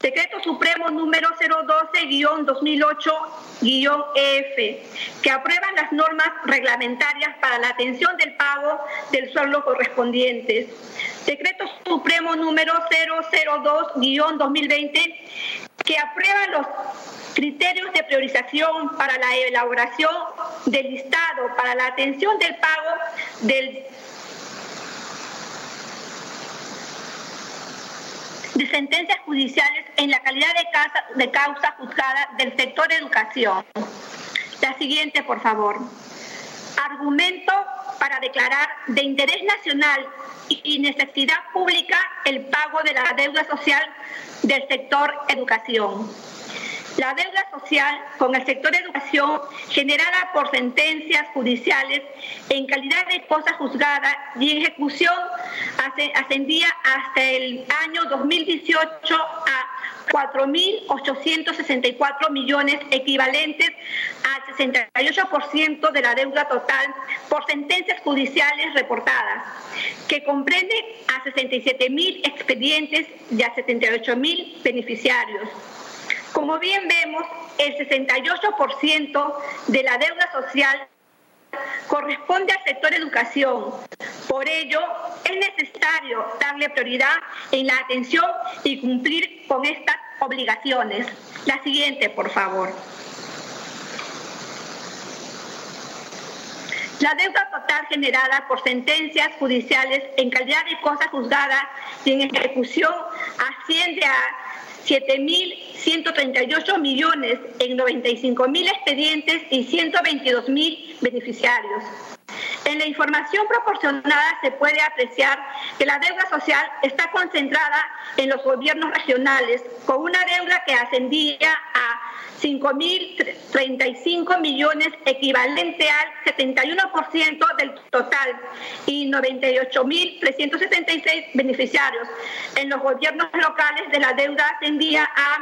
Decreto Supremo número 012-2008-EF, que aprueba las normas reglamentarias para la atención del pago del sueldo correspondientes. Decreto Supremo número 002-2020, que aprueba los criterios de priorización para la elaboración del listado para la atención del pago del sentencias judiciales en la calidad de, de causa juzgada del sector educación. La siguiente, por favor. Argumento para declarar de interés nacional y necesidad pública el pago de la deuda social del sector educación. La deuda social con el sector educación generada por sentencias judiciales en calidad de cosa juzgada y ejecución ascendía hasta el año 2018 a 4.864 millones equivalentes al 68% de la deuda total por sentencias judiciales reportadas, que comprende a 67.000 expedientes y a 78.000 beneficiarios. Como bien vemos, el 68% de la deuda social corresponde al sector educación. Por ello, es necesario darle prioridad en la atención y cumplir con estas obligaciones. La siguiente, por favor. La deuda total generada por sentencias judiciales en calidad de cosa juzgada y en ejecución asciende a 7.138 millones en 95 mil expedientes y 122 mil beneficiarios. En la información proporcionada se puede apreciar que la deuda social está concentrada en los gobiernos regionales, con una deuda que ascendía a 5.035 millones, equivalente al 71% del total, y 98.376 beneficiarios. En los gobiernos locales de la deuda ascendía a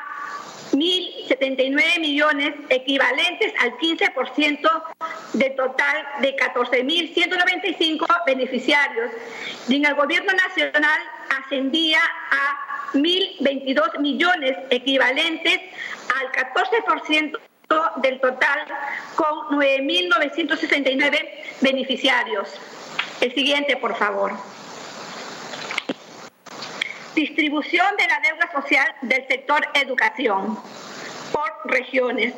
1.079 millones, equivalentes al 15% del total de 14.195 beneficiarios. Y en el gobierno nacional ascendía a 1.022 millones, equivalentes al 14% del total, con 9.969 beneficiarios. El siguiente, por favor. Distribución de la deuda social del sector educación por regiones.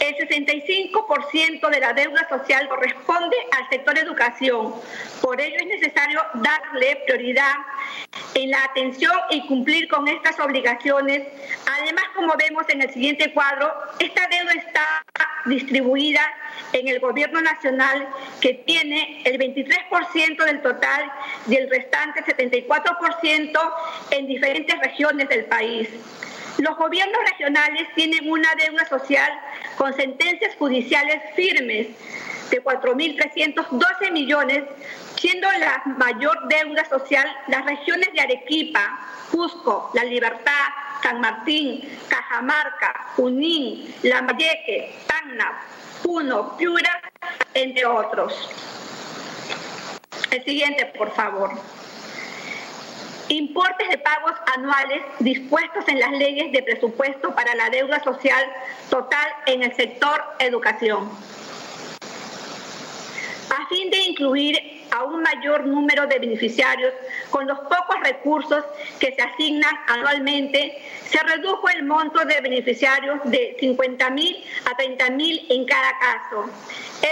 El 65% de la deuda social corresponde al sector educación. Por ello es necesario darle prioridad en la atención y cumplir con estas obligaciones. Además, como vemos en el siguiente cuadro, esta deuda está distribuida en el gobierno nacional que tiene el 23% del total y el restante 74% en diferentes regiones del país. Los gobiernos regionales tienen una deuda social con sentencias judiciales firmes de 4.312 millones, siendo la mayor deuda social las regiones de Arequipa, Cusco, La Libertad, San Martín, Cajamarca, Junín, Lambayeque, Tacna, Puno, Piura, entre otros. El siguiente, por favor importes de pagos anuales dispuestos en las leyes de presupuesto para la deuda social total en el sector educación. A fin de incluir a un mayor número de beneficiarios con los pocos recursos que se asignan anualmente, se redujo el monto de beneficiarios de 50 mil a 30 mil en cada caso.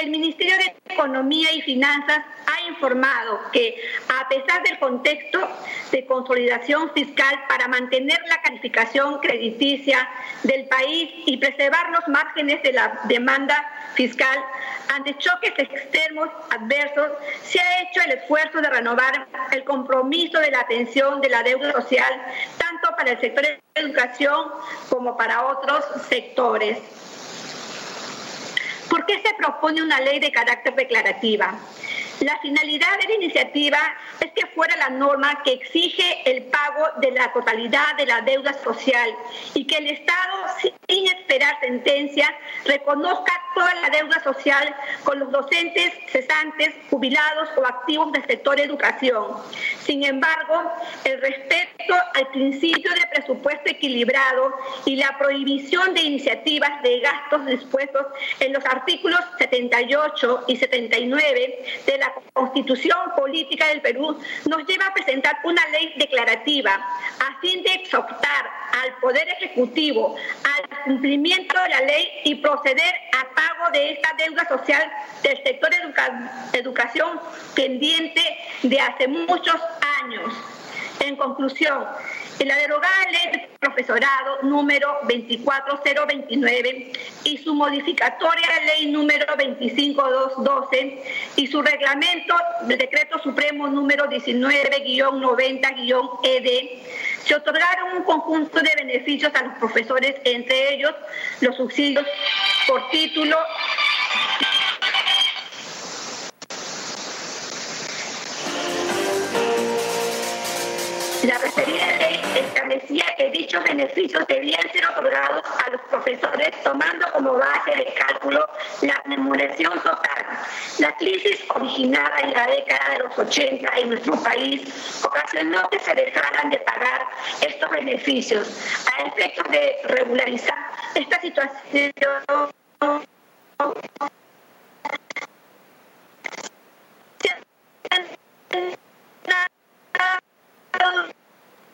El Ministerio de Economía y Finanzas ha informado que, a pesar del contexto de consolidación fiscal para mantener la calificación crediticia del país y preservar los márgenes de la demanda fiscal, ante choques externos adversos, se ha hecho el esfuerzo de renovar el compromiso de la atención de la deuda social, tanto para el sector de educación como para otros sectores. ¿Por qué se propone una ley de carácter declarativa? La finalidad de la iniciativa es que fuera la norma que exige el pago de la totalidad de la deuda social y que el Estado, sin esperar sentencia, reconozca toda la deuda social con los docentes cesantes, jubilados o activos del sector educación. Sin embargo, el respeto al principio de presupuesto equilibrado y la prohibición de iniciativas de gastos dispuestos en los artículos 78 y 79 de la Constitución Política del Perú nos lleva a presentar una ley declarativa a fin de exhortar al Poder Ejecutivo al cumplimiento de la ley y proceder a pago de esta deuda social del sector de educación pendiente de hace muchos años. En conclusión, la derogada ley de profesorado número 24029 y su modificatoria ley número 25212 y su reglamento del decreto supremo número 19-90-ED, se otorgaron un conjunto de beneficios a los profesores, entre ellos los subsidios por título La referida ley establecía que dichos beneficios debían ser otorgados a los profesores tomando como base de cálculo la remuneración total. La crisis originada en la década de los 80 en nuestro país ocasionó que se dejaran de pagar estos beneficios a efectos de regularizar esta situación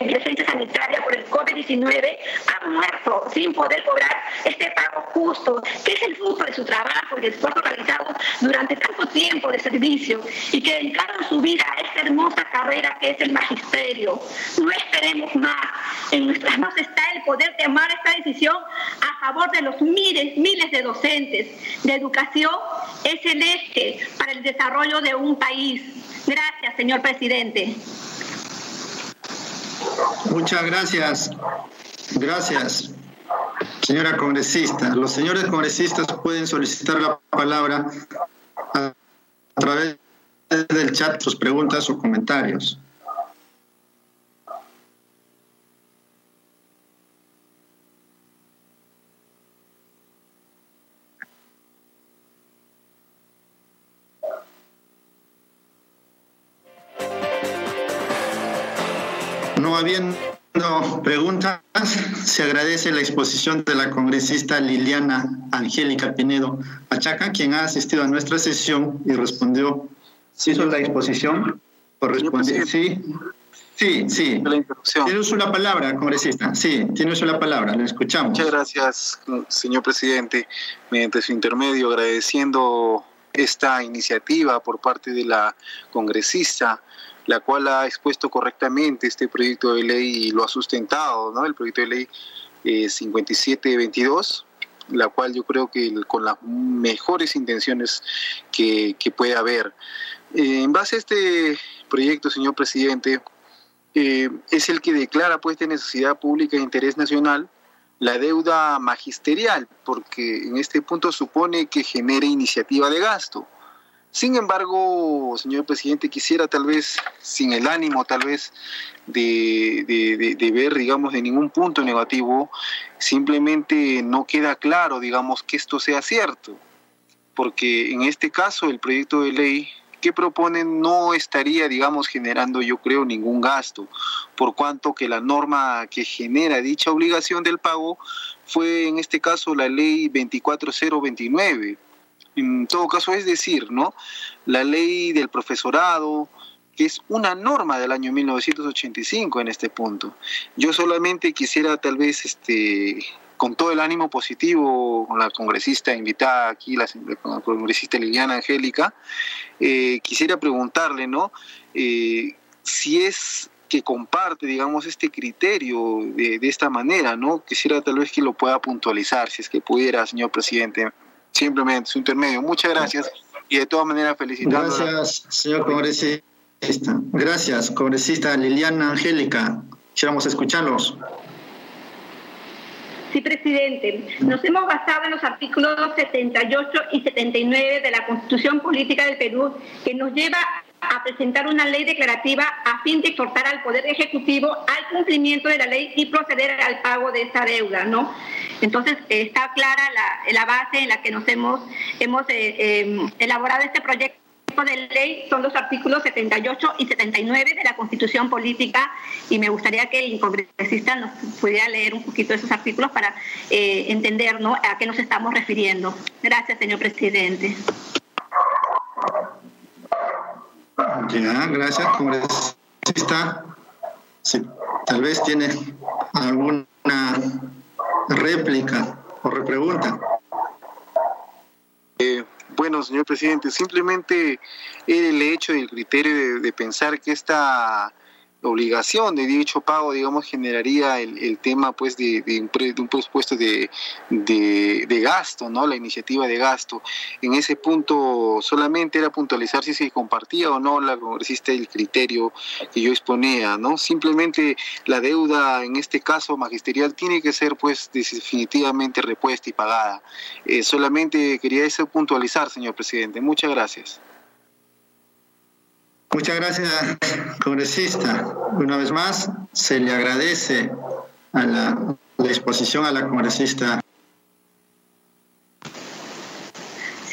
emergencia sanitaria por el COVID-19 ha muerto sin poder cobrar este pago justo, que es el fruto de su trabajo y de esfuerzo realizado durante tanto tiempo de servicio y que dedicaron su vida a esta hermosa carrera que es el magisterio. No esperemos más. En nuestras manos está el poder tomar esta decisión a favor de los miles, miles de docentes. La educación es el eje para el desarrollo de un país. Gracias, señor presidente. Muchas gracias. Gracias, señora congresista. Los señores congresistas pueden solicitar la palabra a través del chat, sus preguntas o comentarios. No habiendo preguntas, se agradece la exposición de la congresista Liliana Angélica Pinedo Achaca, quien ha asistido a nuestra sesión y respondió. ¿Sí hizo la exposición? Corresponde. Sí. Sí, sí. Tiene uso la palabra, congresista. Sí, tiene uso la palabra. Le escuchamos. Muchas gracias, señor presidente. Mediante su intermedio, agradeciendo esta iniciativa por parte de la congresista la cual ha expuesto correctamente este proyecto de ley y lo ha sustentado, ¿no? El proyecto de ley eh, 5722, la cual yo creo que con las mejores intenciones que, que puede haber. Eh, en base a este proyecto, señor presidente, eh, es el que declara pues de necesidad pública e interés nacional la deuda magisterial, porque en este punto supone que genere iniciativa de gasto. Sin embargo, señor presidente, quisiera tal vez, sin el ánimo tal vez de, de, ver, digamos, de ningún punto negativo, simplemente no queda claro, digamos, que esto sea cierto. Porque en este caso el proyecto de ley que proponen no estaría, digamos, generando, yo creo, ningún gasto, por cuanto que la norma que genera dicha obligación del pago fue, en este caso, la ley 24029 en todo caso, es decir, ¿no? La ley del profesorado, que es una norma del año 1985 en este punto. Yo solamente quisiera tal vez este, con todo el ánimo positivo con la congresista invitada aquí, la, congresista Liliana Angélica, eh, quisiera preguntarle, ¿no? Eh, si es que comparte, digamos, este criterio de, esta manera, ¿no? Quisiera tal vez que lo pueda puntualizar, si es que pudiera, señor presidente. Simplemente su intermedio. Muchas gracias y de todas maneras felicitando. Gracias, señor congresista. Gracias, congresista Liliana Angélica. Quisiéramos escucharlos. Sí, presidente. Nos hemos basado en los artículos 78 y 79 de la Constitución Política del Perú, que nos lleva a presentar una ley declarativa a fin de exhortar al Poder Ejecutivo al cumplimiento de la ley y proceder al pago de esa deuda, ¿no? Entonces, está clara la, la base en la que nos hemos, hemos eh, eh, elaborado este proyecto de ley son los artículos 78 y 79 de la Constitución Política y me gustaría que el congresista nos pudiera leer un poquito esos artículos para eh, entender ¿no? a qué nos estamos refiriendo. Gracias, señor presidente. Ya, gracias, congresista. Sí, tal vez tiene alguna réplica o repregunta. Eh, bueno, señor presidente, simplemente el hecho y el criterio de, pensar que esta obligación de dicho pago, digamos, generaría el, el tema pues de, un, presupuesto de, de, gasto, ¿no? La iniciativa de gasto. En ese punto solamente era puntualizar si se compartía o no la congresista el criterio que yo exponía, ¿no? Simplemente la deuda, en este caso magisterial, tiene que ser pues definitivamente repuesta y pagada. Eh, solamente quería eso puntualizar, señor presidente. Muchas gracias. Muchas gracias, congresista. Una vez más, se le agradece a la, la exposición a la congresista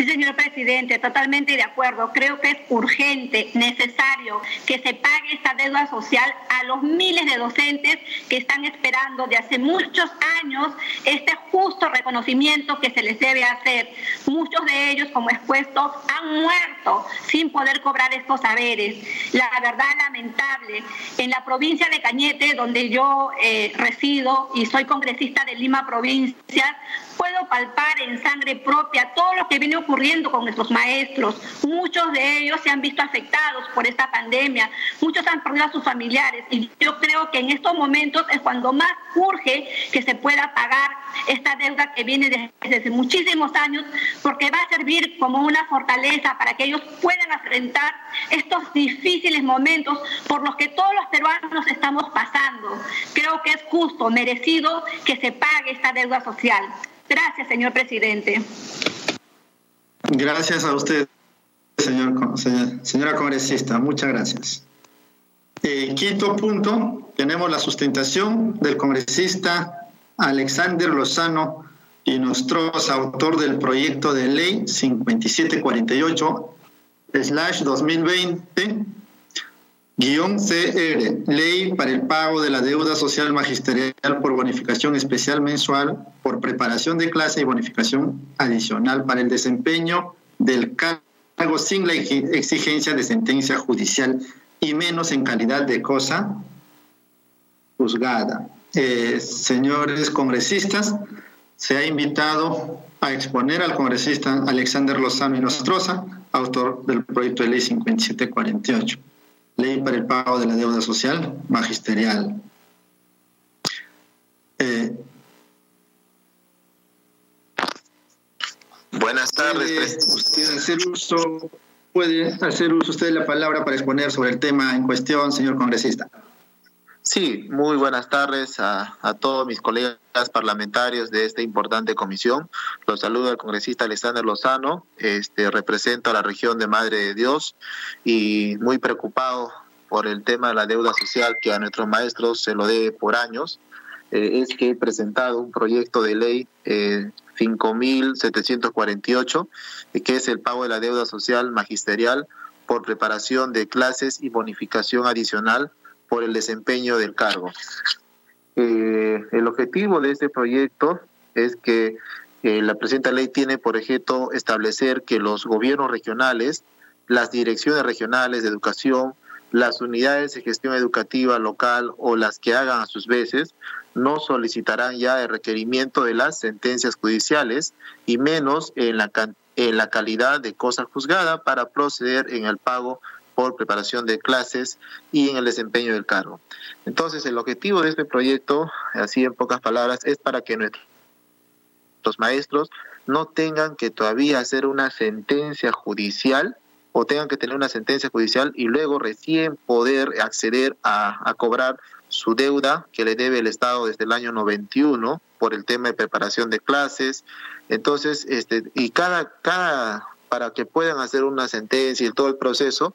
Sí, señor presidente, totalmente de acuerdo. Creo que es urgente, necesario que se pague esta deuda social a los miles de docentes que están esperando de hace muchos años este justo reconocimiento que se les debe hacer. Muchos de ellos, como expuesto, han muerto sin poder cobrar estos saberes. La verdad lamentable, en la provincia de Cañete, donde yo eh, resido y soy congresista de Lima Provincia, puedo palpar en sangre propia todo lo que viene ocurriendo con nuestros maestros. Muchos de ellos se han visto afectados por esta pandemia, muchos han perdido a sus familiares y yo creo que en estos momentos es cuando más urge que se pueda pagar esta deuda que viene desde muchísimos años, porque va a servir como una fortaleza para que ellos puedan enfrentar estos difíciles momentos por los que todos los peruanos estamos pasando. Creo que es justo, merecido que se pague esta deuda social. Gracias, señor presidente. Gracias a usted, señor, señora congresista. Muchas gracias. Eh, quinto punto, tenemos la sustentación del congresista Alexander Lozano y nuestro autor del proyecto de ley 5748 slash 2020 Guión CR, Ley para el pago de la deuda social magisterial por bonificación especial mensual, por preparación de clase y bonificación adicional para el desempeño del cargo sin la exigencia de sentencia judicial y menos en calidad de cosa juzgada. Eh, señores congresistas, se ha invitado a exponer al congresista Alexander Lozano y Nostroza, autor del proyecto de ley 5748. Ley para el pago de la deuda social magisterial. Eh, Buenas tardes. Puede hacer, uso, puede hacer uso usted de la palabra para exponer sobre el tema en cuestión, señor congresista. Sí, muy buenas tardes a, todos mis colegas parlamentarios de esta importante comisión. Los saludo al congresista Alexander Lozano, este, represento a la región de Madre de Dios y muy preocupado por el tema de la deuda social que a nuestros maestros se lo debe por años. Eh, es que he presentado un proyecto de ley eh, 5.748, eh, que es el pago de la deuda social magisterial por preparación de clases y bonificación adicional por el desempeño del cargo. Eh, el objetivo de este proyecto es que eh, la presente ley tiene por objeto establecer que los gobiernos regionales, las direcciones regionales de educación, las unidades de gestión educativa local o las que hagan a sus veces no solicitarán ya el requerimiento de las sentencias judiciales y menos en la, en la calidad de cosa juzgada para proceder en el pago por preparación de clases y en el desempeño del cargo. Entonces, el objetivo de este proyecto, así en pocas palabras, es para que nuestros maestros no tengan que todavía hacer una sentencia judicial o tengan que tener una sentencia judicial y luego recién poder acceder a, a cobrar su deuda que le debe el Estado desde el año 91 por el tema de preparación de clases. Entonces, este, y cada, cada, para que puedan hacer una sentencia y todo el proceso,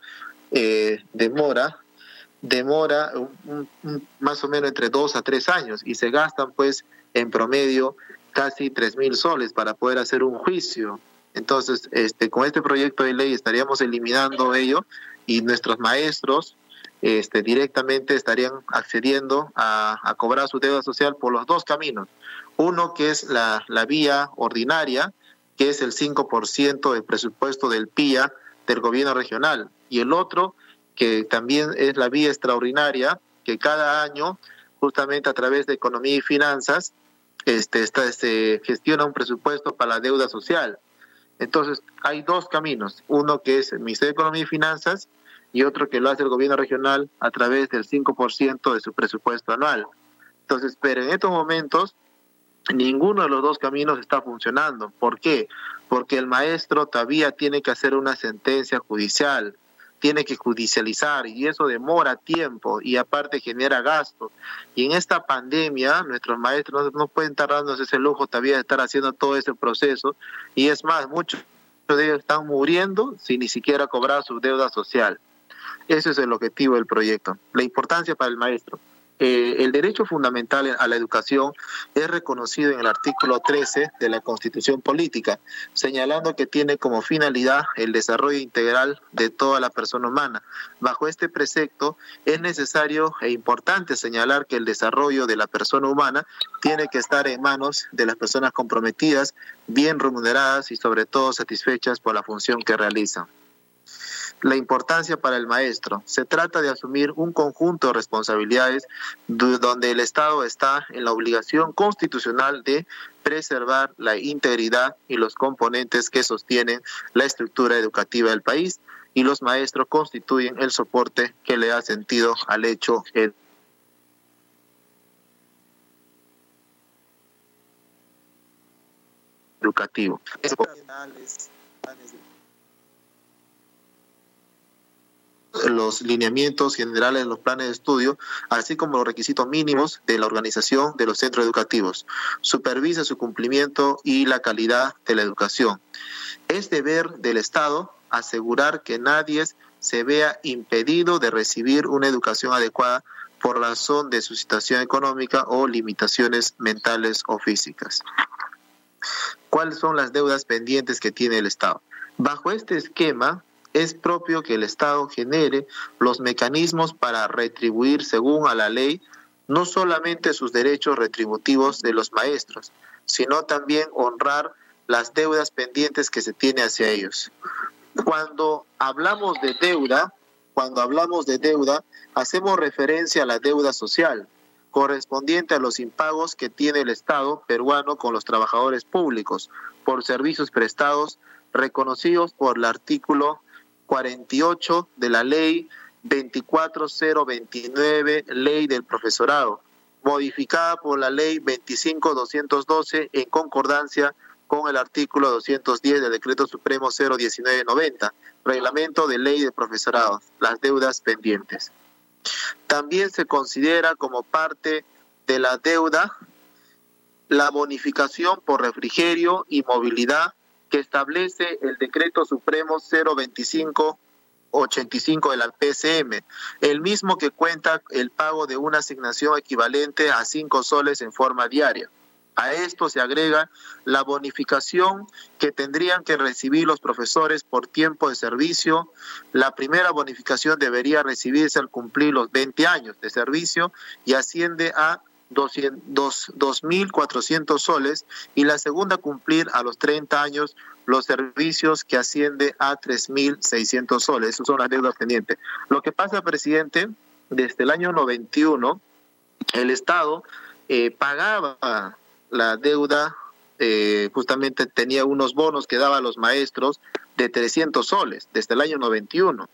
eh, demora, demora más o menos entre dos a tres años y se gastan pues en promedio casi tres mil soles para poder hacer un juicio. Entonces, este, con este proyecto de ley estaríamos eliminando ello y nuestros maestros este, directamente estarían accediendo a, cobrar su deuda social por los dos caminos. Uno que es la, la vía ordinaria, que es el 5% del presupuesto del PIA del gobierno regional, y el otro que también es la vía extraordinaria, que cada año, justamente a través de economía y finanzas, este, está, se gestiona un presupuesto para la deuda social. Entonces, hay dos caminos, uno que es el Ministerio de Economía y Finanzas y otro que lo hace el gobierno regional a través del 5% de su presupuesto anual. Entonces, pero en estos momentos, ninguno de los dos caminos está funcionando. ¿Por qué? Porque el maestro todavía tiene que hacer una sentencia judicial, tiene que judicializar y eso demora tiempo y aparte genera gastos. Y en esta pandemia nuestros maestros no, pueden estar dándonos ese lujo todavía de estar haciendo todo ese proceso y es más, muchos de ellos están muriendo sin ni siquiera cobrar su deuda social. Ese es el objetivo del proyecto, la importancia para el maestro. Eh, el derecho fundamental a la educación es reconocido en el artículo 13 de la Constitución Política, señalando que tiene como finalidad el desarrollo integral de toda la persona humana. Bajo este precepto es necesario e importante señalar que el desarrollo de la persona humana tiene que estar en manos de las personas comprometidas, bien remuneradas y sobre todo satisfechas por la función que realizan la importancia para el maestro. Se trata de asumir un conjunto de responsabilidades donde el Estado está en la obligación constitucional de preservar la integridad y los componentes que sostienen la estructura educativa del país y los maestros constituyen el soporte que le da sentido al hecho educativo los lineamientos generales de los planes de estudio, así como los requisitos mínimos de la organización de los centros educativos. Supervisa su cumplimiento y la calidad de la educación. Es deber del Estado asegurar que nadie se vea impedido de recibir una educación adecuada por razón de su situación económica o limitaciones mentales o físicas. ¿Cuáles son las deudas pendientes que tiene el Estado? Bajo este esquema, es propio que el Estado genere los mecanismos para retribuir según a la ley no solamente sus derechos retributivos de los maestros, sino también honrar las deudas pendientes que se tiene hacia ellos. Cuando hablamos de deuda, cuando hablamos de deuda, hacemos referencia a la deuda social, correspondiente a los impagos que tiene el Estado peruano con los trabajadores públicos por servicios prestados reconocidos por el artículo 48 de la ley 24029, ley del profesorado, modificada por la ley 25212 en concordancia con el artículo 210 del decreto supremo 01990, reglamento de ley del profesorado, las deudas pendientes. También se considera como parte de la deuda la bonificación por refrigerio y movilidad que establece el decreto supremo 025 85 de PCM, el mismo que cuenta el pago de una asignación equivalente a 5 soles en forma diaria. A esto se agrega la bonificación que tendrían que recibir los profesores por tiempo de servicio. La primera bonificación debería recibirse al cumplir los 20 años de servicio y asciende a 2.400 soles y la segunda cumplir a los 30 años los servicios que asciende a 3.600 soles. Esas son las deudas pendientes. Lo que pasa, presidente, desde el año 91, el Estado eh, pagaba la deuda, eh, justamente tenía unos bonos que daba a los maestros de 300 soles desde el año 91.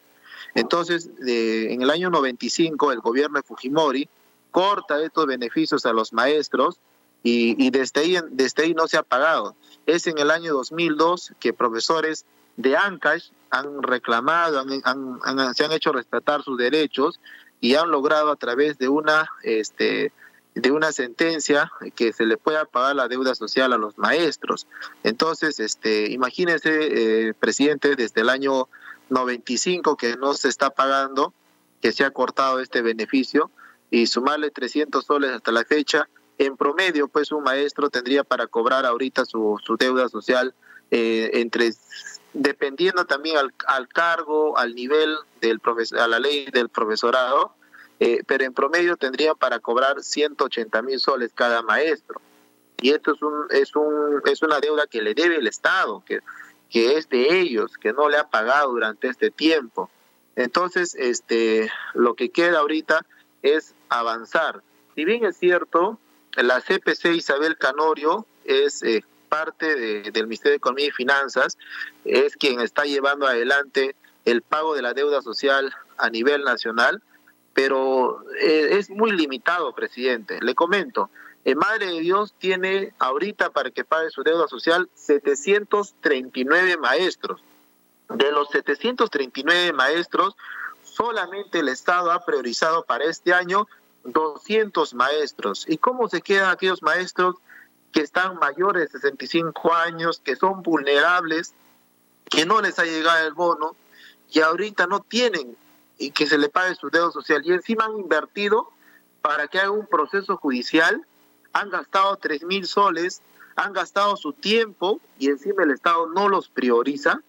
Entonces, en el año 95, el gobierno de Fujimori corta estos beneficios a los maestros y, desde, ahí, desde ahí no se ha pagado. Es en el año 2002 que profesores de Ancash han reclamado, se han hecho respetar sus derechos y han logrado a través de una este, de una sentencia que se le pueda pagar la deuda social a los maestros. Entonces, este, imagínense, eh, presidente, desde el año 95 que no se está pagando, que se ha cortado este beneficio, y sumarle 300 soles hasta la fecha, en promedio, pues un maestro tendría para cobrar ahorita su, su deuda social eh, entre dependiendo también al, al, cargo, al nivel del profesor, a la ley del profesorado, eh, pero en promedio tendrían para cobrar 180 mil soles cada maestro. Y esto es, un, es, un, es una deuda que le debe el Estado, que, que es de ellos, que no le ha pagado durante este tiempo. Entonces, este, lo que queda ahorita es avanzar. Si bien es cierto, la CPC Isabel Canorio es eh, parte del Ministerio de Economía y Finanzas, es quien está llevando adelante el pago de la deuda social a nivel nacional, pero eh, es muy limitado, presidente. Le comento, el Madre de Dios tiene ahorita para que pague su deuda social 739 maestros. De los 739 maestros, solamente el Estado ha priorizado para este año 200 maestros. ¿Y cómo se quedan aquellos maestros que están mayores de 65 años, que son vulnerables, que no les ha llegado el bono y ahorita no tienen y que se le pague su deuda social. Y encima han invertido para que haga un proceso judicial, han gastado tres mil soles, han gastado su tiempo y encima el Estado no los prioriza.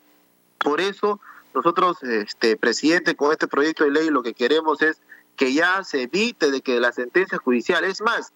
Por eso nosotros, este presidente, con este proyecto de ley lo que queremos es que ya se evite de que la sentencia judicial, es más,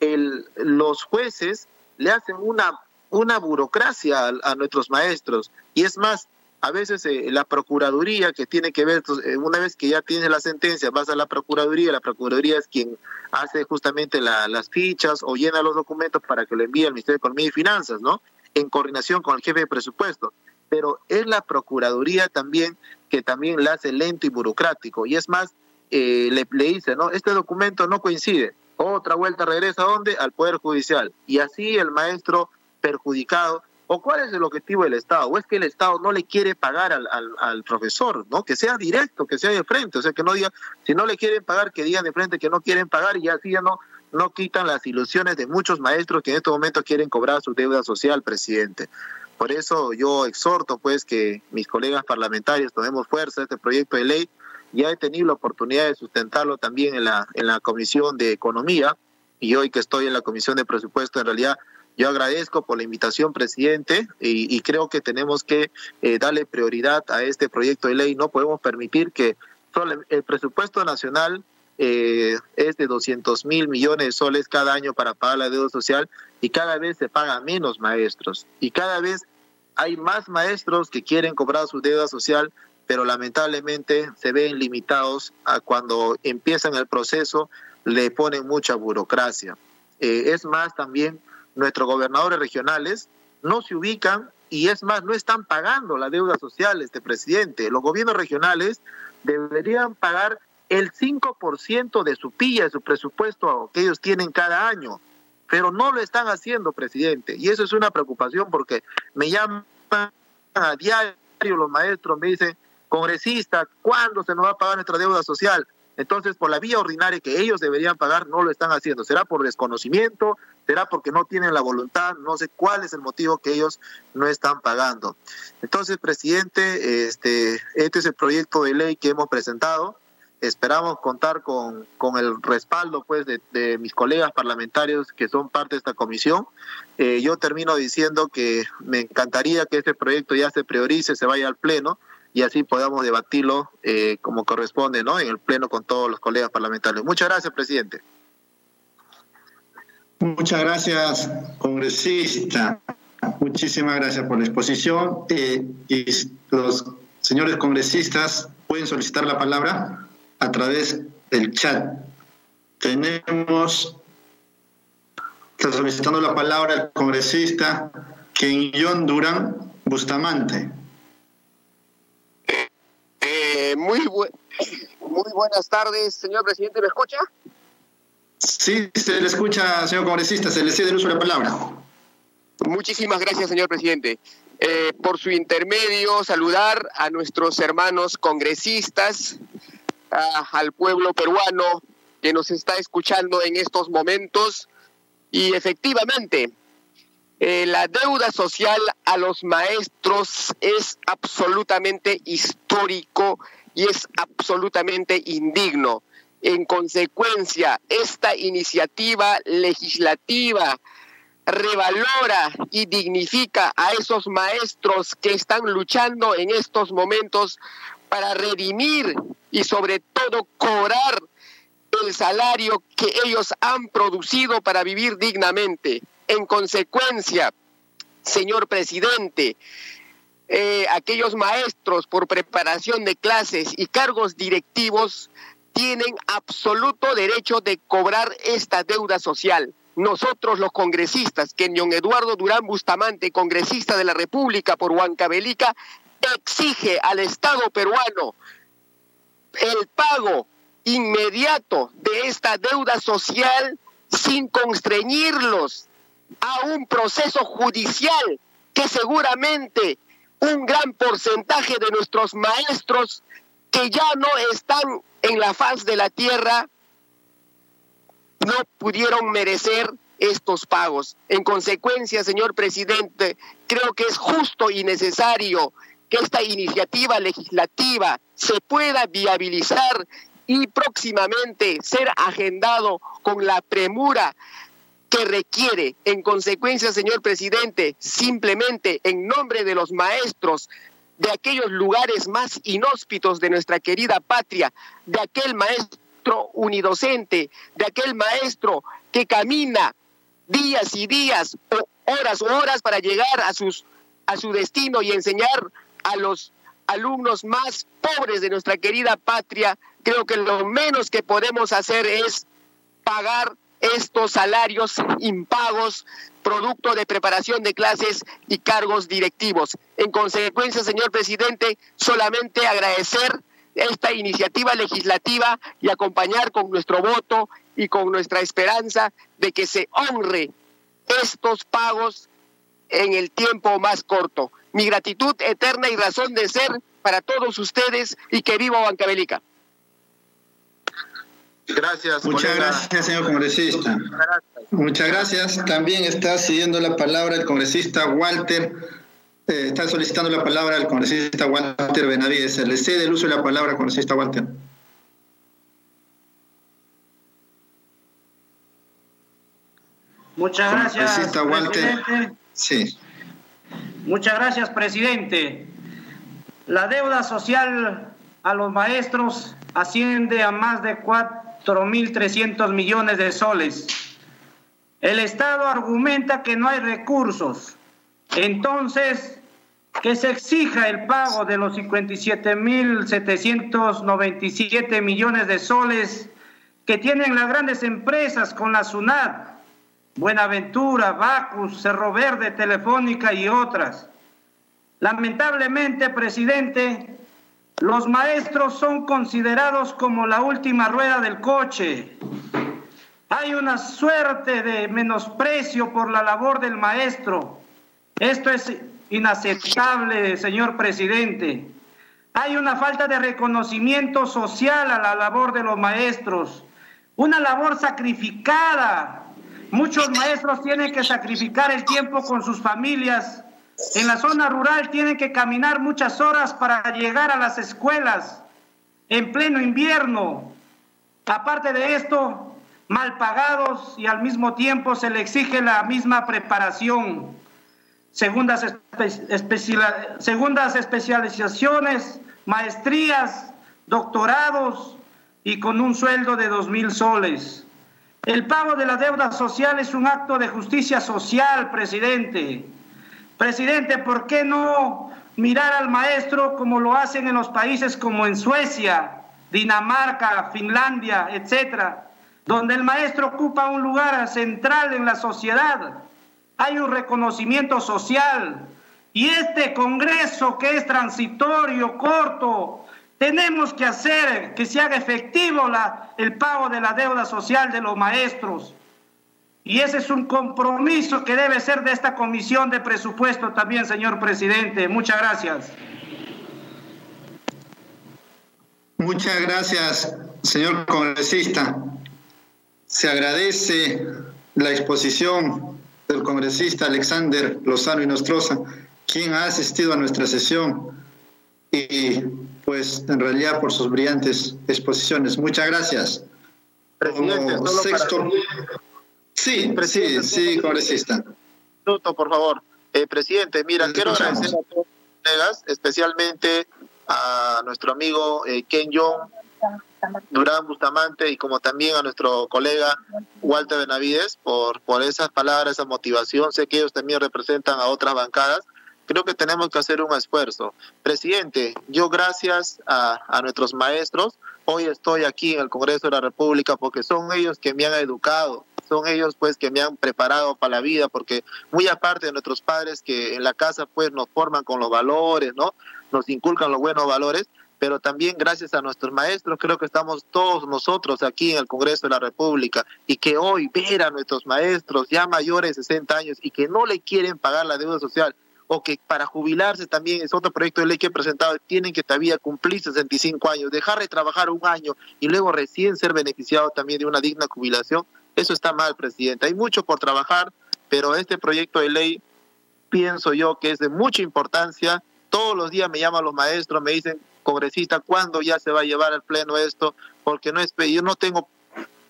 el, los jueces le hacen una, una burocracia a nuestros maestros y es más, a veces eh, la Procuraduría que tiene que ver, eh, una vez que ya tienes la sentencia, vas a la Procuraduría, la Procuraduría es quien hace justamente las fichas o llena los documentos para que lo envíe al Ministerio de Economía y Finanzas, ¿no? En coordinación con el jefe de presupuesto. Pero es la Procuraduría también que también la hace lento y burocrático. Y es más, eh, le, le dice, ¿no? Este documento no coincide. Otra vuelta regresa a dónde? Al Poder Judicial. Y así el maestro perjudicado ¿O cuál es el objetivo del Estado? ¿O es que el Estado no le quiere pagar al, al, profesor, ¿no? Que sea directo, que sea de frente, o sea, que no diga, si no le quieren pagar, que digan de frente que no quieren pagar y así ya no, no quitan las ilusiones de muchos maestros que en este momento quieren cobrar su deuda social, presidente. Por eso yo exhorto pues que mis colegas parlamentarios tomemos fuerza este proyecto de ley. Ya he tenido la oportunidad de sustentarlo también en la, en la Comisión de Economía y hoy que estoy en la Comisión de Presupuesto, en realidad yo agradezco por la invitación, presidente, y, creo que tenemos que eh, darle prioridad a este proyecto de ley. No podemos permitir que el presupuesto nacional eh, es de 200 mil millones de soles cada año para pagar la deuda social y cada vez se paga menos maestros y cada vez hay más maestros que quieren cobrar su deuda social, pero lamentablemente se ven limitados a cuando empiezan el proceso, le ponen mucha burocracia. Eh, es más, también nuestros gobernadores regionales no se ubican y es más, no están pagando la deuda social, este presidente. Los gobiernos regionales deberían pagar el 5% de su pilla, de su presupuesto que ellos tienen cada año, pero no lo están haciendo, presidente. Y eso es una preocupación porque me llaman a diario los maestros, me dicen, congresista, ¿cuándo se nos va a pagar nuestra deuda social? Entonces, por la vía ordinaria que ellos deberían pagar, no lo están haciendo. ¿Será por desconocimiento? será porque no tienen la voluntad, no sé cuál es el motivo que ellos no están pagando. Entonces, presidente, este, este es el proyecto de ley que hemos presentado. Esperamos contar con, con el respaldo pues, de, mis colegas parlamentarios que son parte de esta comisión. Eh, yo termino diciendo que me encantaría que este proyecto ya se priorice, se vaya al Pleno y así podamos debatirlo eh, como corresponde ¿no? en el Pleno con todos los colegas parlamentarios. Muchas gracias, presidente. Muchas gracias, congresista. Muchísimas gracias por la exposición. Eh, y los señores congresistas pueden solicitar la palabra a través del chat. Tenemos Está solicitando la palabra el congresista Kenyon Durán Bustamante. Eh, muy, muy buenas tardes, señor presidente. ¿Me escucha? Sí, se le escucha, señor congresista. Se le cede el uso de la palabra. Muchísimas gracias, señor presidente. Eh, por su intermedio, saludar a nuestros hermanos congresistas, al pueblo peruano que nos está escuchando en estos momentos. Y efectivamente, eh, la deuda social a los maestros es absolutamente histórico y es absolutamente indigno. En consecuencia, esta iniciativa legislativa revalora y dignifica a esos maestros que están luchando en estos momentos para redimir y sobre todo cobrar el salario que ellos han producido para vivir dignamente. En consecuencia, señor presidente, eh, aquellos maestros por preparación de clases y cargos directivos tienen absoluto derecho de cobrar esta deuda social. Nosotros los congresistas, que Eduardo Durán Bustamante, congresista de la República por Huancavelica, exige al Estado peruano el pago inmediato de esta deuda social sin constreñirlos a un proceso judicial que seguramente un gran porcentaje de nuestros maestros que ya no están en la faz de la tierra no pudieron merecer estos pagos. En consecuencia, señor presidente, creo que es justo y necesario que esta iniciativa legislativa se pueda viabilizar y próximamente ser agendado con la premura que requiere. En consecuencia, señor presidente, simplemente en nombre de los maestros de aquellos lugares más inhóspitos de nuestra querida patria, de aquel maestro unidocente, de aquel maestro que camina días y días, horas o horas para llegar a, sus, a su destino y enseñar a los alumnos más pobres de nuestra querida patria, creo que lo menos que podemos hacer es pagar estos salarios impagos producto de preparación de clases y cargos directivos. En consecuencia, señor presidente, solamente agradecer esta iniciativa legislativa y acompañar con nuestro voto y con nuestra esperanza de que se honre estos pagos en el tiempo más corto. Mi gratitud eterna y razón de ser para todos ustedes y que viva Bancabelica. Gracias. Muchas gracias, señor congresista. Muchas gracias. También está siguiendo la palabra el congresista Walter. Eh, está solicitando la palabra el congresista Walter Benavides. Le cede el uso de la palabra al congresista Walter. Muchas gracias. Congresista Walter. Sí. Muchas gracias, presidente. La deuda social a los maestros asciende a más de 4.300 millones de soles. El Estado argumenta que no hay recursos. Entonces, que se exija el pago de los 57.797 millones de soles que tienen las grandes empresas con la SUNAT Buenaventura, Bacus, Cerro Verde, Telefónica y otras. Lamentablemente, presidente, los maestros son considerados como la última rueda del coche. Hay una suerte de menosprecio por la labor del maestro. Esto es inaceptable, señor presidente. Hay una falta de reconocimiento social a la labor de los maestros, una labor sacrificada Muchos maestros tienen que sacrificar el tiempo con sus familias. En la zona rural tienen que caminar muchas horas para llegar a las escuelas en pleno invierno. Aparte de esto, mal pagados y al mismo tiempo se le exige la misma preparación. Segundas, segundas especializaciones, maestrías, doctorados y con un sueldo de dos mil soles. El pago de la deuda social es un acto de justicia social, presidente. Presidente, ¿por qué no mirar al maestro como lo hacen en los países como en Suecia, Dinamarca, Finlandia, etcétera? donde el maestro ocupa un lugar central en la sociedad. Hay un reconocimiento social. Y este Congreso que es transitorio, corto, tenemos que hacer que se haga efectivo el pago de la deuda social de los maestros. Y ese es un compromiso que debe ser de esta comisión de presupuesto también, señor presidente. Muchas gracias. Muchas gracias, señor congresista. Se agradece la exposición del congresista Alexander Lozano y Nostroza, quien ha asistido a nuestra sesión y pues en realidad por sus brillantes exposiciones. Muchas gracias. Presidente, sexto... Sí, sí, sí, congresista. Minuto, por favor. Eh, presidente, mira, quiero agradecer a todos los colegas, especialmente a nuestro amigo eh, Ken Jong, Durán Bustamante y como también a nuestro colega Walter Benavides por, por esas palabras, esa motivación. Sé que ellos también representan a otras bancadas. Creo que tenemos que hacer un esfuerzo. Presidente, yo gracias a, a nuestros maestros, hoy estoy aquí en el Congreso de la República porque son ellos que me han educado, son ellos pues que me han preparado para la vida, porque muy aparte de nuestros padres que en la casa pues nos forman con los valores, ¿no? Nos inculcan los buenos valores, pero también gracias a nuestros maestros creo que estamos todos nosotros aquí en el Congreso de la República y que hoy ver a nuestros maestros ya mayores de 60 años y que no le quieren pagar la deuda social o que para jubilarse también es otro proyecto de ley que he presentado, tienen que todavía cumplir 65 años, dejar de trabajar un año y luego recién ser beneficiado también de una digna jubilación, eso está mal, presidente. Hay mucho por trabajar, pero este proyecto de ley pienso yo que es de mucha importancia. Todos los días me llaman los maestros, me dicen, congresista, ¿cuándo ya se va a llevar al pleno esto? Porque no es, yo no tengo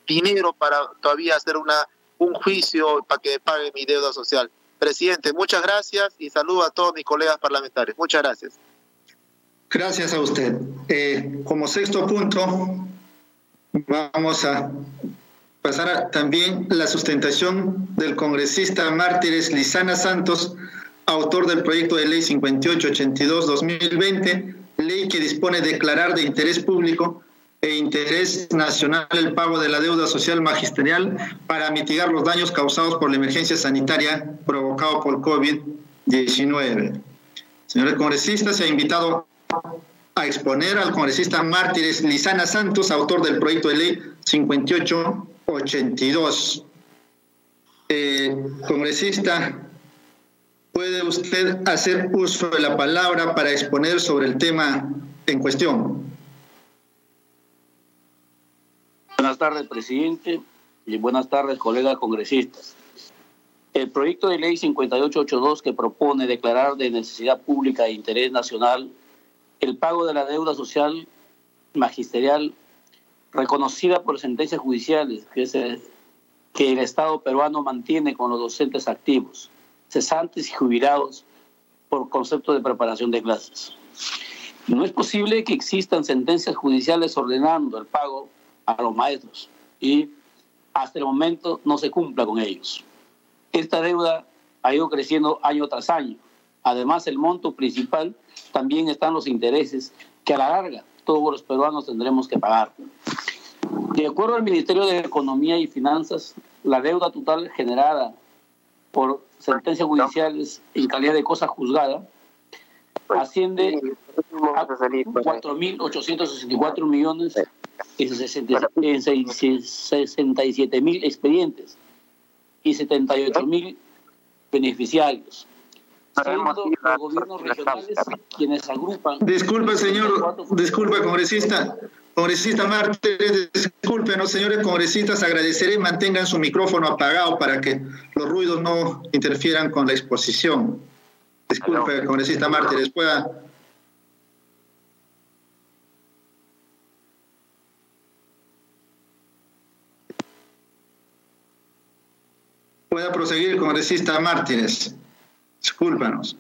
dinero para todavía hacer una un juicio para que pague mi deuda social. Presidente, muchas gracias y saludo a todos mis colegas parlamentarios. Muchas gracias. Gracias a usted. Eh, como sexto punto, vamos a pasar a, también la sustentación del congresista Mártires Lizana Santos, autor del proyecto de ley 5882-2020, ley que dispone de declarar de interés público e interés nacional el pago de la deuda social magisterial para mitigar los daños causados por la emergencia sanitaria provocada por COVID-19. Señores congresistas, se ha invitado a exponer al congresista Mártires Lizana Santos, autor del proyecto de ley 5882. Eh, congresista, ¿puede usted hacer uso de la palabra para exponer sobre el tema en cuestión? Buenas tardes, presidente, y buenas tardes, colegas congresistas. El proyecto de ley 5882 que propone declarar de necesidad pública e interés nacional el pago de la deuda social magisterial reconocida por sentencias judiciales que, el Estado peruano mantiene con los docentes activos, cesantes y jubilados por concepto de preparación de clases. No es posible que existan sentencias judiciales ordenando el pago a los maestros y hasta el momento no se cumpla con ellos. Esta deuda ha ido creciendo año tras año. Además, el monto principal también están los intereses que a la larga todos los peruanos tendremos que pagar. De acuerdo al Ministerio de Economía y Finanzas, la deuda total generada por sentencias judiciales en calidad de cosa juzgada asciende a 4.864 millones en 67 mil expedientes y 78 mil beneficiarios. Siendo los gobiernos regionales quienes agrupan. Disculpe, señor, disculpe, congresista. Congresista Mártir, disculpen, señores congresistas, agradeceré mantengan su micrófono apagado para que los ruidos no interfieran con la exposición. Disculpe, congresista Mártires, pueda Pueda proseguir, congresista Mártires. Discúlpanos.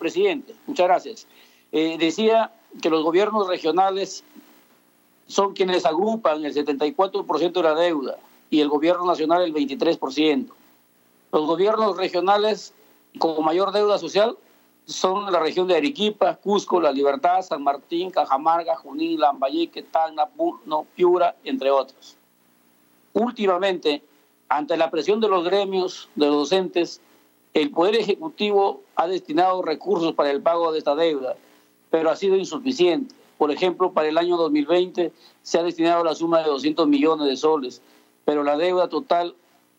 Presidente, muchas gracias. Eh, decía que los gobiernos regionales son quienes agrupan el 74% de la deuda y el gobierno nacional el 23%. Los gobiernos regionales con mayor deuda social son la región de Arequipa, Cusco, La Libertad, San Martín, Cajamarca, Junín, Lambayeque, Tacna, Puno, Piura, entre otros. Últimamente, ante la presión de los gremios de los docentes, el Poder Ejecutivo ha destinado recursos para el pago de esta deuda, pero ha sido insuficiente. Por ejemplo, para el año 2020 se ha destinado la suma de 200 millones de soles, pero la deuda total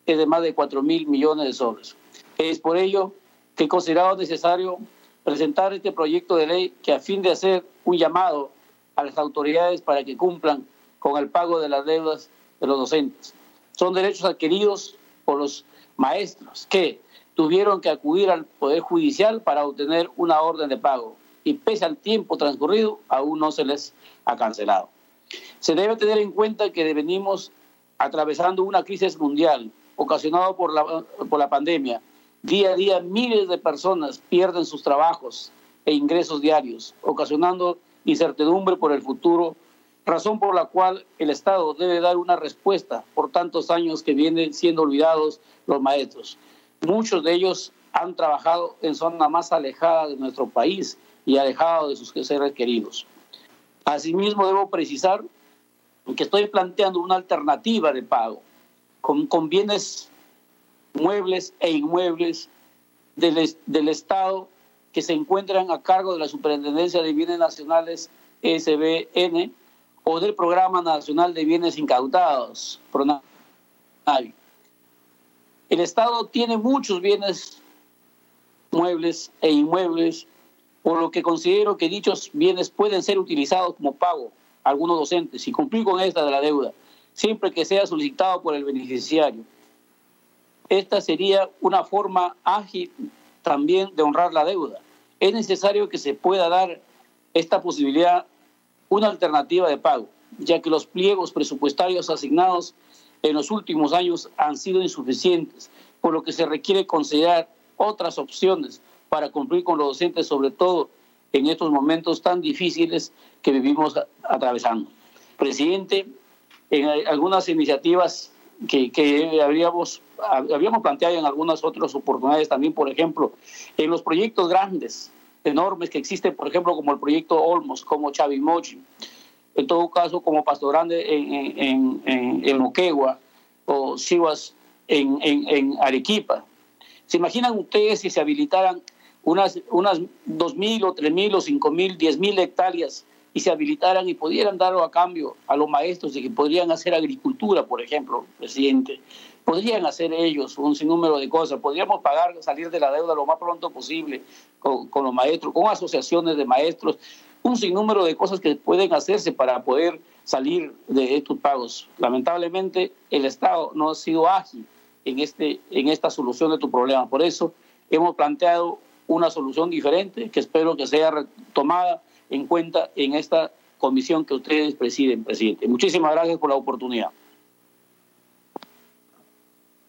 es de más de 4 mil millones de soles. Es por ello que he considerado necesario presentar este proyecto de ley que a fin de hacer un llamado a las autoridades para que cumplan con el pago de las deudas de los docentes. Son derechos adquiridos por los maestros que tuvieron que acudir al Poder Judicial para obtener una orden de pago y pese al tiempo transcurrido aún no se les ha cancelado. Se debe tener en cuenta que venimos atravesando una crisis mundial ocasionada por la, por la pandemia. Día a día miles de personas pierden sus trabajos e ingresos diarios, ocasionando incertidumbre por el futuro, razón por la cual el Estado debe dar una respuesta por tantos años que vienen siendo olvidados los maestros. Muchos de ellos han trabajado en zonas más alejadas de nuestro país y alejados de sus seres queridos. Asimismo, debo precisar que estoy planteando una alternativa de pago con, con bienes muebles e inmuebles del, del Estado que se encuentran a cargo de la Superintendencia de Bienes Nacionales SBN o del Programa Nacional de Bienes Incautados, PRONAVI. El Estado tiene muchos bienes muebles e inmuebles, por lo que considero que dichos bienes pueden ser utilizados como pago a algunos docentes y cumplir con esta de la deuda, siempre que sea solicitado por el beneficiario. Esta sería una forma ágil también de honrar la deuda. Es necesario que se pueda dar esta posibilidad una alternativa de pago, ya que los pliegos presupuestarios asignados en los últimos años han sido insuficientes, por lo que se requiere considerar otras opciones para cumplir con los docentes, sobre todo en estos momentos tan difíciles que vivimos atravesando. Presidente, en algunas iniciativas que, que habríamos, habíamos planteado en algunas otras oportunidades también, por ejemplo, en los proyectos grandes, enormes que existen, por ejemplo, como el proyecto Olmos, como Chavimochi, en todo caso como Pasto Grande en, en, en, en o Sihuas en, en, en Arequipa. ¿Se imaginan ustedes si se habilitaran unas, unas 2.000 o 3.000 o 5.000, 10.000 hectáreas y se habilitaran y pudieran darlo a cambio a los maestros de que podrían hacer agricultura, por ejemplo, presidente. Podrían hacer ellos un sinnúmero de cosas. Podríamos pagar, salir de la deuda lo más pronto posible con, los maestros, con asociaciones de maestros, un sinnúmero de cosas que pueden hacerse para poder salir de estos pagos. Lamentablemente, el Estado no ha sido ágil en, este, en esta solución de tu problema. Por eso hemos planteado una solución diferente que espero que sea retomada en cuenta en esta comisión que ustedes presiden, presidente. Muchísimas gracias por la oportunidad.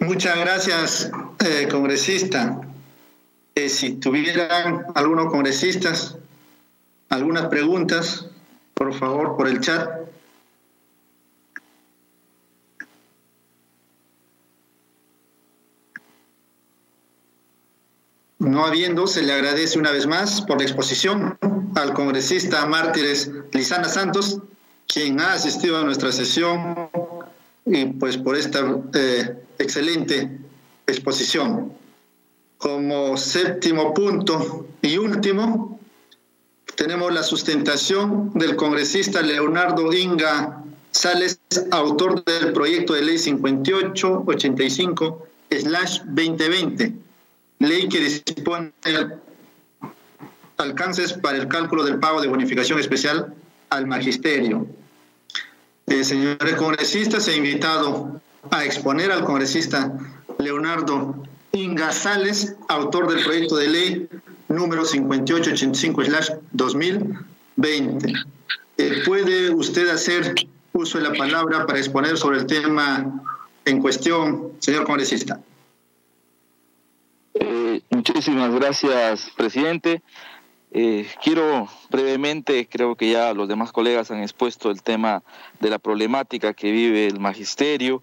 Muchas gracias, eh, congresista. Eh, si tuvieran algunos congresistas algunas preguntas, por favor, por el chat. No habiendo, se le agradece una vez más por la exposición al congresista Mártires Lizana Santos, quien ha asistido a nuestra sesión y pues por esta eh, excelente exposición. Como séptimo punto y último, tenemos la sustentación del congresista Leonardo Inga Sales, autor del proyecto de ley 5885-2020, ley que dispone alcances para el cálculo del pago de bonificación especial al magisterio. Eh, señores congresistas, he invitado a exponer al congresista Leonardo Inga Sales, autor del proyecto de ley número 5885-2020. Eh, ¿Puede usted hacer uso de la palabra para exponer sobre el tema en cuestión, señor congresista? Eh, muchísimas gracias, presidente. Eh, quiero brevemente, creo que ya los demás colegas han expuesto el tema de la problemática que vive el magisterio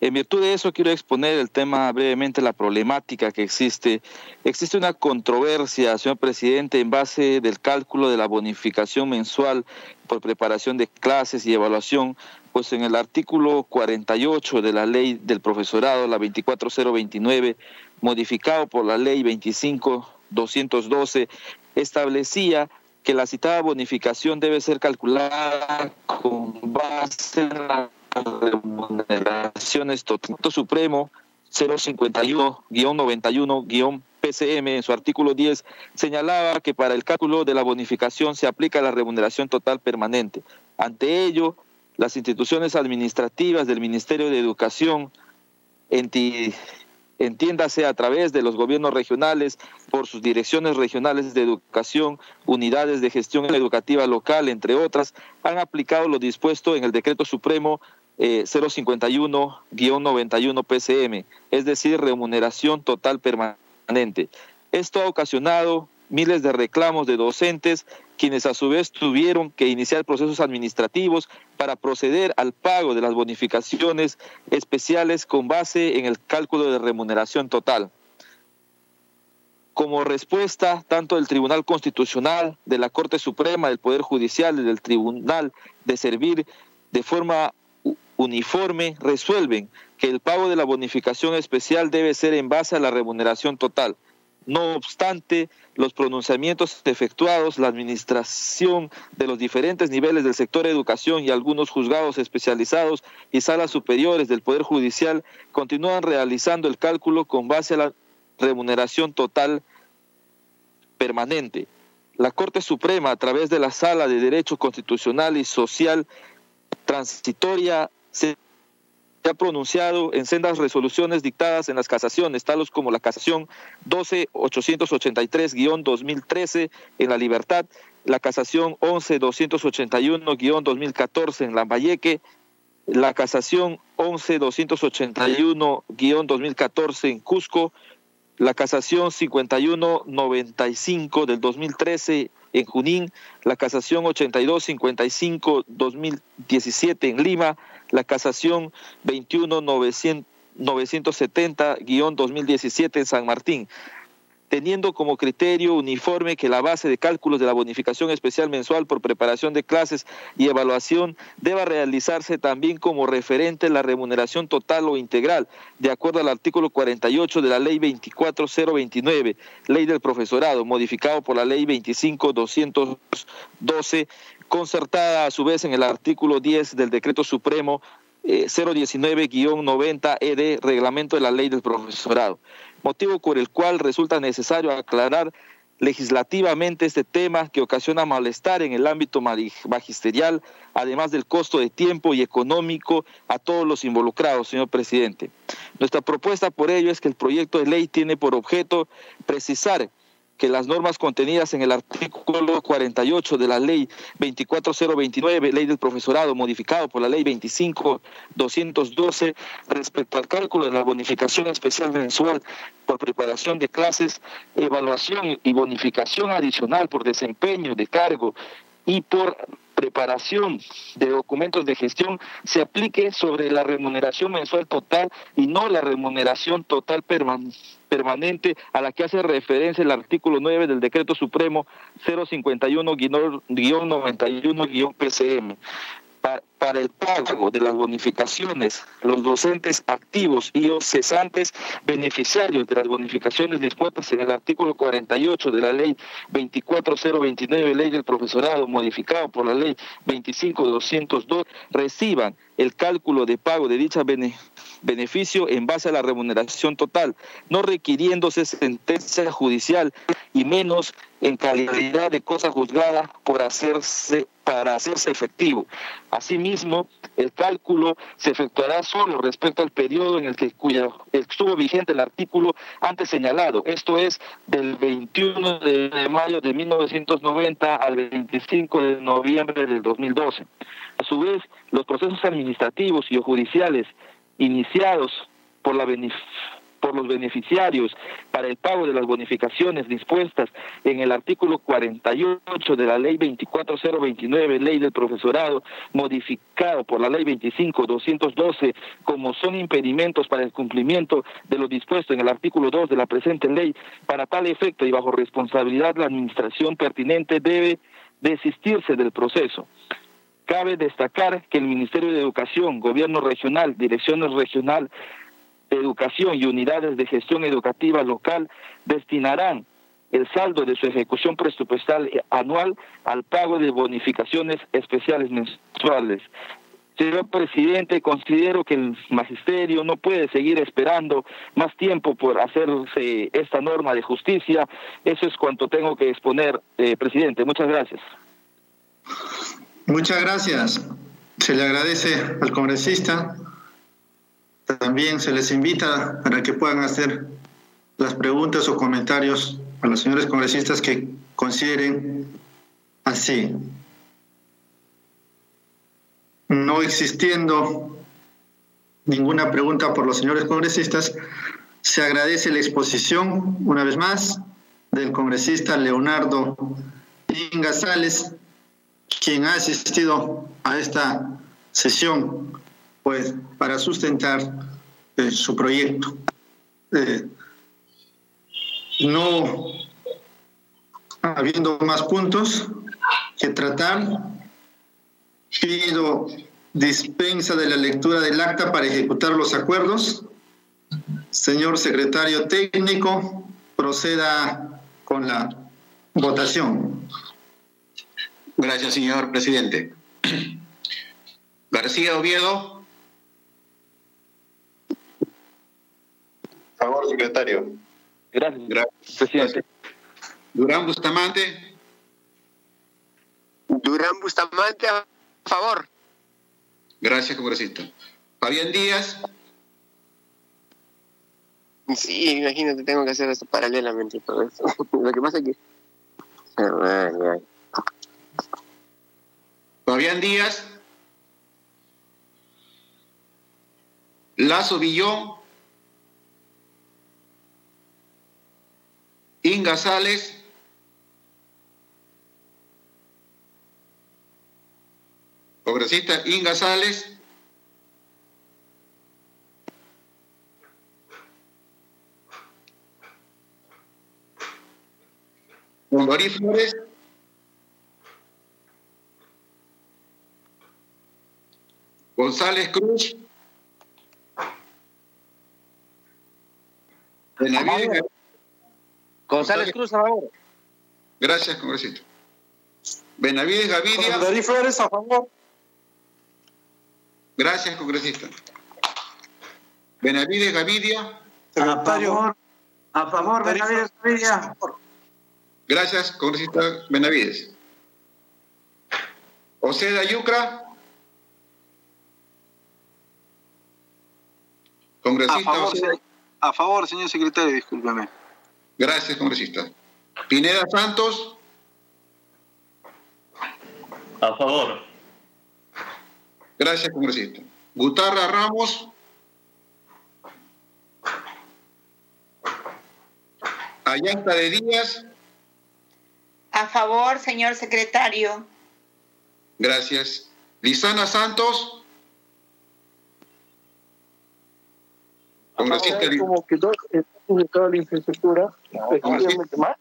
En virtud de eso, quiero exponer el tema brevemente, la problemática que existe. Existe una controversia, señor presidente, en base del cálculo de la bonificación mensual por preparación de clases y evaluación, pues en el artículo 48 de la ley del profesorado, la 24029, modificado por la ley 25212, establecía que la citada bonificación debe ser calculada con base en la remuneraciones total supremo 051-91-PCM en su artículo 10 señalaba que para el cálculo de la bonificación se aplica la remuneración total permanente. Ante ello, las instituciones administrativas del Ministerio de Educación, entiéndase a través de los gobiernos regionales, por sus direcciones regionales de educación, unidades de gestión educativa local, entre otras, han aplicado lo dispuesto en el Decreto Supremo 051-91 PCM, es decir, remuneración total permanente. Esto ha ocasionado miles de reclamos de docentes, quienes a su vez tuvieron que iniciar procesos administrativos para proceder al pago de las bonificaciones especiales con base en el cálculo de remuneración total. Como respuesta, tanto del Tribunal Constitucional, de la Corte Suprema, del Poder Judicial y del Tribunal de Servir de forma uniforme resuelven que el pago de la bonificación especial debe ser en base a la remuneración total. No obstante, los pronunciamientos efectuados, la administración de los diferentes niveles del sector educación y algunos juzgados especializados y salas superiores del Poder Judicial continúan realizando el cálculo con base a la remuneración total permanente. La Corte Suprema, a través de la Sala de Derecho Constitucional y Social Transitoria se ha pronunciado en sendas resoluciones dictadas en las casaciones, tales como la casación 12883-2013 en La Libertad, la casación 11281-2014 en Lambayeque, la casación 11281-2014 en Cusco, la casación 5195 del 2013 en Junín, la casación 8255-2017 en Lima, la casación 21970-2017 en San Martín teniendo como criterio uniforme que la base de cálculos de la bonificación especial mensual por preparación de clases y evaluación deba realizarse también como referente la remuneración total o integral, de acuerdo al artículo 48 de la Ley 24029, Ley del Profesorado, modificado por la Ley 25212, concertada a su vez en el artículo 10 del Decreto Supremo 019-90 ED, Reglamento de la Ley del Profesorado motivo por el cual resulta necesario aclarar legislativamente este tema que ocasiona malestar en el ámbito magisterial, además del costo de tiempo y económico a todos los involucrados, señor presidente. Nuestra propuesta por ello es que el proyecto de ley tiene por objeto precisar que las normas contenidas en el artículo 48 de la ley 24029, ley del profesorado, modificado por la ley 25212, respecto al cálculo de la bonificación especial mensual por preparación de clases, evaluación y bonificación adicional por desempeño de cargo y por preparación de documentos de gestión se aplique sobre la remuneración mensual total y no la remuneración total permanente a la que hace referencia el artículo 9 del decreto supremo 051-91-PCM para el pago de las bonificaciones, los docentes activos y los cesantes beneficiarios de las bonificaciones dispuestas en el artículo 48 de la ley 24029, ley del profesorado, modificado por la ley 25202, reciban el cálculo de pago de dicha beneficio en base a la remuneración total, no requiriéndose sentencia judicial y menos en calidad de cosa juzgada por hacerse para hacerse efectivo. Asimismo, el cálculo se efectuará solo respecto al periodo en el que cuya estuvo vigente el artículo antes señalado, esto es del 21 de mayo de 1990 al 25 de noviembre del 2012. A su vez, los procesos administrativos y judiciales iniciados por la, por los beneficiarios para el pago de las bonificaciones dispuestas en el artículo 48 de la ley 24029, ley del profesorado, modificado por la ley 25212, como son impedimentos para el cumplimiento de lo dispuesto en el artículo 2 de la presente ley, para tal efecto y bajo responsabilidad la administración pertinente debe desistirse del proceso. Cabe destacar que el Ministerio de Educación, Gobierno Regional, Direcciones Regional de Educación y unidades de gestión educativa local destinarán el saldo de su ejecución presupuestal anual al pago de bonificaciones especiales mensuales. Señor presidente, considero que el magisterio no puede seguir esperando más tiempo por hacerse esta norma de justicia. Eso es cuanto tengo que exponer, eh, presidente. Muchas gracias. Muchas gracias. Se le agradece al congresista. También se les invita para que puedan hacer las preguntas o comentarios a los señores congresistas que consideren así. No existiendo ninguna pregunta por los señores congresistas, se agradece la exposición, una vez más, del congresista Leonardo Inga Sales, quien ha asistido a esta sesión pues para sustentar eh, su proyecto. Eh, no habiendo más puntos que tratar, pido dispensa de la lectura del acta para ejecutar los acuerdos. Señor secretario técnico, proceda con la votación. Gracias, señor presidente. García Oviedo. Favor, secretario. Gracias, Gracias. presidente. Durán Bustamante. Durán Bustamante, a favor. Gracias, congresista. Fabián Díaz. Sí, imagínate, tengo que hacer esto paralelamente todo eso. Lo que pasa es que... Ay. Fabián Díaz. Lazo Villón. Inga Sales. Congresista Inga Sales. Mondori Flores. González Cruz. Benavides. González Cruz, a favor. Gracias, congresista. Benavides Gavidia. Mondori Flores, a favor. Gracias, congresista. Benavides Gavidia. Secretario. A favor, Benavides Gavidia. Gracias, congresista Benavides. Oceda Yucra. Congresista A favor, a señor secretario, discúlpeme. Gracias, congresista. Pineda Santos. A favor. Gracias, congresista. Gutarra Ramos. Ayanta de Díaz. A favor, señor secretario. Gracias. Lisana Santos. Congresista, Li- como que dos en toda la infraestructura, efectivamente más.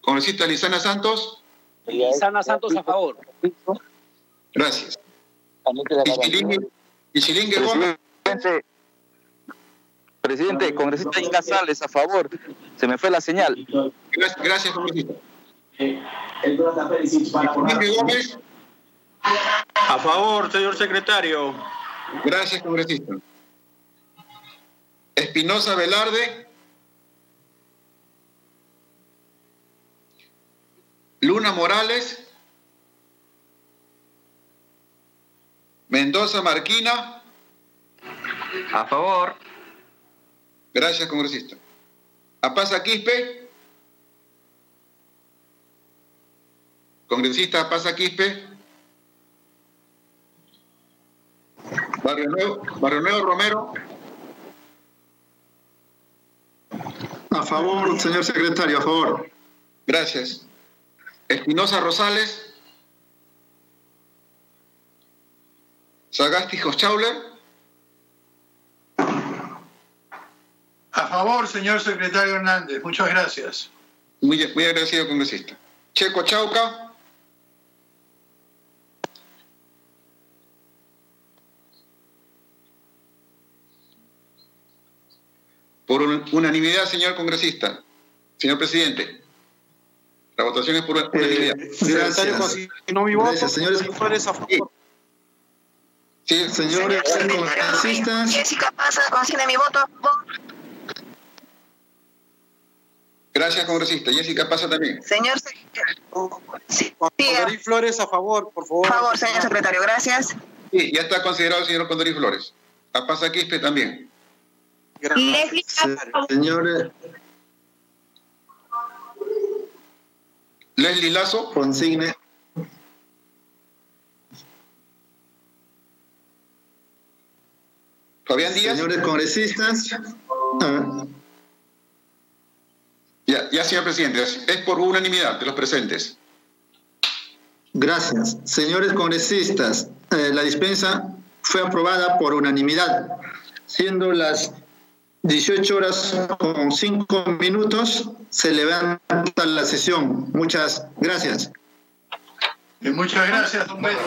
congresista Lisana Santos. Sana Santos, a favor. Gracias. Ichilingue Gómez. Presidente, presidente, congresista Inga Sales, a favor. Se me fue la señal. Gracias, gracias congresista. Gómez. A favor, señor secretario. Gracias, congresista. Espinosa Velarde. Luna Morales. Mendoza Marquina. A favor. Gracias, congresista. Apaza Quispe. Congresista Apaza Quispe. Barrio Nuevo, Barrio Nuevo Romero. A favor, señor secretario, a favor. Gracias. Espinosa Rosales. Sagasti Hochauler. A favor, señor secretario Hernández. Muchas gracias. Muy, muy agradecido, congresista. Checo Chauca. Por unanimidad, señor congresista. Señor presidente. La votación es por unanimidad. Eh, gracias. No mi voto. Gracias, señores. Flores a favor. Sí, señores congresistas. Jessica pasa, consigne mi voto. Gracias, congresista. Jessica pasa también. Señor sí, Condorí Flores a favor, por favor. Por favor, señor secretario, gracias. Sí, ya está considerado el señor Condorí Flores. A pasa Quispe también. Leslie Señor Leslie Lazo. Consigne. Fabián Díaz. Señores congresistas. Ah, Ya, ya, señor presidente, es por unanimidad de los presentes. Gracias. Señores congresistas, eh, la dispensa fue aprobada por unanimidad, siendo las 18 horas con 5 minutos, se levanta la sesión. Muchas gracias. Muchas gracias, don Pedro.